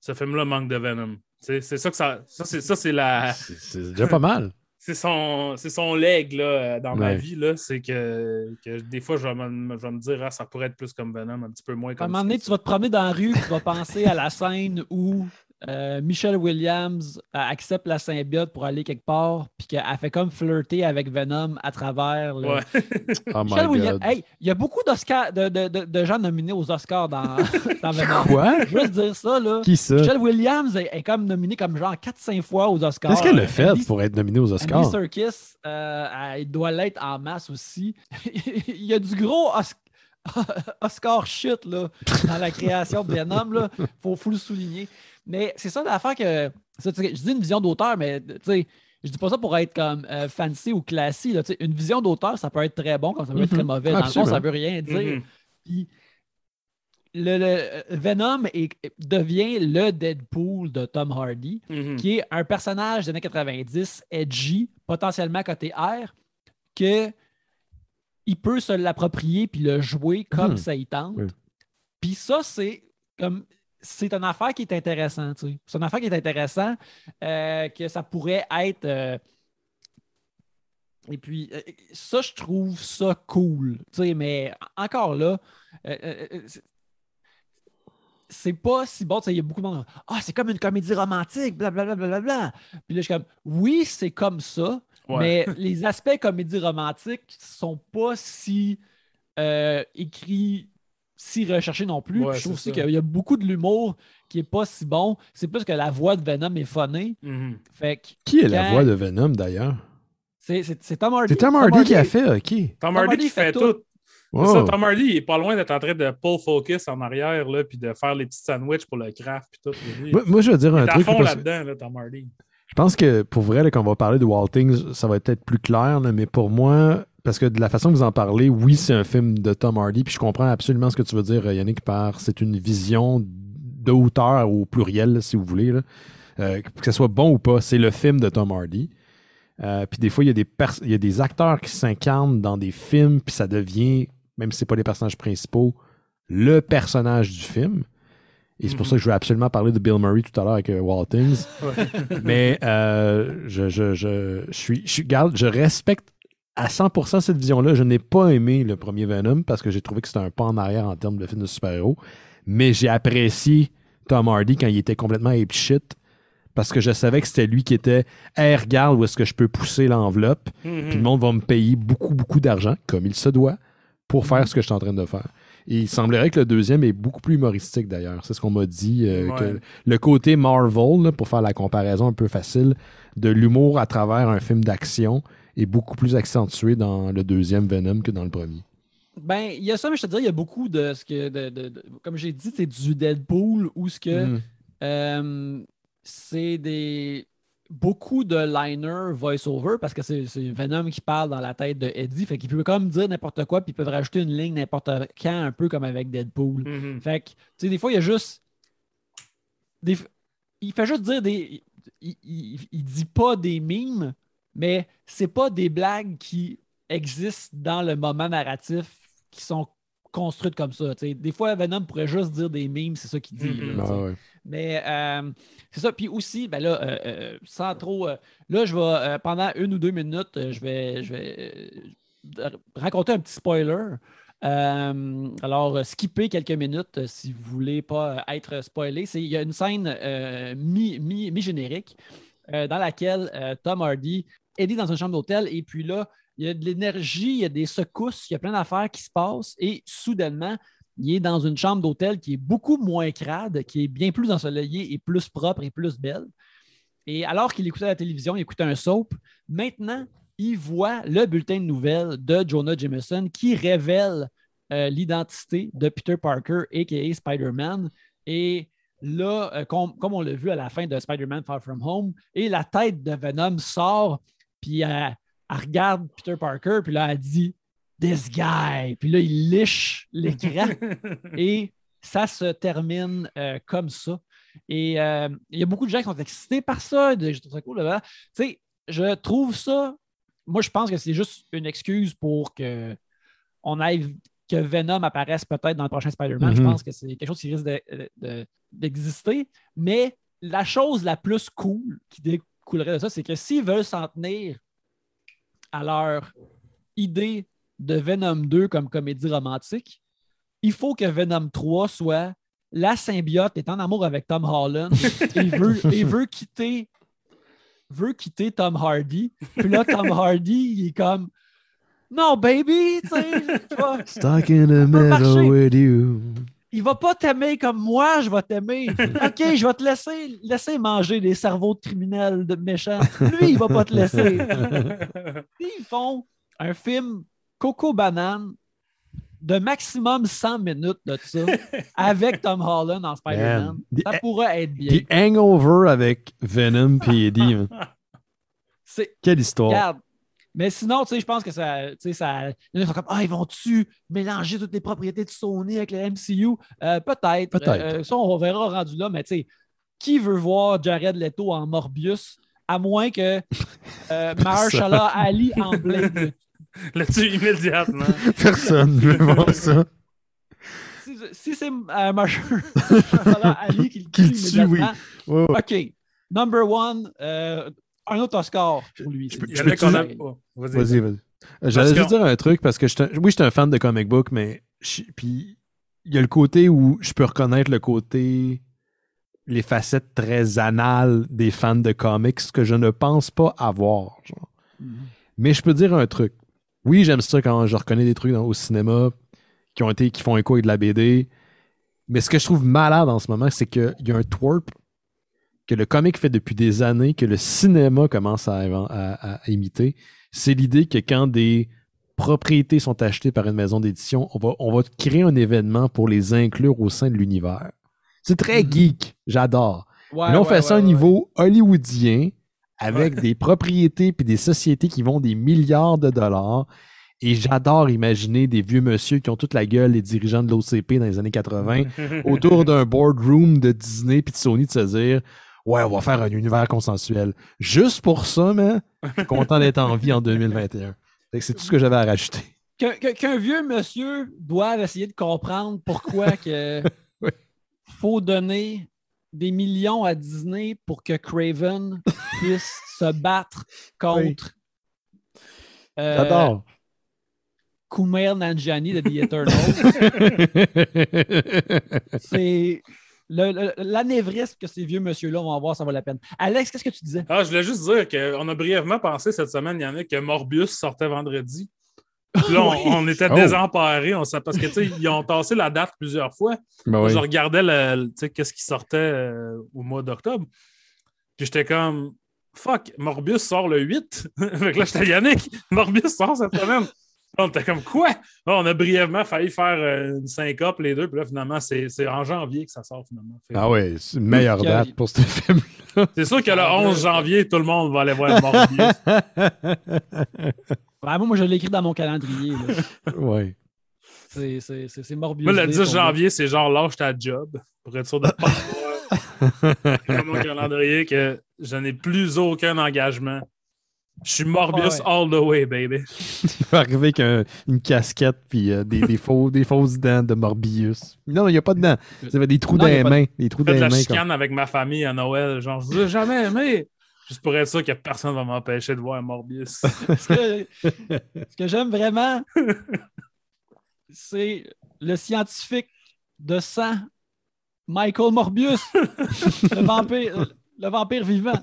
ce film-là manque de Venom. C'est ça que ça. Ça, c'est, ça, c'est la. C'est déjà pas mal. c'est son, c'est son leg là, dans ma vie. Là, c'est que, que des fois, je vais, me, je vais me dire, ah, ça pourrait être plus comme Venom, un petit peu moins À un comme moment donné, tu vas te promener dans la rue, tu vas penser à la scène où euh, Michelle Williams euh, accepte la symbiote pour aller quelque part, puis qu'elle fait comme flirter avec Venom à travers. le- Ouais. Oh Michelle Williams. Hey, il y a beaucoup d'Oscars, de, de- de- de gens nominés aux Oscars dans, dans Venom. Quoi? Juste dire ça, là. Qui ça? Michelle Williams est, est comme nominée comme genre 4-5 fois aux Oscars. Qu'est-ce qu'elle a fait Andy- pour être nominée aux Oscars? Andy Serkis, euh, elle doit l'être en masse aussi. Il y a du gros Os- Oscar shit là, dans la création de Venom. Il faut, faut le souligner. Mais c'est ça l'affaire que. ça, je dis une vision d'auteur, mais tu sais, je dis pas ça pour être comme euh, fancy ou classique. là, tu sais, une vision d'auteur, ça peut être très bon, comme ça peut être très Mhm. mauvais. Dans le fond, ça veut rien dire. Mhm. Puis, le, le- Venom est- devient le Deadpool de Tom Hardy Mhm. qui est un personnage des années 90, edgy, potentiellement côté R, que il peut se l'approprier puis le jouer comme ça y tente. Oui. Puis ça, c'est comme c'est une affaire qui est intéressante. tu sais. C'est une affaire qui est intéressante euh, que ça pourrait être. euh, et puis, euh, ça, je trouve ça cool. tu sais, mais encore là, euh, c'est- pas si bon. tu sais, Il y a beaucoup de monde. Ah, c'est comme une comédie romantique, blablabla. Bla, bla, bla. Puis là, je suis comme, oui, c'est comme ça, Ouais. mais les aspects comédie romantique sont pas si euh, écrits, si recherchés non plus. Ouais, je trouve aussi ça. qu'il y a beaucoup de l'humour qui est pas si bon. C'est plus que la voix de Venom est phonée. Mhm. Fait que Qui est la voix de Venom d'ailleurs? c'est c'est- c'est Tom Hardy. C'est Tom Hardy qui a fait, ok. Tom Hardy qui fait tout. C'est Wow. ça, Tom Hardy, il est pas loin d'être en train de pull focus en arrière, là, puis de faire les petits sandwichs pour le craft, puis tout. Moi, moi, je veux dire un truc. fond là-dedans, là, Tom Hardy. Je pense que pour vrai, là, quand on va parler de Waltings, ça va être peut-être plus clair, là, mais pour moi, parce que de la façon que vous en parlez, oui, c'est un film de Tom Hardy, puis je comprends absolument ce que tu veux dire, Yannick, par c'est une vision de hauteur au pluriel, là, si vous voulez, là. Euh, que ce soit bon ou pas, c'est le film de Tom Hardy. Euh, puis des fois, il y, a des il y a des acteurs qui s'incarnent dans des films, puis ça devient, même si ce pas les personnages principaux, le personnage du film. Et c'est pour Mhm. ça que je voulais absolument parler de Bill Murray tout à l'heure avec euh, Waltings. Mais euh, je, je, je, je suis, je, suis- garde, je respecte à 100% cette vision-là. Je n'ai pas aimé le premier Venom parce que j'ai trouvé que c'était un pas en arrière en termes de film de super-héros. Mais j'ai apprécié Tom Hardy quand il était complètement ape shit parce que je savais que c'était lui qui était Hey, regarde où est-ce que je peux pousser l'enveloppe. Mhm. Puis le monde va me payer beaucoup, beaucoup d'argent, comme il se doit, pour faire ce que je suis en train de faire. Et il semblerait que le deuxième est beaucoup plus humoristique d'ailleurs. C'est ce qu'on m'a dit. euh, Ouais. que le côté Marvel, là, pour faire la comparaison un peu facile, de l'humour à travers un film d'action est beaucoup plus accentué dans le deuxième Venom que dans le premier. Ben, il y a ça, mais je te dirais, il y a beaucoup de ce que. de- de- de- comme j'ai dit, c'est du Deadpool où ce que. Mm. Euh, c'est des beaucoup de liner voice-over parce que c'est c'est Venom qui parle dans la tête de Eddie. Fait qu'il peut comme dire n'importe quoi, puis ils peuvent rajouter une ligne n'importe quand, un peu comme avec Deadpool. Mhm. Fait que, tu sais, des fois, il y a juste. des il fait juste dire des. Il, il, il dit pas des mimes, mais c'est pas des blagues qui existent dans le moment narratif qui sont construite comme ça. tu sais. Des fois, Venom pourrait juste dire des memes, c'est ça qu'il dit. Mhm. là, sais. Ah ouais. Mais euh, c'est ça. Puis aussi, ben là, euh, euh, sans trop. là, je vais, pendant une ou deux minutes, je vais, je vais raconter un petit spoiler. Euh, alors, skipper quelques minutes si vous voulez pas être spoilé. Il y a une scène euh, mi- mi- mi-générique dans laquelle euh, Tom Hardy est dans une chambre d'hôtel et puis là, il y a de l'énergie, il y a des secousses, il y a plein d'affaires qui se passent et soudainement, il est dans une chambre d'hôtel qui est beaucoup moins crade, qui est bien plus ensoleillée et plus propre et plus belle. Et alors qu'il écoutait la télévision, il écoutait un soap, maintenant, il voit le bulletin de nouvelles de Jonah Jameson qui révèle euh, l'identité de Peter Parker, a.k.a. Spider-Man. Et là, euh, com- comme on l'a vu à la fin de Spider-Man Far From Home, et la tête de Venom sort, puis elle, elle regarde Peter Parker, puis là, elle dit This guy. Puis là, il liche l'écran et ça se termine euh, comme ça. Et euh, il y a beaucoup de gens qui sont excités par ça. de- Je trouve ça cool. là. Tu sais, je trouve ça. Moi, je pense que c'est juste une excuse pour que on aille que Venom apparaisse peut-être dans le prochain Spider-Man. Je Mhm. pense que c'est quelque chose qui risque de- de- d'exister. Mais la chose la plus cool qui découlerait de ça, c'est que s'ils veulent s'en tenir à leur idée de Venom 2 comme comédie romantique, il faut que Venom 3 soit la symbiote est en amour avec Tom Holland et veut, et veut quitter veut quitter Tom Hardy. Puis là, Tom Hardy, il est comme Non, baby, tu sais, Stuck in the middle marcher. with you. il va pas t'aimer comme moi, je vais t'aimer. OK, je vais te laisser, laisser manger des cerveaux de criminels de méchants. Lui, il va pas te laisser. Puis ils font un film Coco Banane de maximum 100 minutes de ça avec Tom Holland en Spider-Man. Ça pourrait être bien. The Hangover avec Venom puis Eddie. Quelle histoire. regarde. Mais sinon, tu sais, je pense que ça, tu sais, ça. Il y en a qui sont comme, ah, ils vont-tu mélanger toutes les propriétés de Sony avec le MCU? Euh, peut-être. Peut-être. Euh, ça, on verra rendu là, mais tu sais, qui veut voir Jared Leto en Morbius à moins que euh, Mahershala Ali en Blade Le tue immédiatement. Personne ne veut voir ça. si, si c'est euh, Mahershala Ali qui le Qui le tue tue, oui. OK. Number one, euh, un autre Oscar pour lui. Je peux- je a pas. Vas-y. Vas-y. Euh, J'allais juste dire un truc parce que un- oui, j'étais un fan de comic book, mais je- puis il y a le côté où je peux reconnaître le côté les facettes très anales des fans de comics que je ne pense pas avoir. genre. Mhm. Mais je peux dire un truc. Oui, j'aime ça quand je reconnais des trucs dans- au cinéma qui ont été qui font écho avec de la BD. Mais ce que je trouve malade en ce moment, c'est qu'il y a un twerp que le comic fait depuis des années, que le cinéma commence à, à- à- à imiter. C'est l'idée que quand des propriétés sont achetées par une maison d'édition, on va, on va créer un événement pour les inclure au sein de l'univers. C'est très Mhm. geek, j'adore. Ouais, Mais là, on ouais, fait ça au niveau hollywoodien avec des propriétés puis des sociétés qui vont des milliards de dollars. Et j'adore imaginer des vieux monsieur qui ont toute la gueule des dirigeants de l'OCP dans les années 80 autour d'un boardroom de Disney puis de Sony de se dire Ouais, on va faire un univers consensuel. Juste pour ça, man, je suis content d'être en vie en 2021. Fait que C'est tout ce que j'avais à rajouter. Qu'un vieux monsieur doive essayer de comprendre pourquoi que Oui. faut donner des millions à Disney pour que Craven puisse se battre contre euh, J'adore. Kumail Nanjiani de The Eternals. C'est l'anévrisme que ces vieux monsieur-là vont avoir, ça vaut la peine. Alex, qu'est-ce que tu disais? Ah, je voulais juste dire qu'on a brièvement pensé cette semaine, il y en a que Morbius sortait vendredi. Puis là, on, Oui. on était Oh. désemparés. On sait- parce que, tu sais, ils ont tassé la date plusieurs fois. Ben oui. Je regardais le, le- tu sais, qu'est-ce qui sortait euh, au mois d'octobre. Puis j'étais comme, fuck, Morbius sort le 8. fait que là, j'étais Yannick, Morbius sort cette semaine. On était comme, quoi? On a brièvement failli faire euh, une syncope, les deux. Puis là, finalement, c'est c'est en janvier que ça sort, finalement. Fait Ah ouais, c'est une meilleure date pour ce film. C'est sûr que le 11 janvier, tout le monde va aller voir Morbius. Ben, moi, moi, je l'ai écrit dans mon calendrier. ouais. C'est- C'est c'est- c'est Morbius. Moi, le Day 10 pour janvier, c'est genre lâche ta job pour être sûr de pas dans mon calendrier que je n'ai plus aucun engagement Je suis Morbius Ouais. all the way, baby. Il va arriver avec un- une casquette puis euh, des, des, faux, des fausses dents de Morbius. Non, il n'y a pas de dents. Vous avez des trous Non, dans il y a les pas main. Des trous dans les la mains. comme- chicane avec ma famille à Noël. Genre, je vous ai jamais aimé. Juste pour être sûr que personne va m'empêcher de voir Morbius. Ce que, ce que j'aime vraiment, c'est le scientifique de sang, Michael Morbius, le vampire, le vampire vivant.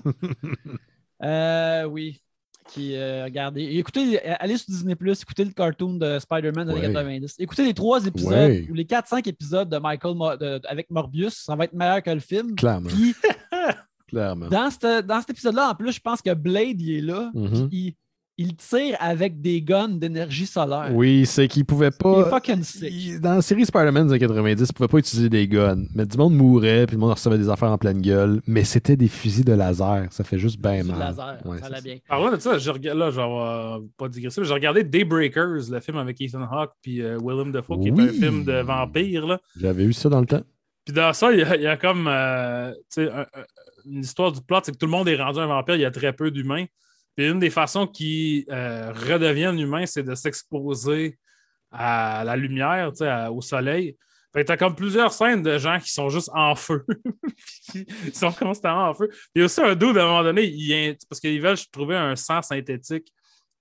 Euh, oui. Qui, euh, regardez, écoutez, allez sur Disney Plus, écoutez le cartoon de Spider-Man des années Ouais. 90. Écoutez les trois épisodes Ouais. ou les 4-5 épisodes de Michael Mo- de- avec Morbius, ça va être meilleur que le film. Clairement. Puis Clairement. dans, ce- dans cet épisode-là, en plus, je pense que Blade il est là. Mhm. Il, il tire avec des guns d'énergie solaire. Oui, c'est qu'il pouvait pas. fucking sick. il- Dans la série Spider-Man des années 90, il pouvait pas utiliser des guns. Mais du monde mourait, puis le monde recevait des affaires en pleine gueule. Mais c'était des fusils de laser. Ça fait juste bien mal. laser, Ouais, ça allait bien. Parlant de ça, je là, genre, euh, pas digresser, mais j'ai regardé Daybreakers, le film avec Ethan Hawke puis euh, Willem Dafoe, qui est un film de vampire. Là. J'avais eu ça dans le temps. Puis dans ça, il y a, il y a comme euh, un- un- une histoire du plot, c'est que tout le monde est rendu un vampire, il y a très peu d'humains. Puis une des façons qui euh, redeviennent humains, c'est de s'exposer à la lumière, au soleil. Fait que t'as comme plusieurs scènes de gens qui sont juste en feu. Ils sont constamment en feu. Il y a aussi un doute à un moment donné, parce qu'ils veulent trouver un sang synthétique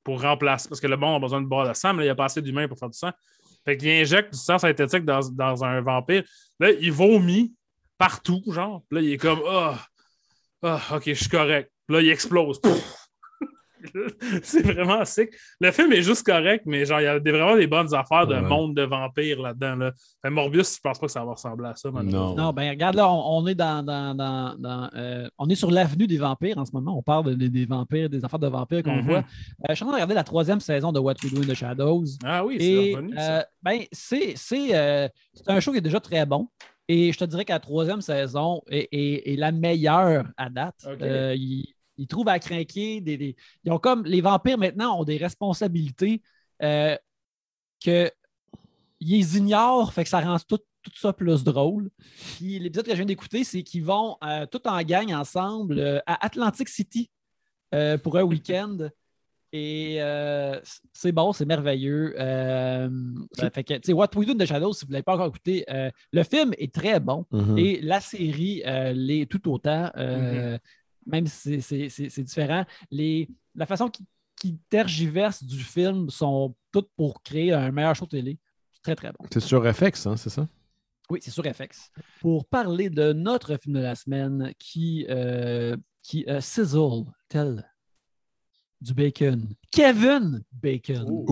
pour remplacer. Parce que le bon a besoin de boire de sang, mais là, il a pas assez d'humains pour faire du sang. Fait injecte du sang synthétique dans, dans un vampire. Là, il vomit partout, genre. Là, il est comme Ah, ah, ok, je suis correct. Là, il explose. c'est vraiment sick. Le film est juste correct, mais genre, il y a des- vraiment des bonnes affaires de Ouais. monde de vampires là-dedans. Là. Fait Morbius, je pense pas que ça va ressembler à ça, malheureusement. Non, ben regarde là, on, on est dans, dans, dans- dans, euh, on est sur l'avenue des vampires en ce moment. On parle de- des- des vampires, des affaires de vampires qu'on Mhm. voit. Euh, je suis en train de regarder la troisième saison de What We Do in the Shadows. Ah oui, c'est revenu. ça. euh, ben, c'est c'est, euh, c'est un show qui est déjà très bon. Et je te dirais que la troisième saison est, est- est la meilleure à date. Euh, ils trouvent à craquer des, des- Ils ont comme. Les vampires maintenant ont des responsabilités euh, que ils ignorent, fait que ça rend tout, tout ça plus drôle. Puis l'épisode que je viens d'écouter, c'est qu'ils vont euh, tout en gang ensemble euh, à Atlantic City euh, pour un week-end. Et euh, c'est bon, c'est merveilleux. Euh, euh, fait que, What We Do in the Shadows, si vous ne l'avez pas encore écouté, euh, le film est très bon Mhm. et la série l'est tout autant, euh, même si c'est- différent. Les, la façon qui, qui tergiverse du film sont toutes pour créer un meilleur show télé. C'est Très, très bon. C'est sur FX, hein, c'est ça? Oui, c'est sur FX. Pour parler de notre film de la semaine qui, euh, qui euh, sizzle tel du bacon. Kevin Bacon.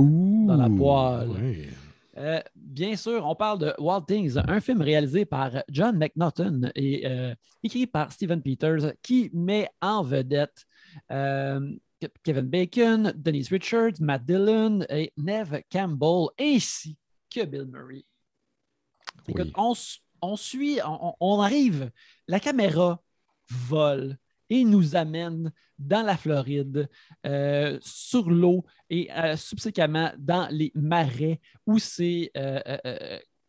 Dans la poêle. Euh, bien sûr, on parle de Wild Things, un film réalisé par John McNaughton et euh, écrit par Steven Peters, qui met en vedette euh, Kevin Bacon, Denise Richards, Matt Dillon et Neve Campbell, ainsi que Bill Murray. Écoute, Oui. on, suit, on arrive, la caméra vole et nous amène dans la Floride, euh, sur l'eau et euh, subséquemment dans les marais où c'est euh,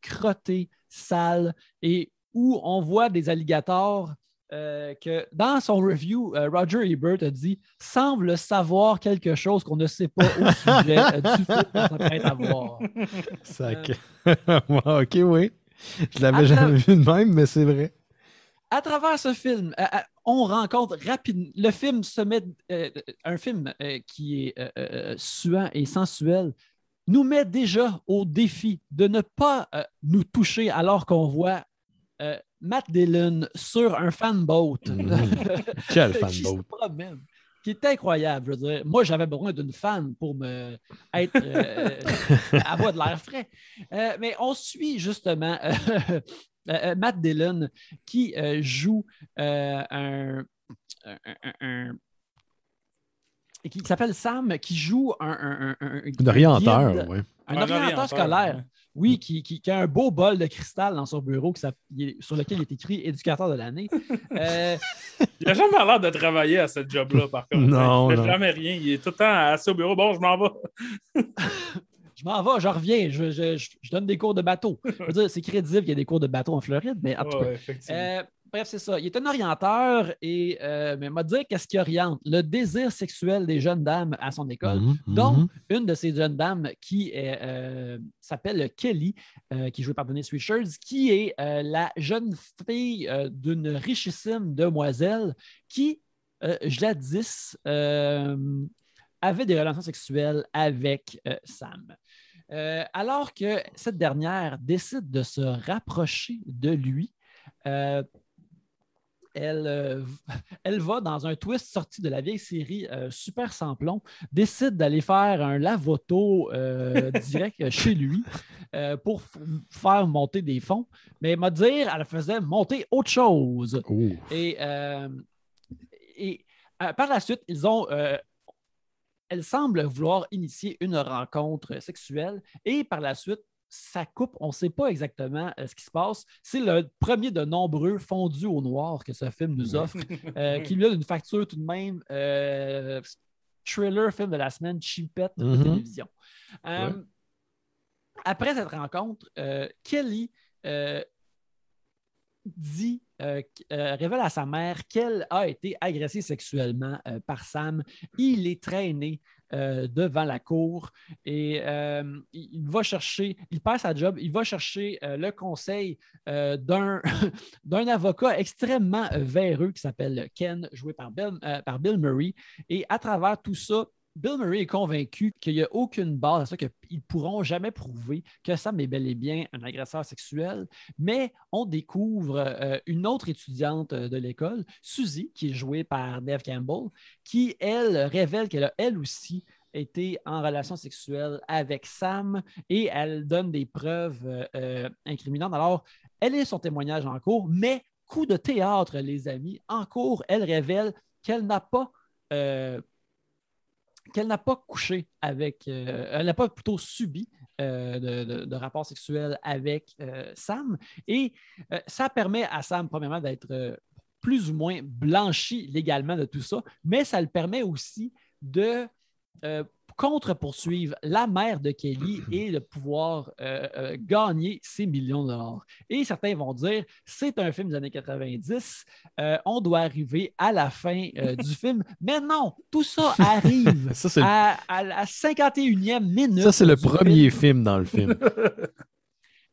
crotté, sale et où on voit des alligators euh, que dans son review, euh, Roger Ebert a dit semble savoir quelque chose qu'on ne sait pas au sujet euh, du film qu'on s'apprête à voir. Sac. Ok, oui. Je l'avais jamais vu de même, mais c'est vrai. à travers ce film, on rencontre rapidement. Le film se met. euh, un film euh, qui est euh, suant et sensuel nous met déjà au défi de ne pas nous toucher alors qu'on voit Matt Dillon sur un fanboat. Mhm. Quel fanboat. Qui est incroyable. Je veux dire, moi, j'avais besoin d'une fan pour me être euh, avoir de l'air frais. Euh, mais on suit justement euh, euh, Matt Dillon qui euh, joue euh, un, un- un- un- et qui s'appelle Sam, qui joue un, un, un- un- Un orienteur, guide, oui. un orienteur scolaire. Oui, qui, qui- qui a un beau bol de cristal dans son bureau est- sur lequel il est écrit éducateur de l'année. Euh, Il n'a jamais l'air de travailler à ce job-là, par contre. Non, il fait non. jamais rien. Il est tout le temps assis au bureau. Bon, je m'en vais. je m'en vais, je reviens, je, je- je- je donne des cours de bateau. Je veux dire, c'est crédible qu'il y ait des cours de bateau en Floride, mais en tout cas. Ouais. Euh, bref, c'est ça. Il est un orienteur et euh, mais m'a dit qu'est-ce qui oriente? Le désir sexuel des jeunes dames à son école, Mhm, dont mhm. une de ces jeunes dames qui euh, s'appelle Kelly, euh, qui est jouée par Denise Richards, qui est euh, la jeune fille euh, d'une richissime demoiselle qui, euh, jadis, euh, avait des relations sexuelles avec euh, Sam. Euh, alors que cette dernière décide de se rapprocher de lui, euh, elle, euh, elle va dans un twist sorti de la vieille série euh, Super Samplon, décide d'aller faire un lavoto euh, direct chez lui pour faire monter des fonds. Mais m'a dire, elle faisait monter autre chose. Et, et par la suite, ils ont. Elle semble vouloir initier une rencontre sexuelle et par la suite, ça coupe. On ne sait pas exactement euh, ce qui se passe. C'est le premier de nombreux fondus au noir que ce film nous offre, euh, qui lui donne une facture tout de même. euh, thriller, film de la semaine, cheapette de Mhm. télévision. Euh, Ouais. Après cette rencontre, euh, Kelly euh, dit, euh, euh, révèle à sa mère qu'elle a été agressée sexuellement euh, par Sam. Il est traîné devant la cour et il, va chercher, il perd sa job, il va chercher le conseil d'un avocat extrêmement véreux qui s'appelle Ken, joué par Bill, euh, par Bill Murray. Et à travers tout ça, Bill Murray est convaincu qu'il n'y a aucune base à ça, qu'ils ne pourront jamais prouver que Sam est bel et bien un agresseur sexuel. Mais on découvre euh, une autre étudiante euh, de l'école, Suzy, qui est jouée par Dave Campbell, qui, elle, révèle qu'elle a, elle aussi, été en relation sexuelle avec Sam et elle donne des preuves euh, incriminantes. Alors, elle est son témoignage en cours, mais coup de théâtre, les amis. En cours, elle révèle qu'elle n'a pas qu'elle n'a pas couché avec, euh, elle n'a pas plutôt subi euh, de, de- de rapports sexuels avec euh, Sam. Et ça permet à Sam, premièrement, d'être plus ou moins blanchi légalement de tout ça, mais ça le permet aussi de euh, contre-poursuivre la mère de Kelly et de pouvoir euh, euh, gagner ses millions de dollars. Et certains vont dire, c'est un film des années 90, euh, on doit arriver à la fin euh, du film. Mais non, tout ça arrive Ça, à, à la 51e minute. ça, c'est le premier film. film dans le film.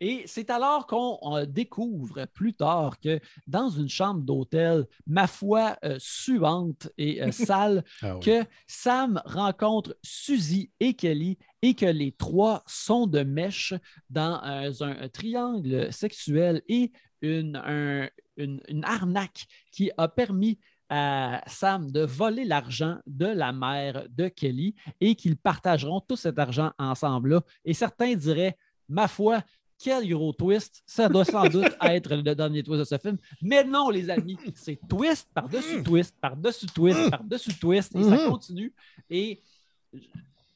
Et c'est alors qu'on euh, découvre plus tard que dans une chambre d'hôtel, ma foi euh, suante et euh, sale, Ah oui. que Sam rencontre Suzy et Kelly et que les trois sont de mèche dans euh, un, un triangle sexuel et une, un- une- une arnaque qui a permis à Sam de voler l'argent de la mère de Kelly et qu'ils partageront tout cet argent ensemble-là. Et certains diraient, ma foi, quel gros twist. Ça doit sans doute être le dernier twist de ce film. Mais non, les amis, c'est twist par-dessus twist, par-dessus twist, par-dessus twist, et ça Mhm. continue. Et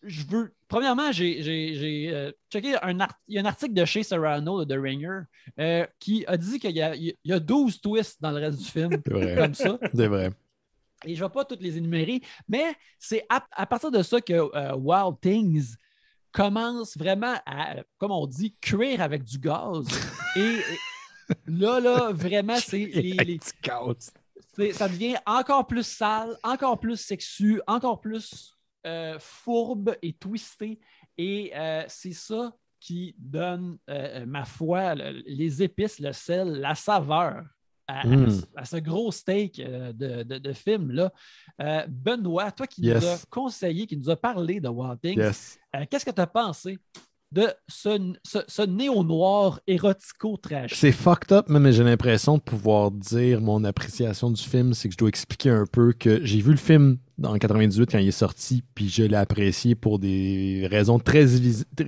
je- veux. Premièrement, j'ai j'ai- j'ai, euh, checké un, art- il y a un article de chez Serrano de The Ringer euh, qui a dit qu'il y, a- il y a 12 twists dans le reste du film, C'est vrai. comme ça. C'est vrai. Et je ne vais pas toutes les énumérer, mais c'est à, à partir de ça que euh, Wild Things commence vraiment à, comme on dit, cuire avec du gaz. et, là, là, vraiment, c'est les- ça devient encore plus sale, encore plus sexu, encore plus euh, fourbe et twisté. Et euh, c'est ça qui donne, euh, ma foi, le- les épices, le sel, la saveur à, à- Mm. à ce gros steak euh, de, de- de film-là. Euh, Benoît, toi qui Yes. nous as conseillé, qui nous a parlé de Wild Things, Yes. euh, qu'est-ce que tu as pensé de ce, ce- ce néo-noir érotico-trash? C'est fucked up, mais j'ai l'impression de pouvoir dire mon appréciation du film, c'est que je dois expliquer un peu que j'ai vu le film en 98 quand il est sorti, puis je l'ai apprécié pour des raisons très,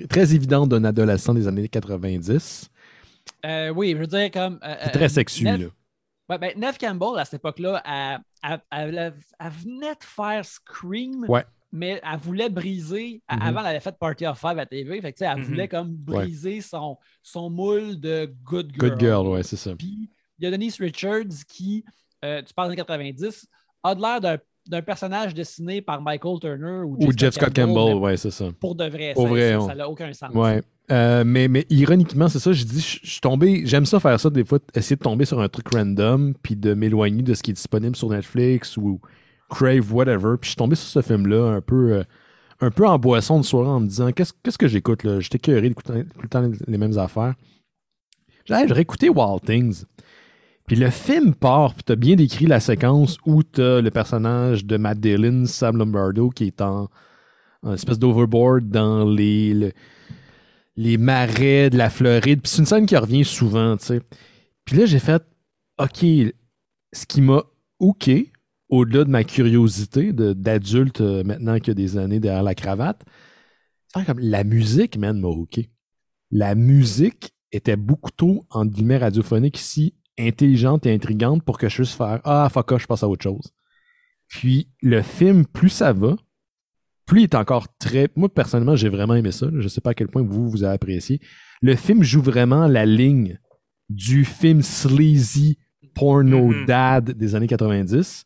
très évidentes d'un adolescent des années 90. Euh, oui, je veux dire, comme. euh, C'est très sexu, là. Ouais, ben, Neve Campbell, à cette époque-là, elle, elle- elle- elle venait de faire Scream, Ouais. mais elle voulait briser. Mhm. Avant, elle avait fait Party of Five à TV. Fait que, tu sais, elle Mhm. voulait comme briser son, son moule de Good Girl. Good girl, ouais, c'est ça. Puis il y a Denise Richards qui, euh, tu parles des 90, a de l'air d'un- d'un personnage dessiné par Michael Turner ou, Ou Jeff Scott Campbell, ouais, c'est ça. Pour de vrai, Pour ça- vrai, ça on- ça n'a aucun sens. Ouais. Euh, mais, mais ironiquement, c'est ça, je dis, je suis tombé, j'aime ça faire ça des fois, essayer de tomber sur un truc random, puis de m'éloigner de ce qui est disponible sur Netflix ou Crave, whatever. Puis je suis tombé sur ce film-là un peu, euh, un peu en boisson de soirée en me disant, qu'est-ce qu'est-ce que j'écoute là? J'étais curé d'écouter tout le temps les, mêmes affaires. J'ai dit, Hey, j'aurais écouté Wild Things. Puis le film part, puis t'as bien décrit la séquence où t'as le personnage de Matt Dillon, Sam Lombardo, qui est en, espèce d'overboard dans les, le- les marais de la Floride. Puis c'est une scène qui revient souvent, tu sais. Puis là, j'ai fait, OK, ce qui m'a OK, au-delà de ma curiosité d'adulte euh, maintenant qu'il y a des années derrière la cravate, c'est comme la musique, man, m'a OK. La musique était beaucoup trop, en guillemets, radiophonique ici, intelligente et intrigante pour que je puisse faire Ah, fuck off, je passe à autre chose. Puis le film, plus ça va, plus il est encore très. Moi, personnellement, j'ai vraiment aimé ça. Je sais pas à quel point vous, vous avez apprécié. Le film joue vraiment la ligne du film sleazy porno Mhm. dad des années 90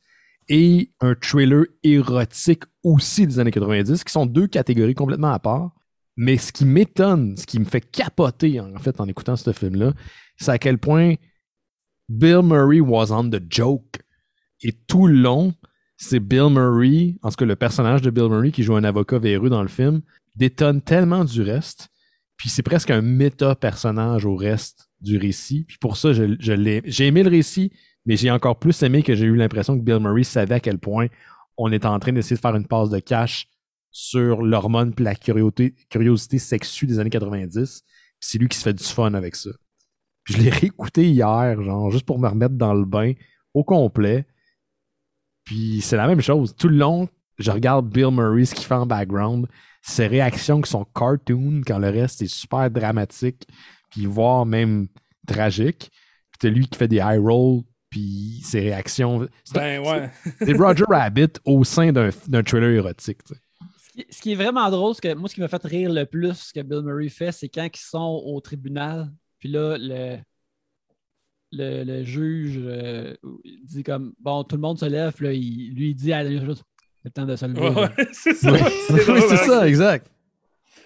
et un thriller érotique aussi des années 90, qui sont deux catégories complètement à part. Mais ce qui m'étonne, ce qui me fait capoter en fait en écoutant ce film-là, c'est à quel point Bill Murray was on the joke. Et tout le long, c'est Bill Murray, en tout cas le personnage de Bill Murray qui joue un avocat véreux dans le film, détonne tellement du reste. Puis c'est presque un méta-personnage au reste du récit. Puis pour ça. J'ai aimé le récit, mais j'ai encore plus aimé que j'ai eu l'impression que Bill Murray savait à quel point on était en train d'essayer de faire une passe de cash sur l'hormone puis la curiosité, curiosité des années 90. Puis c'est lui qui se fait du fun avec ça. Puis je l'ai réécouté hier, genre, juste pour me remettre dans le bain au complet. Puis c'est la même chose. Tout le long, je regarde Bill Murray, ce qu'il fait en background, ses réactions qui sont cartoon, quand le reste est super dramatique, puis voire même tragique. Puis t'as lui qui fait des high rolls, puis ses réactions. C'est Ben ouais. c'est Roger Rabbit au sein d'un d'un thriller érotique. Ce qui- Ce qui est vraiment drôle, c'est que moi, ce qui m'a fait rire le plus, ce que Bill Murray fait, c'est quand ils sont au tribunal, puis là, le, le, le juge euh, dit comme Bon, tout le monde se lève, là, il, lui, il dit à la dernière chose, c'est le temps de se lever. Ouais, là. ouais, c'est ça. Oui, C'est hein. ça, exact.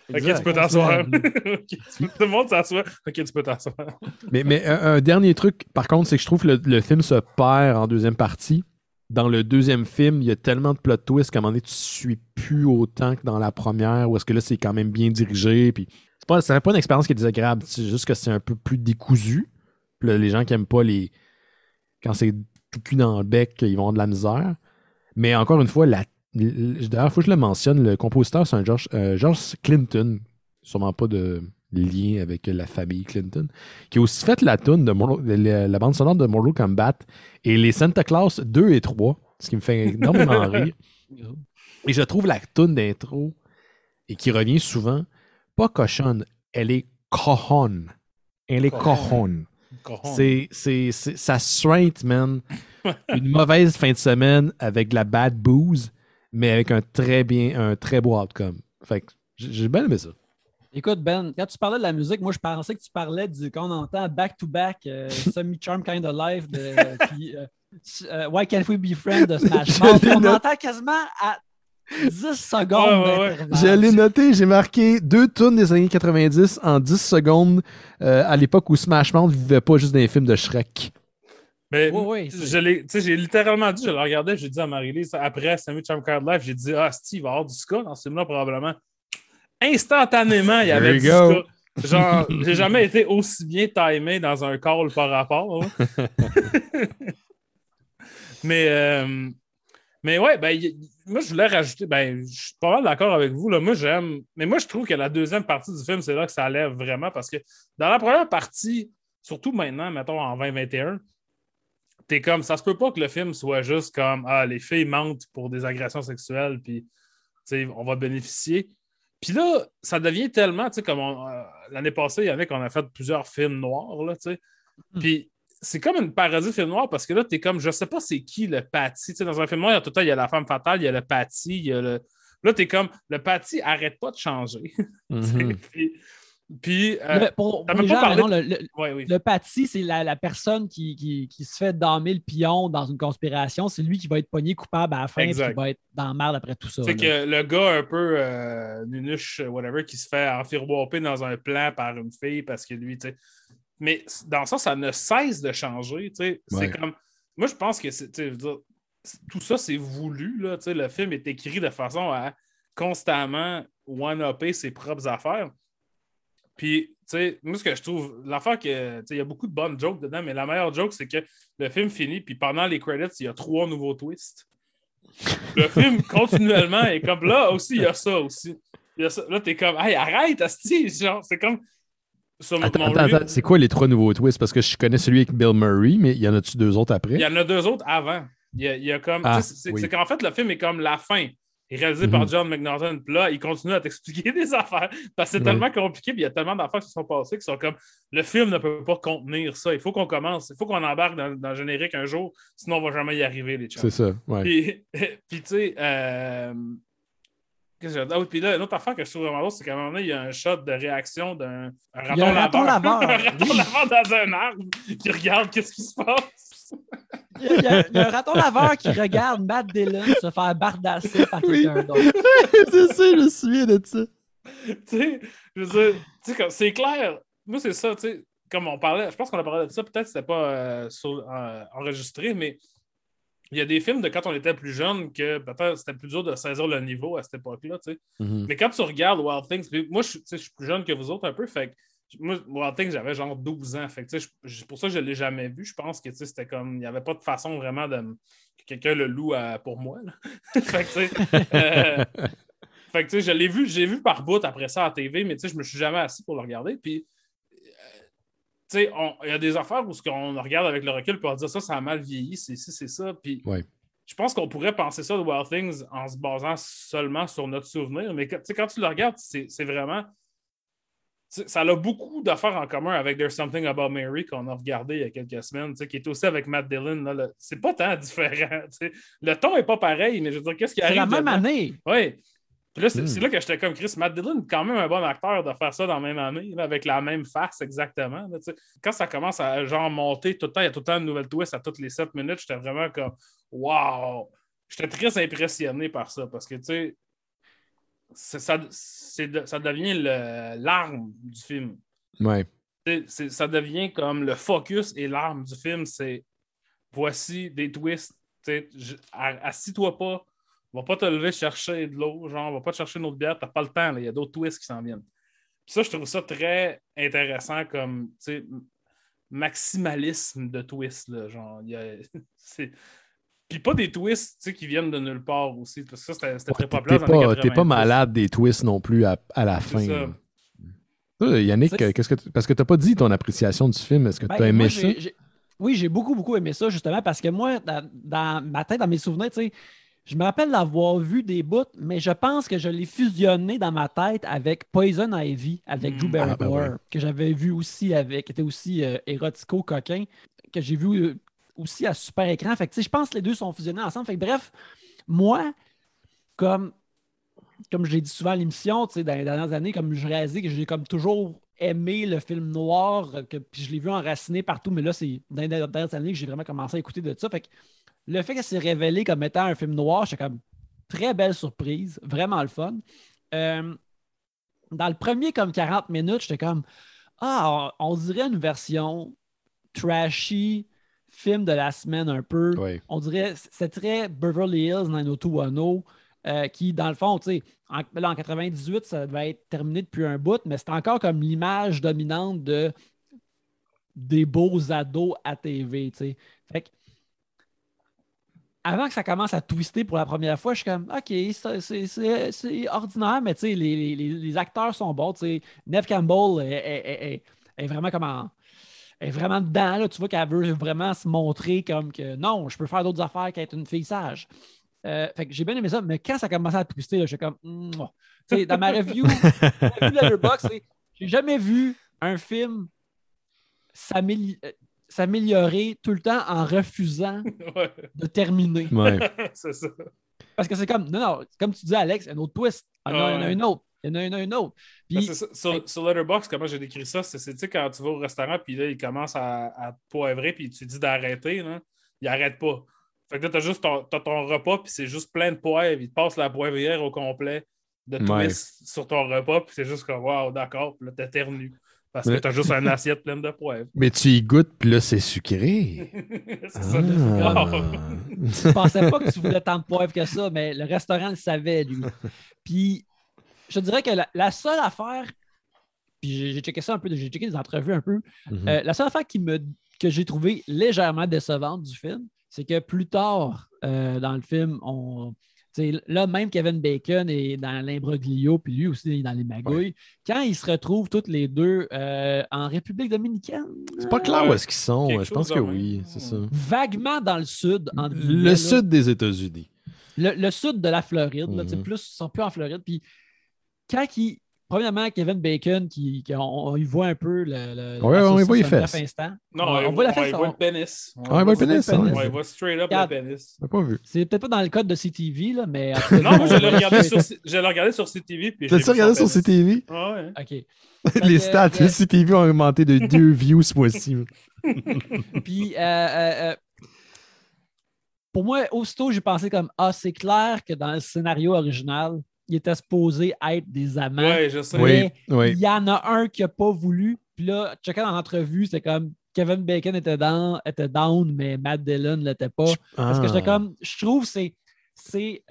Ok, Exact. tu peux t'asseoir. Tout le monde s'assoit. Ok, tu peux t'asseoir. Mais, mais un, un dernier truc, par contre, c'est que je trouve que le, le film se perd en deuxième partie. Dans le deuxième film, il y a tellement de plot twists qu'à un moment donné, tu ne suis plus autant que dans la première, où est-ce que là, c'est quand même bien dirigé. Puis pas, ça n'est pas une expérience qui est désagréable, c'est juste que c'est un peu plus décousu. Puis là, les gens qui aiment pas les. Quand c'est tout cul dans le bec, ils vont avoir de la misère. Mais encore une fois, la... d'ailleurs, il faut que je le mentionne, le compositeur, c'est un George, euh, George Clinton. Sûrement pas de lien avec la famille Clinton qui a aussi fait la tune de la bande sonore de Mortal Kombat et les Santa Claus 2 et 3, ce qui me fait énormément rire. Et je trouve la tune d'intro et qui revient souvent pas cochonne, elle est cochonne. Elle est cochonne. C'est, c'est, c'est- ça straight, man. Une mauvaise fin de semaine avec de la bad booze, mais avec un très bien, un très beau outcome. Fait que j'ai bien aimé ça. Écoute, Ben, quand tu parlais de la musique, moi, je pensais que tu parlais du qu'on entend back-to-back euh, Semi-Charm Kind of Life de puis, euh, euh, Why Can't We Be Friends de Smash Mouth? On entend quasiment à 10 secondes Ouais, ouais. Je l'ai noté, j'ai marqué deux tunes des années 90 en 10 secondes euh, à l'époque où Smash Mouth vivait pas juste dans les films de Shrek. Mais tu sais, j'ai littéralement dit, je le regardais, j'ai dit à Marie-Lise, après Sammy Charm Card Life, j'ai dit, ah, Steve, il va y avoir du ska dans ce film-là, probablement. Instantanément, il y avait du ska. Genre, j'ai jamais été aussi bien timé dans un call par rapport. hein. mais, euh, mais ouais, ben, moi, je voulais rajouter, ben, je suis pas mal d'accord avec vous. Là. Moi, j'aime, mais moi, je trouve que la deuxième partie du film, c'est là que ça lève vraiment parce que dans la première partie, surtout maintenant, mettons en 2021, t'es comme, ça se peut pas que le film soit juste comme, ah, les filles mentent pour des agressions sexuelles, puis, tu sais, on va bénéficier. Puis là, ça devient tellement, tu sais, comme euh, l'année passée, Yannick, on a fait plusieurs films noirs, là, tu sais. Puis c'est comme une parodie de film noir parce que là, t'es comme, je sais pas c'est qui le Patty. Tu sais, dans un film noir, il y a tout le temps, il y a la femme fatale, il y a le Patty, il y a le. Là, t'es comme, le Patty arrête pas de changer. Mhm. Puis, Puis, euh, Le- pour, t'as pour même les pas gens, parlé non, le, le- ouais, oui. le Patty, c'est la, la personne qui, qui- qui se fait damer le pion dans une conspiration. C'est lui qui va être pogné coupable à la fin et qui va être dans la merde après tout ça. C'est que le gars un peu euh, nunuche, whatever, qui se fait enfirouaper dans un plan par une fille parce que lui, tu sais. Mais dans ça, ça ne cesse de changer. Ouais. C'est comme. Moi, je pense que je dire, tout ça, c'est voulu, là. Le film est écrit de façon à constamment one-upper ses propres affaires. Puis, tu sais, moi, ce que je trouve, l'affaire que, tu sais, il y a beaucoup de bonnes jokes dedans, mais la meilleure joke, c'est que le film finit, puis pendant les credits, il y a trois nouveaux twists. Le film, continuellement, est comme là aussi, il y a ça aussi. Il y a ça. Là, t'es comme, hey, arrête, Asti! Genre, c'est comme. Attends, attends, attends, c'est quoi les trois nouveaux twists? Parce que je connais celui avec Bill Murray, mais il y en a-tu deux autres après? Il y en a deux autres avant. Il y a, il y a comme. Ah, c'est oui. qu'en fait, le film est comme la fin. Il est réalisé par Mhm. John McNaughton. Puis là, il continue à t'expliquer des affaires. Parce que c'est tellement compliqué. Puis il y a tellement d'affaires qui se sont passées qui sont comme le film ne peut pas contenir ça. Il faut qu'on commence. Il faut qu'on embarque dans, dans le générique un jour. Sinon, on va jamais y arriver, les chums. C'est ça, ouais. Puis, puis, tu sais, euh, qu'est-ce que j'ai dit? Ah oui, puis là, une autre affaire que je trouve vraiment drôle, c'est qu'à un moment donné, il y a un shot de réaction d'un un raton laveur. un raton oui. laveur dans un arbre qui regarde qu'est-ce qui se passe. Il y, a, il y a- il y a un raton laveur qui regarde Matt Dillon se faire bardasser par Oui. quelqu'un d'autre. c'est ça, je me souviens de ça. tu sais, je veux dire, tu sais, comme- c'est clair. Moi, c'est ça, tu sais, comme on parlait, je pense qu'on a parlé de ça, peut-être que c'était pas euh, sur- euh, enregistré, mais il y a des films de quand on était plus jeune que peut-être c'était plus dur de saisir le niveau à cette époque-là, tu sais. Mhm. Mais quand tu regardes Wild Things, moi, je, suis- je plus jeune que vous autres un peu, fait que moi, Wild Things, j'avais genre 12 ans. Fait que, je- pour ça, je ne l'ai jamais vu. Je pense que c'était comme. Il n'y avait pas de façon vraiment de. que quelqu'un le loue à- pour moi. fait que, tu sais, euh, fait que, je l'ai vu, j'ai vu par bout après ça à TV, mais je me suis jamais assis pour le regarder. Puis, sais, on- il y a des affaires où ce qu'on regarde avec le recul, va dire ça, ça a mal vieilli, c'est c'est ça. Puis, Ouais. je pense qu'on pourrait penser ça de Wild Things en se basant seulement sur notre souvenir, mais quand, tu sais, quand tu le regardes, c'est c'est vraiment. Ça a beaucoup d'affaires en commun avec There's Something About Mary qu'on a regardé il y a quelques semaines, tu sais, qui est aussi avec Matt Dillon. C'est pas tant différent. tu sais. Le ton n'est pas pareil, mais je veux dire, qu'est-ce qui C'est arrive? la même dedans? année. Oui. Puis là, c'est Hmm. c'est là que j'étais comme Chris. Matt Dillon, quand même un bon acteur de faire ça dans la même année, là, avec la même face exactement. là. Quand ça commence à genre monter tout le temps, il y a tout le temps une nouvelle twist à toutes les 7 minutes, j'étais vraiment comme Wow! J'étais très impressionné par ça parce que tu sais, ça, de- ça devient l'arme du film. Ouais. Ça devient comme le focus et l'arme du film, c'est voici des twists. Assis-toi pas, va pas te lever chercher de l'eau, genre, va pas te chercher une autre bière, t'as pas le temps, là, il y a d'autres twists qui s'en viennent. Puis ça, je trouve ça très intéressant comme, tu sais, m- maximalisme de twists, là, genre, il y a- c'est- Puis pas des twists, tu sais, qui viennent de nulle part aussi, parce que ça, c'était très populaire t'es pas, pas 90. malade des twists non plus à, à la fin. ça. là. Toi, Yannick, qu'est-ce que tu- parce que t'as pas dit ton appréciation du film. Est-ce que Ben, tu as aimé moi, ça? Oui, j'ai beaucoup, beaucoup aimé ça, justement, parce que moi, dans, dans ma tête, dans mes souvenirs, tu sais, je me rappelle d'avoir vu des bouts, mais je pense que je l'ai fusionné dans ma tête avec Poison Ivy, avec Mm. Drew Ah, Barrymore, ben ouais. que j'avais vu aussi avec, qui était aussi euh, érotico-coquin, que j'ai vu euh, aussi à super écran. Fait que, tu sais, je pense que les deux sont fusionnés ensemble. Fait que, bref, moi, comme, comme j'ai dit souvent à l'émission, tu sais, dans les dernières années, comme je réalisais que j'ai comme toujours aimé le film noir, euh, que, puis je l'ai vu enraciné partout, mais là, c'est dans les dernières années que j'ai vraiment commencé à écouter de ça. Fait que le fait qu'elle s'est révélée comme étant un film noir, j'étais comme très belle surprise, vraiment le fun. Euh, dans le premier comme 40 minutes, j'étais comme Ah, on, on dirait une version trashy, film de la semaine un peu. On dirait, c'est très Beverly Hills 90210, euh, qui, dans le fond, tu sais, en, là, en 98, ça devait être terminé depuis un bout, mais c'est encore comme l'image dominante de des beaux ados à TV, tu sais. Fait que, avant que ça commence à twister pour la première fois, je suis comme, OK, c'est- ordinaire, mais les, les- acteurs sont bons, tu sais. Neve Campbell est, est- est- est- est vraiment comme en- est vraiment dedans, là. Tu vois qu'elle veut vraiment se montrer comme que non, je peux faire d'autres affaires qu'être une fille sage. Euh, fait que j'ai bien aimé ça, mais quand ça commençait à twister, je suis comme, dans ma review, ma review Letterboxd, j'ai jamais vu un film s'améliorer s'améliorer tout le temps en refusant Ouais, de terminer. Ouais. c'est ça. Parce que c'est comme, non, non, comme tu dis, Alex, un autre twist. Ah non, il y en a une autre. Il y en a un, un autre. Puis, ça. sur, sur Letterboxd, comment j'ai décrit ça, c'est tu sais, quand tu vas au restaurant, puis là, il commence à, à te poivrer, puis tu dis d'arrêter, là, il arrête pas. Fait que là, t'as juste ton, t'as ton repas, puis c'est juste plein de poivre. Il te passe la poivrière au complet de Ouais. twist sur ton repas, puis c'est juste comme, waouh, d'accord, puis là, t'éternues. Parce que Mais- t'as juste une assiette pleine de poivre. Mais tu y goûtes, puis là, c'est sucré. c'est ça. Ah. je pensais pas que tu voulais tant de poivre que ça, mais le restaurant le savait, lui. Puis, je te dirais que la, la seule affaire, puis j'ai checké ça un peu, j'ai checké des entrevues un peu, Mhm. Euh, la seule affaire qui me, que j'ai trouvé légèrement décevante du film, c'est que plus tard euh, dans le film, on. Tu sais, Là, même Kevin Bacon est dans l'imbroglio, puis lui aussi est dans les magouilles. Quand ils se retrouvent tous les deux euh, en République dominicaine, C'est pas clair où est-ce qu'ils sont. Quelque Je pense que oui, c'est ça. vaguement dans le sud, entre guillemets, Le là. sud des États-Unis. le, le sud de la Floride, là, Mhm. plus, ils sont plus en Floride. Puis quand ils. Premièrement, Kevin Bacon, qui, qui- on, on y voit un peu le. le Ouais, on y voit les fesses. instant. Non, on, on, on voit la on fesse. y voit on- le pénis. Ah, on voit le pénis, hein. On y voit straight up Regarde. le pénis. Pas vu. C'est peut-être pas dans le code de CTV, là, mais. Non, moi, je l'ai regardé sur, je l'ai regardé sur CTV. T'as-tu regardé sur. CTV? Ah ouais. OK. Les stats euh, de CTV ont augmenté de deux views ce mois-ci. Puis, euh, euh, euh, pour moi, aussitôt, j'ai pensé comme Ah, c'est clair que dans le scénario original, il était supposé être des amants. Ouais, je sais. Mais oui. Il y en a un qui n'a pas voulu. Puis là, chacun dans l'entrevue, c'est comme Kevin Bacon était, dans, était down, mais Matt Dillon ne l'était pas. Parce que j'étais comme, je trouve que c'est, c'est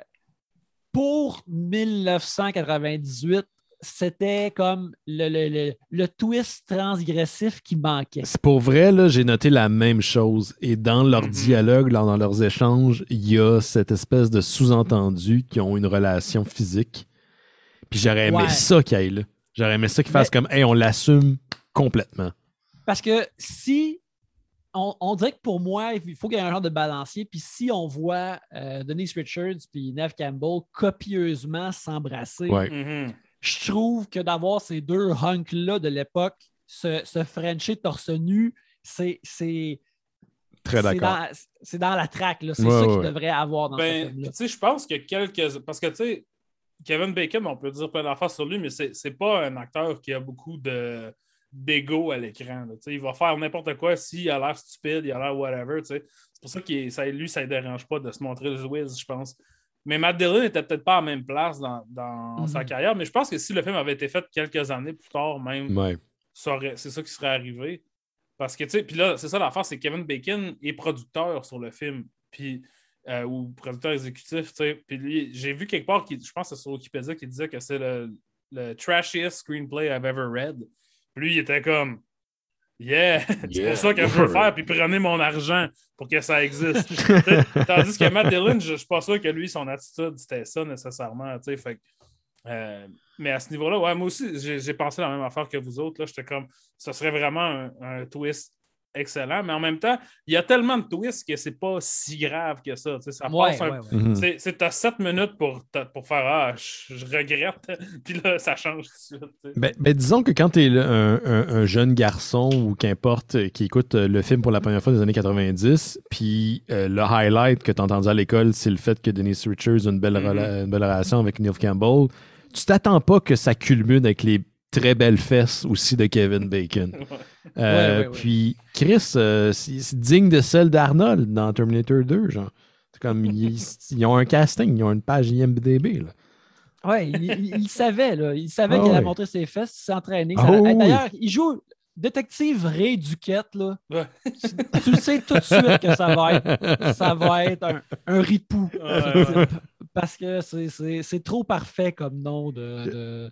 pour 1998, c'était comme le, le, le, le twist transgressif qui manquait. C'est pour vrai, là, j'ai noté la même chose. Et dans leur Mhm. dialogue, dans leurs échanges, il y a cette espèce de sous-entendu qui ont une relation physique. Puis j'aurais aimé Ouais. ça qu'il là. J'aurais aimé ça qu'ils fassent Mais- comme, hey, on l'assume complètement. Parce que si on, on dirait que pour moi, il faut qu'il y ait un genre de balancier. Puis si on voit euh, Denise Richards puis Neve Campbell copieusement s'embrasser, Ouais. Mhm. Je trouve que d'avoir ces deux hunks-là de l'époque, se, se Frencher torse nu, c'est. c'est Très c'est d'accord. dans, c'est dans la traque, là. C'est Ouais, ça ouais, qu'il devrait avoir dans ce Ben, film-là. tu sais, je pense que quelques. Parce que, tu sais, Kevin Bacon, on peut dire plein d'affaires sur lui, mais c'est c'est pas un acteur qui a beaucoup de d'ego à l'écran. là. Tu sais, Il va faire n'importe quoi s'il a l'air stupide, il a l'air whatever. C'est pour ça que ça, lui, ça ne dérange pas de se montrer le whiz, je pense. Mais Matt Dillon n'était peut-être pas à la même place dans, dans Mhm. sa carrière, mais je pense que si le film avait été fait quelques années plus tard, même, Ouais. c'est ça qui serait arrivé. Parce que, tu sais, puis là, c'est ça l'affaire, c'est que Kevin Bacon est producteur sur le film, puis, euh, ou producteur exécutif, tu sais. Puis lui, j'ai vu quelque part, qui, je pense que c'est sur Wikipédia, qui disait que c'est le, le trashiest screenplay I've ever read. Puis lui, il était comme, yeah, c'est pour ça que je veux faire, puis prenez mon argent pour que ça existe. Tandis que Matt Dillon, je ne suis pas sûr que lui, son attitude, c'était ça nécessairement. Fait euh, mais à ce niveau-là, ouais, moi aussi, j'ai pensé la même affaire que vous autres. J'étais comme, ce serait vraiment un, un twist excellent, mais en même temps, il y a tellement de twists que c'est pas si grave que ça. tu sais, Ça Ouais, passe un- ouais, ouais. C'est- C'est t'as 7 minutes pour, pour faire Ah, je, je regrette, puis là, ça change tout de suite. tu sais. Ben, ben, disons que quand tu es un, un- un jeune garçon ou qu'importe euh, qui écoute euh, le film pour la première fois des années 90, puis euh, le highlight que tu as entendu à l'école, c'est le fait que Denise Richards a une belle, Mhm. rela- une belle relation avec Neil Campbell, tu t'attends pas que ça culmine avec les très belles fesses aussi de Kevin Bacon. Euh, Ouais, ouais, ouais. Puis Chris, euh, c'est digne de celle d'Arnold dans Terminator 2, genre. C'est comme, ils, ils ont un casting, ils ont une page IMDB, là. Ouais, il, il- il savait, là. Il savait Ah qu'il allait montrer ses fesses, il s'est entraîné. Ah Ça- oui, Hey, oui. D'ailleurs, il joue détective Ray Duquette, là. Ouais. Tu, tu le sais tout de suite que ça va être, ça va être un, un ripou. Parce que c'est- c'est c'est trop parfait comme nom de. de-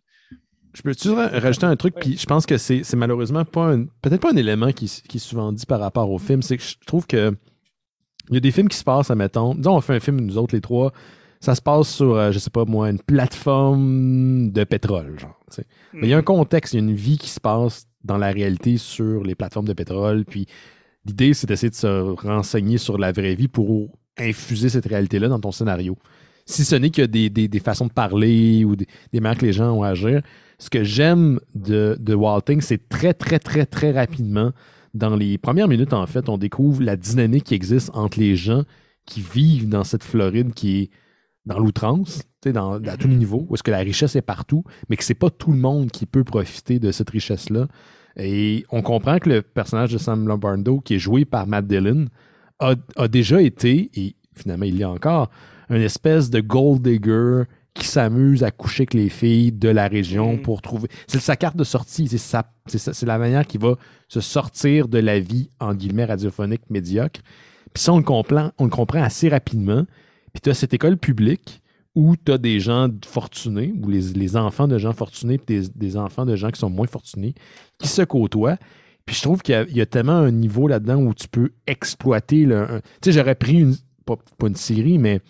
Je peux-tu ra- rajouter un truc, puis je pense que c'est malheureusement pas un- peut-être pas un élément qui, est souvent dit par rapport au film, c'est que je trouve que il y a des films qui se passent, admettons, disons on fait un film, nous autres les trois, ça se passe sur, euh, je sais pas moi, une plateforme de pétrole, genre. Mais il y a un contexte, il y a une vie qui se passe dans la réalité sur les plateformes de pétrole, puis l'idée c'est d'essayer de se renseigner sur la vraie vie pour infuser cette réalité-là dans ton scénario. Si ce n'est a des, des- des façons de parler ou des, des manières que les gens ont à agir, ce que j'aime de, de Walting, c'est très, très, très, très rapidement, dans les premières minutes, en fait, on découvre la dynamique qui existe entre les gens qui vivent dans cette Floride qui est dans l'outrance, à tous les niveaux, où est-ce que la richesse est partout, mais que c'est pas tout le monde qui peut profiter de cette richesse-là. Et on comprend que le personnage de Sam Lombardo, qui est joué par Matt Dillon, a, a déjà été, et finalement il a encore, une espèce de gold digger qui s'amuse à coucher avec les filles de la région Mm. pour trouver. C'est sa carte de sortie. C'est sa- c'est sa- c'est la manière qu'il va se sortir de la vie, en guillemets, radiophonique médiocre. Puis ça, on le comprend, on le comprend assez rapidement. Puis tu as cette école publique où tu as des gens fortunés, ou les, les enfants de gens fortunés, puis des, des enfants de gens qui sont moins fortunés, qui se côtoient. Puis je trouve qu'il y a- il y, a tellement un niveau là-dedans où tu peux exploiter. Tu sais, j'aurais pris une, pas, pas une série, mais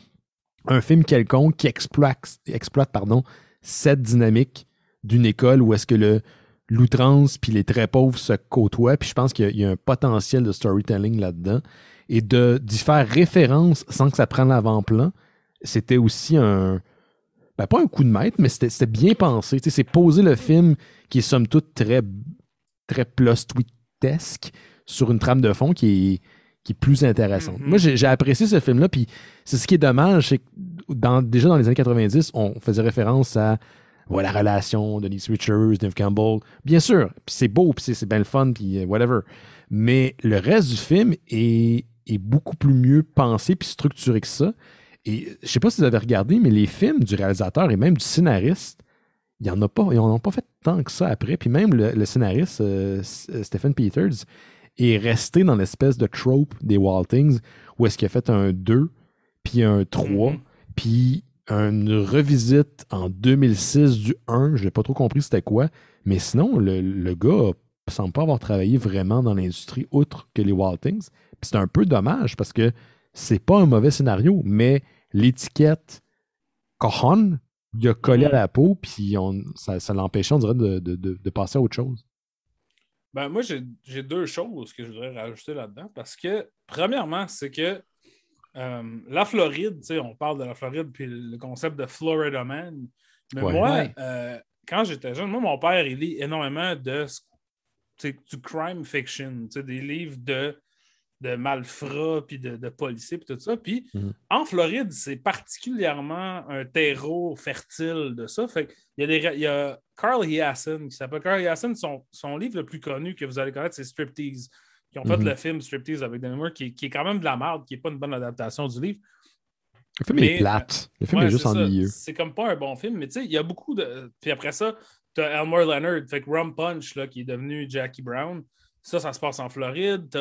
un film quelconque qui exploite, pardon, cette dynamique d'une école où est-ce que le l'outrance puis les très pauvres se côtoient. Puis je pense qu'il y a- un potentiel de storytelling là-dedans. Et de d'y faire référence sans que ça prenne l'avant-plan, c'était aussi un. Ben, pas un coup de maître, mais c'était bien pensé. C'est poser le film qui est somme toute très, très sur une trame de fond qui est, qui est plus intéressante. Mhm. Moi, j'ai apprécié ce film-là, puis c'est ce qui est dommage, c'est que dans, déjà dans les années 90, on faisait référence à ouais, la relation de Denise Richards, Neve Campbell. Bien sûr, puis c'est beau, puis c'est- bien le fun, puis euh, whatever. Mais le reste du film est, est beaucoup plus mieux pensé puis structuré que ça. Et je sais pas si vous avez regardé, mais les films du réalisateur et même du scénariste, il y en a pas, ils n'en ont pas fait tant que ça après. Puis même le, le scénariste, euh, euh, Stephen Peters, est resté dans l'espèce de trope des Waltings où est-ce qu'il a fait un 2, puis un 3, Mhm. puis une revisite en 2006 du 1. Je n'ai pas trop compris c'était quoi. Mais sinon, le, le gars semble pas avoir travaillé vraiment dans l'industrie outre que les Waltings. Puis c'est un peu dommage parce que c'est pas un mauvais scénario, mais l'étiquette Cojon, il a collé à la peau, puis on, ça, ça l'empêchait, on dirait, de, de- de- de passer à autre chose. Ben, moi, j'ai j'ai deux choses que je voudrais rajouter là-dedans. Parce que, premièrement, c'est que euh, la Floride, tu sais, on parle de la Floride, puis le concept de Florida Man. Mais Ouais. moi, Ouais. euh, quand j'étais jeune, moi, mon père, il lit énormément de tu sais, du crime fiction, tu sais, des livres de, de malfrats, puis de, de policiers, puis tout ça. Puis Mhm. en Floride, c'est particulièrement un terreau fertile de ça. Fait il y a, des, il y a Carl Hiassen qui s'appelle Carl Hiassen. Son, son livre le plus connu que vous allez connaître, c'est Striptease. Qui ont fait Mhm. le film Striptease avec Moore, qui, qui est quand même de la merde, qui n'est pas une bonne adaptation du livre. Le film Mais, est plate. Le film Ouais, est juste ennuyeux. C'est comme pas un bon film, mais tu sais, il y a beaucoup de. Puis après ça, tu as Elmore Leonard, fait que Rum Punch, là, qui est devenu Jackie Brown. Ça, ça se passe en Floride. Tu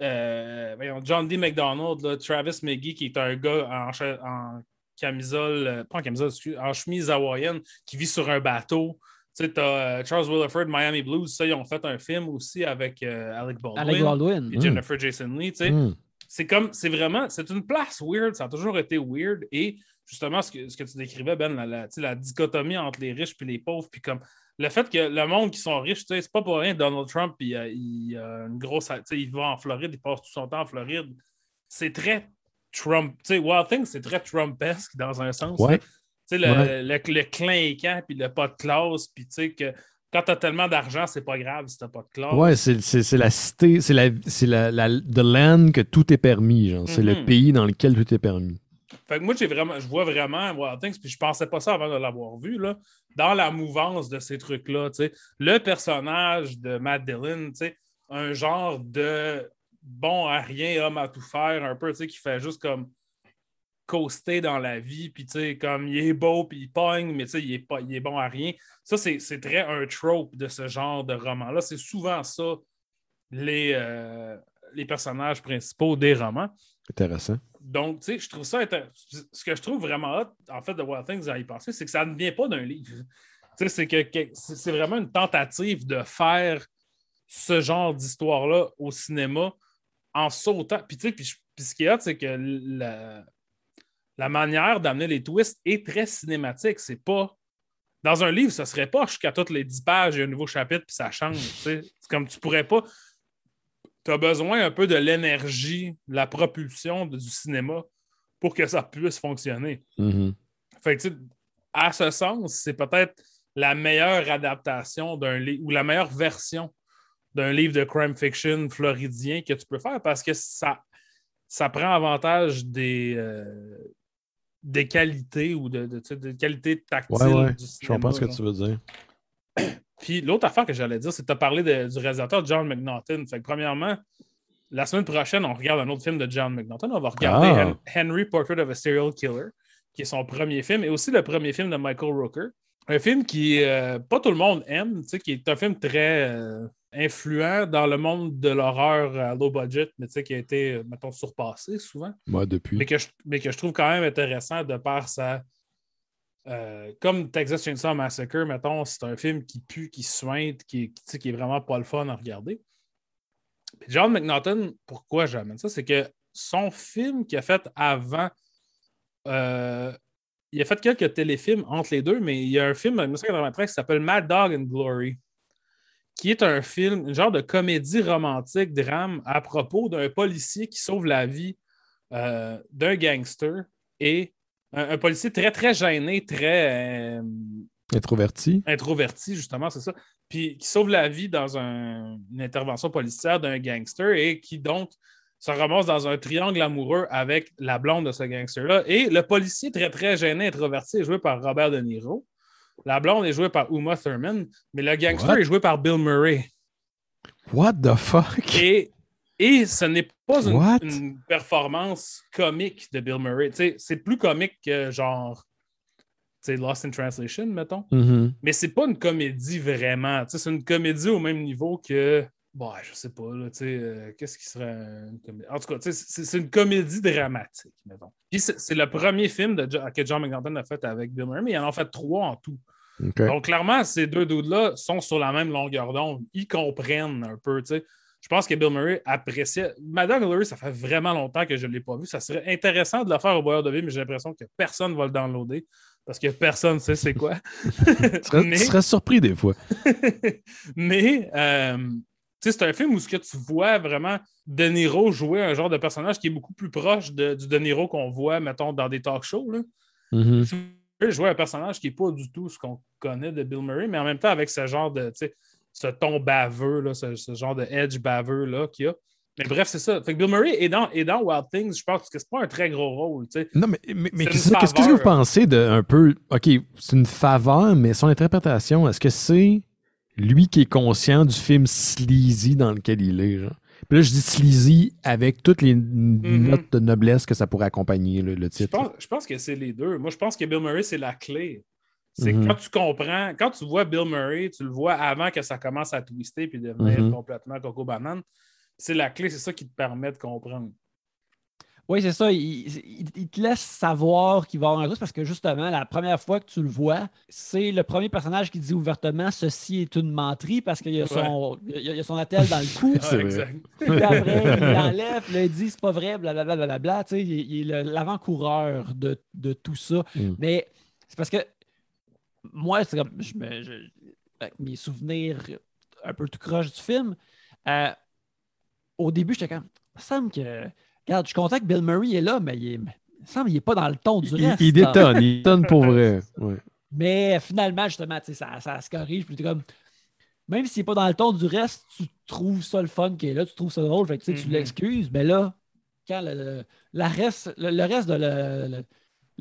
as John D. McDonald, là, Travis McGee, qui est un gars en, camisole, euh, pas en camisole, en chemise hawaïenne, qui vit sur un bateau. Tu sais, as Charles Williford, Miami Blues. Ça, ils ont fait un film aussi avec euh, Alec Baldwin Alec Baldwin. et Jennifer Jason Lee. Tu sais Hmm. c'est comme, c'est vraiment, c'est une place weird, ça a toujours été weird. Et justement, ce que, ce que tu décrivais, Ben, la, la, la dichotomie entre les riches et les pauvres, puis comme le fait que le monde qui sont riches, c'est pas pour rien, Donald Trump, il, a- il a une grosse, il va en Floride, il passe tout son temps en Floride. C'est très Trump, Wild Things, c'est très Trumpesque dans un sens. Ouais. là. Tu sais, le, Ouais. le, le clinquant, puis le pas de classe, puis tu sais, que quand t'as tellement d'argent, c'est pas grave si t'as pas de classe. Ouais, c'est la cité, c'est la, c'est la, la the land que tout est permis. genre. C'est le Mhm. pays dans lequel tout est permis. Fait que moi, j'ai vraiment, je vois vraiment Wild Things, puis je pensais pas ça avant de l'avoir vu, là, dans la mouvance de ces trucs-là. Le personnage de Matt Dillon, un genre de bon à rien, homme à tout faire, un peu, qui fait juste comme coaster dans la vie, puis comme il est beau, puis il pogne, mais il est, pas, il est bon à rien. Ça, c'est c'est très un trope de ce genre de roman-là. C'est souvent ça, les, euh, les personnages principaux des romans. Intéressant. Donc, tu sais, je trouve ça intér- Ce que je trouve vraiment hot, en fait, de Wild Things à y penser, c'est que ça ne vient pas d'un livre. Tu sais, c'est que, c'est vraiment une tentative de faire ce genre d'histoire-là au cinéma en sautant. Puis, tu sais, puis, ce qui est hot, c'est que la, manière d'amener les twists est très cinématique. C'est pas. Dans un livre, ça serait pas jusqu'à toutes les 10 pages, il y a un nouveau chapitre, puis ça change. tu sais. C'est comme tu pourrais pas tu as besoin un peu de l'énergie, de la propulsion de- du cinéma pour que ça puisse fonctionner. Mhm. Fait que, à ce sens, c'est peut-être la meilleure adaptation d'un livre ou la meilleure version d'un livre de crime fiction floridien que tu peux faire parce que ça, ça prend avantage des, euh, des qualités ou de, de, qualités tactiles Ouais, ouais. du Je cinéma. comprends ce que tu veux dire. Puis l'autre affaire que j'allais dire, c'est que tu as parlé de- du réalisateur John McNaughton. Fait que premièrement, la semaine prochaine, on regarde un autre film de John McNaughton. On va regarder Ah. Hen- Henry Portrait of a Serial Killer, qui est son premier film, et aussi le premier film de Michael Rooker. Un film qui euh, pas tout le monde aime, tu sais, qui est un film très euh, influent dans le monde de l'horreur à low budget, mais tu sais, qui a été, mettons, surpassé souvent Moi, depuis. mais que, je, mais que je trouve quand même intéressant de par sa. Euh, comme Texas Chainsaw Massacre, mettons, c'est un film qui pue, qui suinte, qui, qui, qui est vraiment pas le fun à regarder. Puis John McNaughton, pourquoi j'amène ça? C'est que son film qu'il a fait avant, euh, il a fait quelques téléfilms entre les deux, mais il y a un film en 1993 qui s'appelle Mad Dog and Glory, qui est un film, un genre de comédie romantique, drame, à propos d'un policier qui sauve la vie euh, d'un gangster et un, un policier très, très gêné, très euh, Introverti. introverti, justement, c'est ça, puis qui sauve la vie dans un- une intervention policière d'un gangster et qui donc se ramasse dans un triangle amoureux avec la blonde de ce gangster-là. Et le policier très, très gêné, introverti, est joué par Robert De Niro. La blonde est jouée par Uma Thurman, mais le gangster What? est joué par Bill Murray. What the fuck? Et, et ce n'est pas une, performance comique de Bill Murray. C'est plus comique que genre tu sais, Lost in Translation, mettons. Mhm. Mais c'est pas une comédie vraiment. C'est une comédie au même niveau que. Bon, je sais pas, là, euh, qu'est-ce qui serait une comédie? En tout cas, c'est une comédie dramatique, mettons. Puis c'est le premier film de, que John McNaughton a fait avec Bill Murray, mais il en a fait trois en tout. Donc, clairement, ces deux dudes-là sont sur la même longueur d'onde. Ils comprennent un peu, tu sais. Je pense que Bill Murray appréciait. Madame Hillary, ça fait vraiment longtemps que je ne l'ai pas vu. Ça serait intéressant de le faire au boyeur de vie, mais j'ai l'impression que personne ne va le downloader parce que personne ne sait c'est quoi. Tu serais, mais tu serais surpris des fois. mais euh, tu sais, c'est un film où ce que tu vois vraiment De Niro jouer un genre de personnage qui est beaucoup plus proche de- du De Niro qu'on voit, mettons, dans des talk shows. Là. Mhm. Tu veux jouer un personnage qui n'est pas du tout ce qu'on connaît de Bill Murray, mais en même temps avec ce genre de, ce ton baveux, là, ce, ce genre de edge baveux là qu'il y a. Mais bref, c'est ça. Fait que Bill Murray est dans, est dans Wild Things, je pense que c'est pas un très gros rôle. Non, mais, mais, qu'est-ce que vous pensez de un peu. OK, c'est une faveur, mais son interprétation, est-ce que c'est lui qui est conscient du film sleazy dans lequel il est? Genre? Puis là, je dis sleazy avec toutes les n- notes de noblesse que ça pourrait accompagner le, le Je titre. pense, je pense que c'est les deux. Moi, je pense que Bill Murray, c'est la clé. C'est Mhm. quand tu comprends, quand tu vois Bill Murray, tu le vois avant que ça commence à twister puis devenir Mhm. complètement coco banane. C'est la clé, c'est ça qui te permet de comprendre. Oui, c'est ça. Il, il- il te laisse savoir qu'il va avoir un twist parce que justement, la première fois que tu le vois, c'est le premier personnage qui dit ouvertement ceci est une menterie parce qu'il y a son, il a, a son attel dans le cou. C'est Ah, vrai. exact. Puis après, il l'enlève, il dit c'est pas vrai, blablabla. Bla, bla, bla, tu sais, il, il est l'avant-coureur de, de tout ça. Mm. Mais c'est parce que moi, c'est comme je me- je- avec mes souvenirs un peu tout croche du film. euh, au début, j'étais comme. Il me semble que. Regarde, je suis content que Bill Murray est là, mais il, est, il me semble qu'il n'est pas dans le ton du Il, reste. il détonne, il détonne pour vrai. Ouais. Mais finalement, justement, ça, ça se corrige. Puis t'es comme, même s'il n'est pas dans le ton du reste, tu trouves ça le fun qui est là, tu trouves ça drôle, fait que tu sais, tu Mhm. l'excuses. Mais là, quand le, le- la reste, le, le reste de le,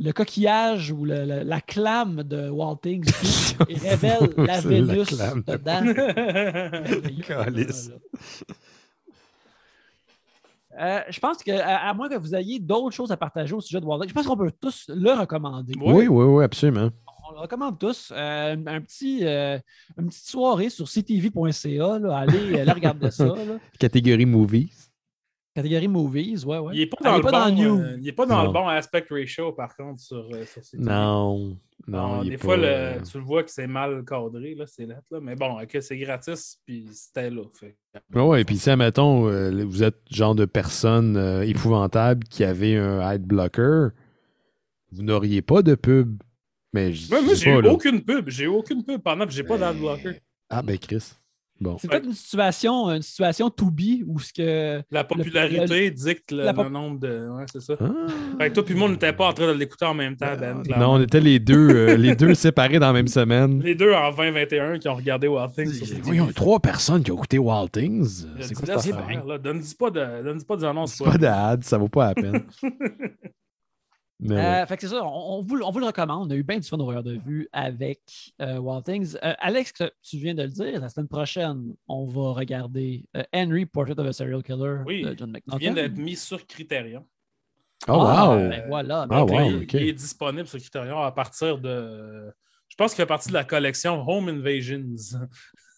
le- coquillage ou le- le- la clame de Walting révèle la Vénus dedans. Calice. Euh, je pense que, à, à moins que vous ayez d'autres choses à partager au sujet de Walting, je pense qu'on peut tous le recommander. Oui, oui, oui, absolument. On le recommande tous. Euh, un petit, euh, une petite soirée sur ctv.ca. là. Allez, là, regardez ça. là. Catégorie movies. Catégorie movies, ouais, ouais. Il n'est pas Ah, dans, il est le, pas dans bon, New. euh, il est pas dans le bon aspect ratio, par contre, sur, euh, sur ces Non. Non, il des est fois, pas, le- euh, tu le vois que c'est mal cadré, là, c'est lettre, là. Mais bon, ok, c'est gratis, puis c'était là. Fait. Ouais, ouais, puis si, admettons, euh, vous êtes genre de personne euh, épouvantable qui avait un ad blocker, vous n'auriez pas de pub. Mais je Ouais, moi, j'ai pas, aucune pub. J'ai aucune pub pendant que j'ai pas d'adblocker. Ah, ben, Chris. Bon. C'est peut-être une situation, une situation to be où ce que. La popularité dicte le, la pop- le nombre de. Ouais, c'est ça. Ah. Fait que toi, puis moi, on n'était pas en train de l'écouter en même temps, Ben. Non, on était les deux, euh, les deux séparés dans la même semaine. Les deux en 2021 qui ont regardé Wild Things. sur CTV. Voyons, trois personnes qui ont écouté Wild Things. C'est quoi cette affaire? Donne-y pas, de, donne pas des annonces. Pas d'ad, ça vaut pas la peine. Mais ouais. Euh, fait que c'est ça, on, on vous, on vous le recommande. On a eu bien du fun au voyeur de vue avec euh, Wild Things. Euh, Alex, tu viens de le dire, la semaine prochaine, on va regarder euh, Henry, Portrait of a Serial Killer Oui, de John Il McNaughton. vient d'être mis sur Criterion. Oh, Ah, wow! ben voilà. Ah, ben Donc, wow, il, il est disponible sur Criterion à partir de. Je pense qu'il fait partie de la collection Home Invasions.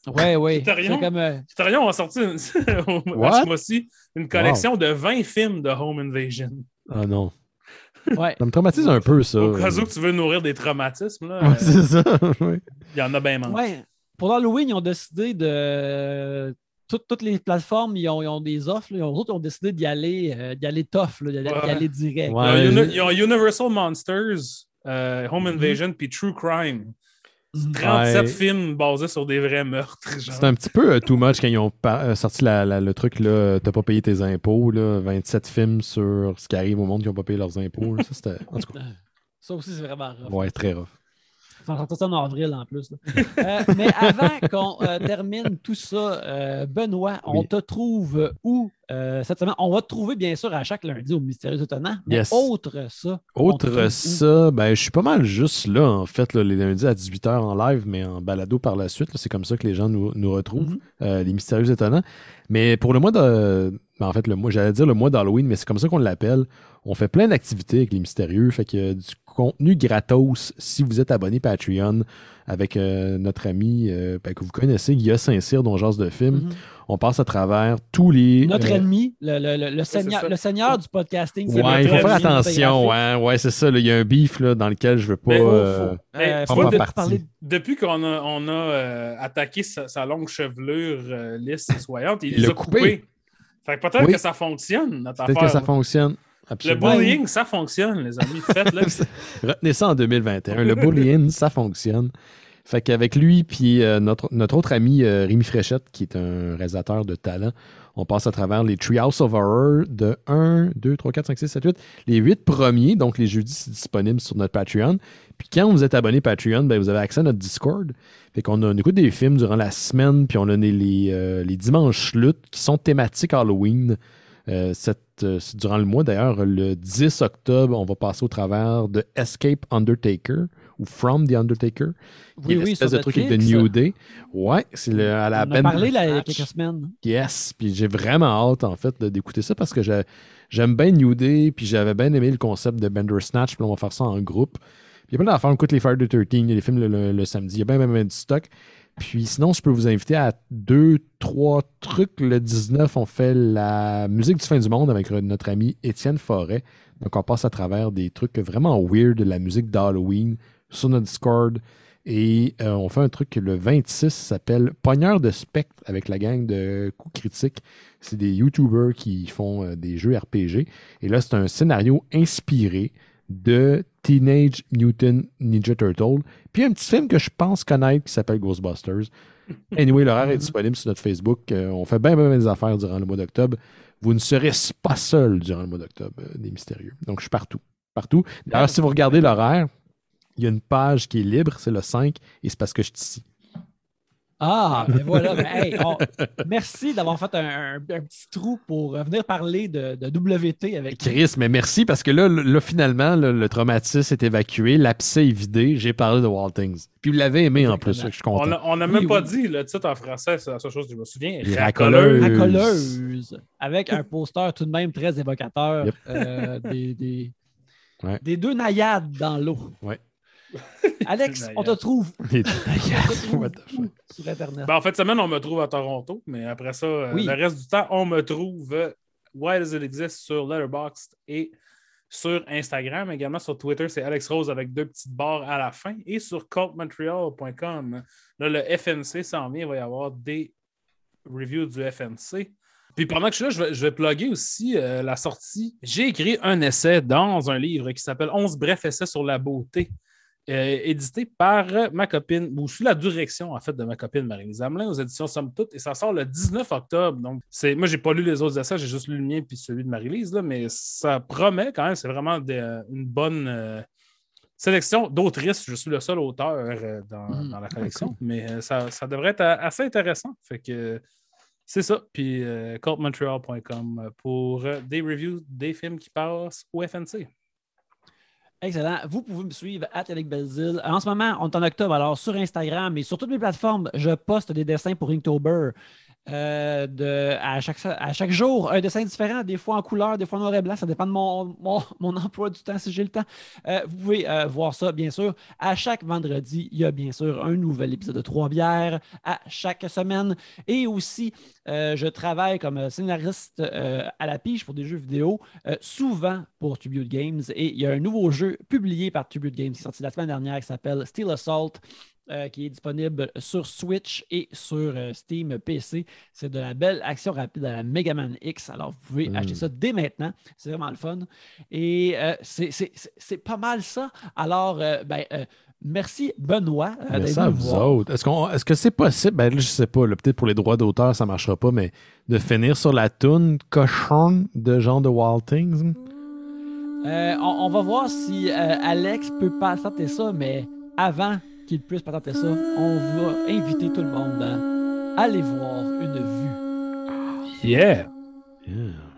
Oui, oui. Criterion? Comme. euh, Criterion a sorti une, mois-ci une collection de 20 films de Home Invasion. Ah non. Ouais. Ça me traumatise un peu, ça. Au cas où tu veux nourrir des traumatismes, là, Ouais, euh, c'est ça. ouais. il y en a bien manqué. Ouais. Pour Halloween, ils ont décidé de. Toutes, toutes les plateformes, ils ont, ils ont des offres. là. Les autres ils ont décidé d'y aller, euh, d'y aller tough, là, d'y aller, aller direct. Ouais. Il y a je- Uni- il y a Universal Monsters, euh, Home Mhm. Invasion, puis True Crime. Mhm. 37 Ouais. films basés sur des vrais meurtres. C'est un petit peu euh, too much quand ils ont euh, sorti la- la- le truc, là, t'as pas payé tes impôts, là, 27 films sur ce qui arrive au monde qui ont pas payé leurs impôts. là. Ça, c'était. En tout cas, Ça aussi, c'est vraiment rough. ouais, très rough. Faut sortir ça en avril en plus. là. Euh, mais avant qu'on euh, termine tout ça, euh, Benoît, on Oui. te trouve où euh, cette semaine? On va te trouver bien sûr à chaque lundi au Mystérieux Étonnant. Mais Yes. autre ça. on Autre ça, ben, je suis pas mal juste là, en fait, là, les lundis à 18h en live, mais en balado par la suite. C'est comme ça que les gens nous, nous retrouvent, Mhm. euh, les mystérieux étonnants. Mais pour le mois de. ben, en fait, le mois, j'allais dire le mois d'Halloween, mais c'est comme ça qu'on l'appelle. On fait plein d'activités avec les mystérieux. Fait que du contenu gratos si vous êtes abonné Patreon avec euh, notre ami euh, ben, que vous connaissez, Guillaume Saint-Cyr, dont jase de film. Mhm. On passe à travers tous les. Notre euh, ennemi, le, le- le- le seigneur, le seigneur du podcasting. c'est Ouais, il faut faire attention. c'est Ouais, ouais c'est ça. Il y a un beef là, dans lequel je veux pas. Mais faut- faut- parler de- Depuis qu'on a, on a euh, attaqué sa, sa longue chevelure euh, lisse et soyante, il, Il les l'a a coupés. coupé. Fait que peut-être Oui. que ça fonctionne, notre Peut-être affaire. que ça fonctionne. Le bullying, ça fonctionne, les amis. Faites-le. Retenez ça en 2021. Le bullying, ça fonctionne. Fait qu'avec lui, puis euh, notre, notre autre ami euh, Rémi Fréchette, qui est un réalisateur de talent, on passe à travers les Treehouse of Horror de 1, 2, 3, 4, 5, 6, 7, 8. Les 8 premiers, donc les jeudis, c'est disponible sur notre Patreon. Puis quand vous êtes abonné Patreon, ben, vous avez accès à notre Discord. Fait qu'on on écoute des films durant la semaine, puis on a les, les, euh, les dimanches luttes qui sont thématiques Halloween. Cette, durant le mois, d'ailleurs, le 10 octobre, on va passer au travers de Escape Undertaker ou From the Undertaker. Oui, oui, l'espèce sur de truc avec de Netflix. New Day. Ouais, c'est le- à la On en a parlé là, il y a quelques semaines. Yes, puis j'ai vraiment hâte en fait de- d'écouter ça parce que j'ai- j'aime bien New Day, puis j'avais bien aimé le concept de Bender Snatch, puis on va faire ça en groupe. Puis il y a plein d'affaires, on écoute les Friday the 13, il y a des films le, le- le samedi, il y a bien, bien, bien du stock. Puis sinon, je peux vous inviter à deux, trois trucs. Le 19, on fait la musique du fin du monde avec notre ami Étienne Forêt. Donc, on passe à travers des trucs vraiment weird, la musique d'Halloween sur notre Discord. Et euh, on fait un truc le 26 s'appelle Pogneur de spectre avec la gang de Coups Critiques. C'est des YouTubers qui font euh, des jeux RPG. Et là, c'est un scénario inspiré de Teenage Mutant Ninja Turtle. Puis un petit film que je pense connaître qui s'appelle Ghostbusters. Anyway, l'horaire est disponible sur notre Facebook. Euh, on fait bien, bien, bien des affaires durant le mois d'octobre. Vous ne serez pas seul durant le mois d'octobre euh, des mystérieux. Donc, je suis partout. Partout. D'ailleurs, si vous regardez l'horaire, il y a une page qui est libre, c'est le 5, et c'est parce que je suis ici. Ah, ben voilà. ben, hey, on- Merci d'avoir fait un, un- un petit trou pour euh, venir parler de, de WT avec Chris, mais merci parce que là, là, finalement, là, le traumatisme est évacué, l'abcès est vidé, j'ai parlé de Wild Things. Puis vous l'avez aimé en plus, je suis content. On n'a Oui, même pas oui. dit le titre en français, c'est la seule chose que je me souviens. Racoleuse. racoleuse. Racoleuse, avec un poster tout de même très évocateur Yep. euh, des, des, Ouais. des deux naïades dans l'eau. Ouais. Alex, on te trouve sur Internet. Ben, en fait, cette semaine, on me trouve à Toronto, mais après ça, euh, Oui. le reste du temps, on me trouve euh, Why Does It Exist sur Letterboxd et sur Instagram. Également sur Twitter, c'est Alex Rose avec deux petites barres à la fin. Et sur cultmontreal.com. Là, le FNC s'en vient, il va y avoir des reviews du FNC. Puis pendant que je suis là, je vais, je vais plugger aussi euh, la sortie. J'ai écrit un essai dans un livre qui s'appelle 11 brefs essais sur la beauté. Euh, édité par euh, ma copine, ou sous la direction en fait de ma copine Marie-Lise Hamelin aux éditions Somme Toute, et ça sort le 19 octobre. Donc, c'est, moi, j'ai pas lu les autres essais, j'ai juste lu le mien puis celui de Marie-Lise, mais ça promet quand même, c'est vraiment des- une bonne euh, sélection d'autrices. Je suis le seul auteur euh, dans, dans la collection, mais ça, ça devrait être assez intéressant. Fait que c'est ça. Puis euh, cultmontreal.com pour des reviews des films qui passent au FNC. Excellent. Vous pouvez me suivre à Alec Belzil. En ce moment, on est en octobre, alors sur Instagram et sur toutes mes plateformes, je poste des dessins pour Inktober. Euh, à, chaque, jour, un dessin différent, des fois en couleur, des fois en noir et blanc. Ça dépend de mon, mon, emploi du temps si j'ai le temps. Euh, vous pouvez euh, voir ça, bien sûr. À chaque vendredi, il y a bien sûr un nouvel épisode de Trois bières à chaque semaine. Et aussi, je travaille comme scénariste à la pige pour des jeux vidéo, souvent pour Tribute Games. Et il y a un nouveau jeu publié par Tribute Games qui est sorti la semaine dernière qui s'appelle Steel Assault. Euh, qui est disponible sur Switch et sur euh, Steam PC. C'est de la belle action rapide à la Mega Man X. Alors, vous pouvez hmm. acheter ça dès maintenant. C'est vraiment le fun. Et euh, c'est pas mal ça. Alors, ben, Merci Benoît. Merci à vous autres. Est-ce, que c'est possible, ben je sais pas, peut-être pour les droits d'auteur, ça ne marchera pas, mais de finir sur la toune cochon de genre de Wild Things? on, va voir si Alex peut pas sortir ça, mais avant qu'il puisse patenter ça, on va inviter tout le monde à aller voir une vue. Yeah! yeah.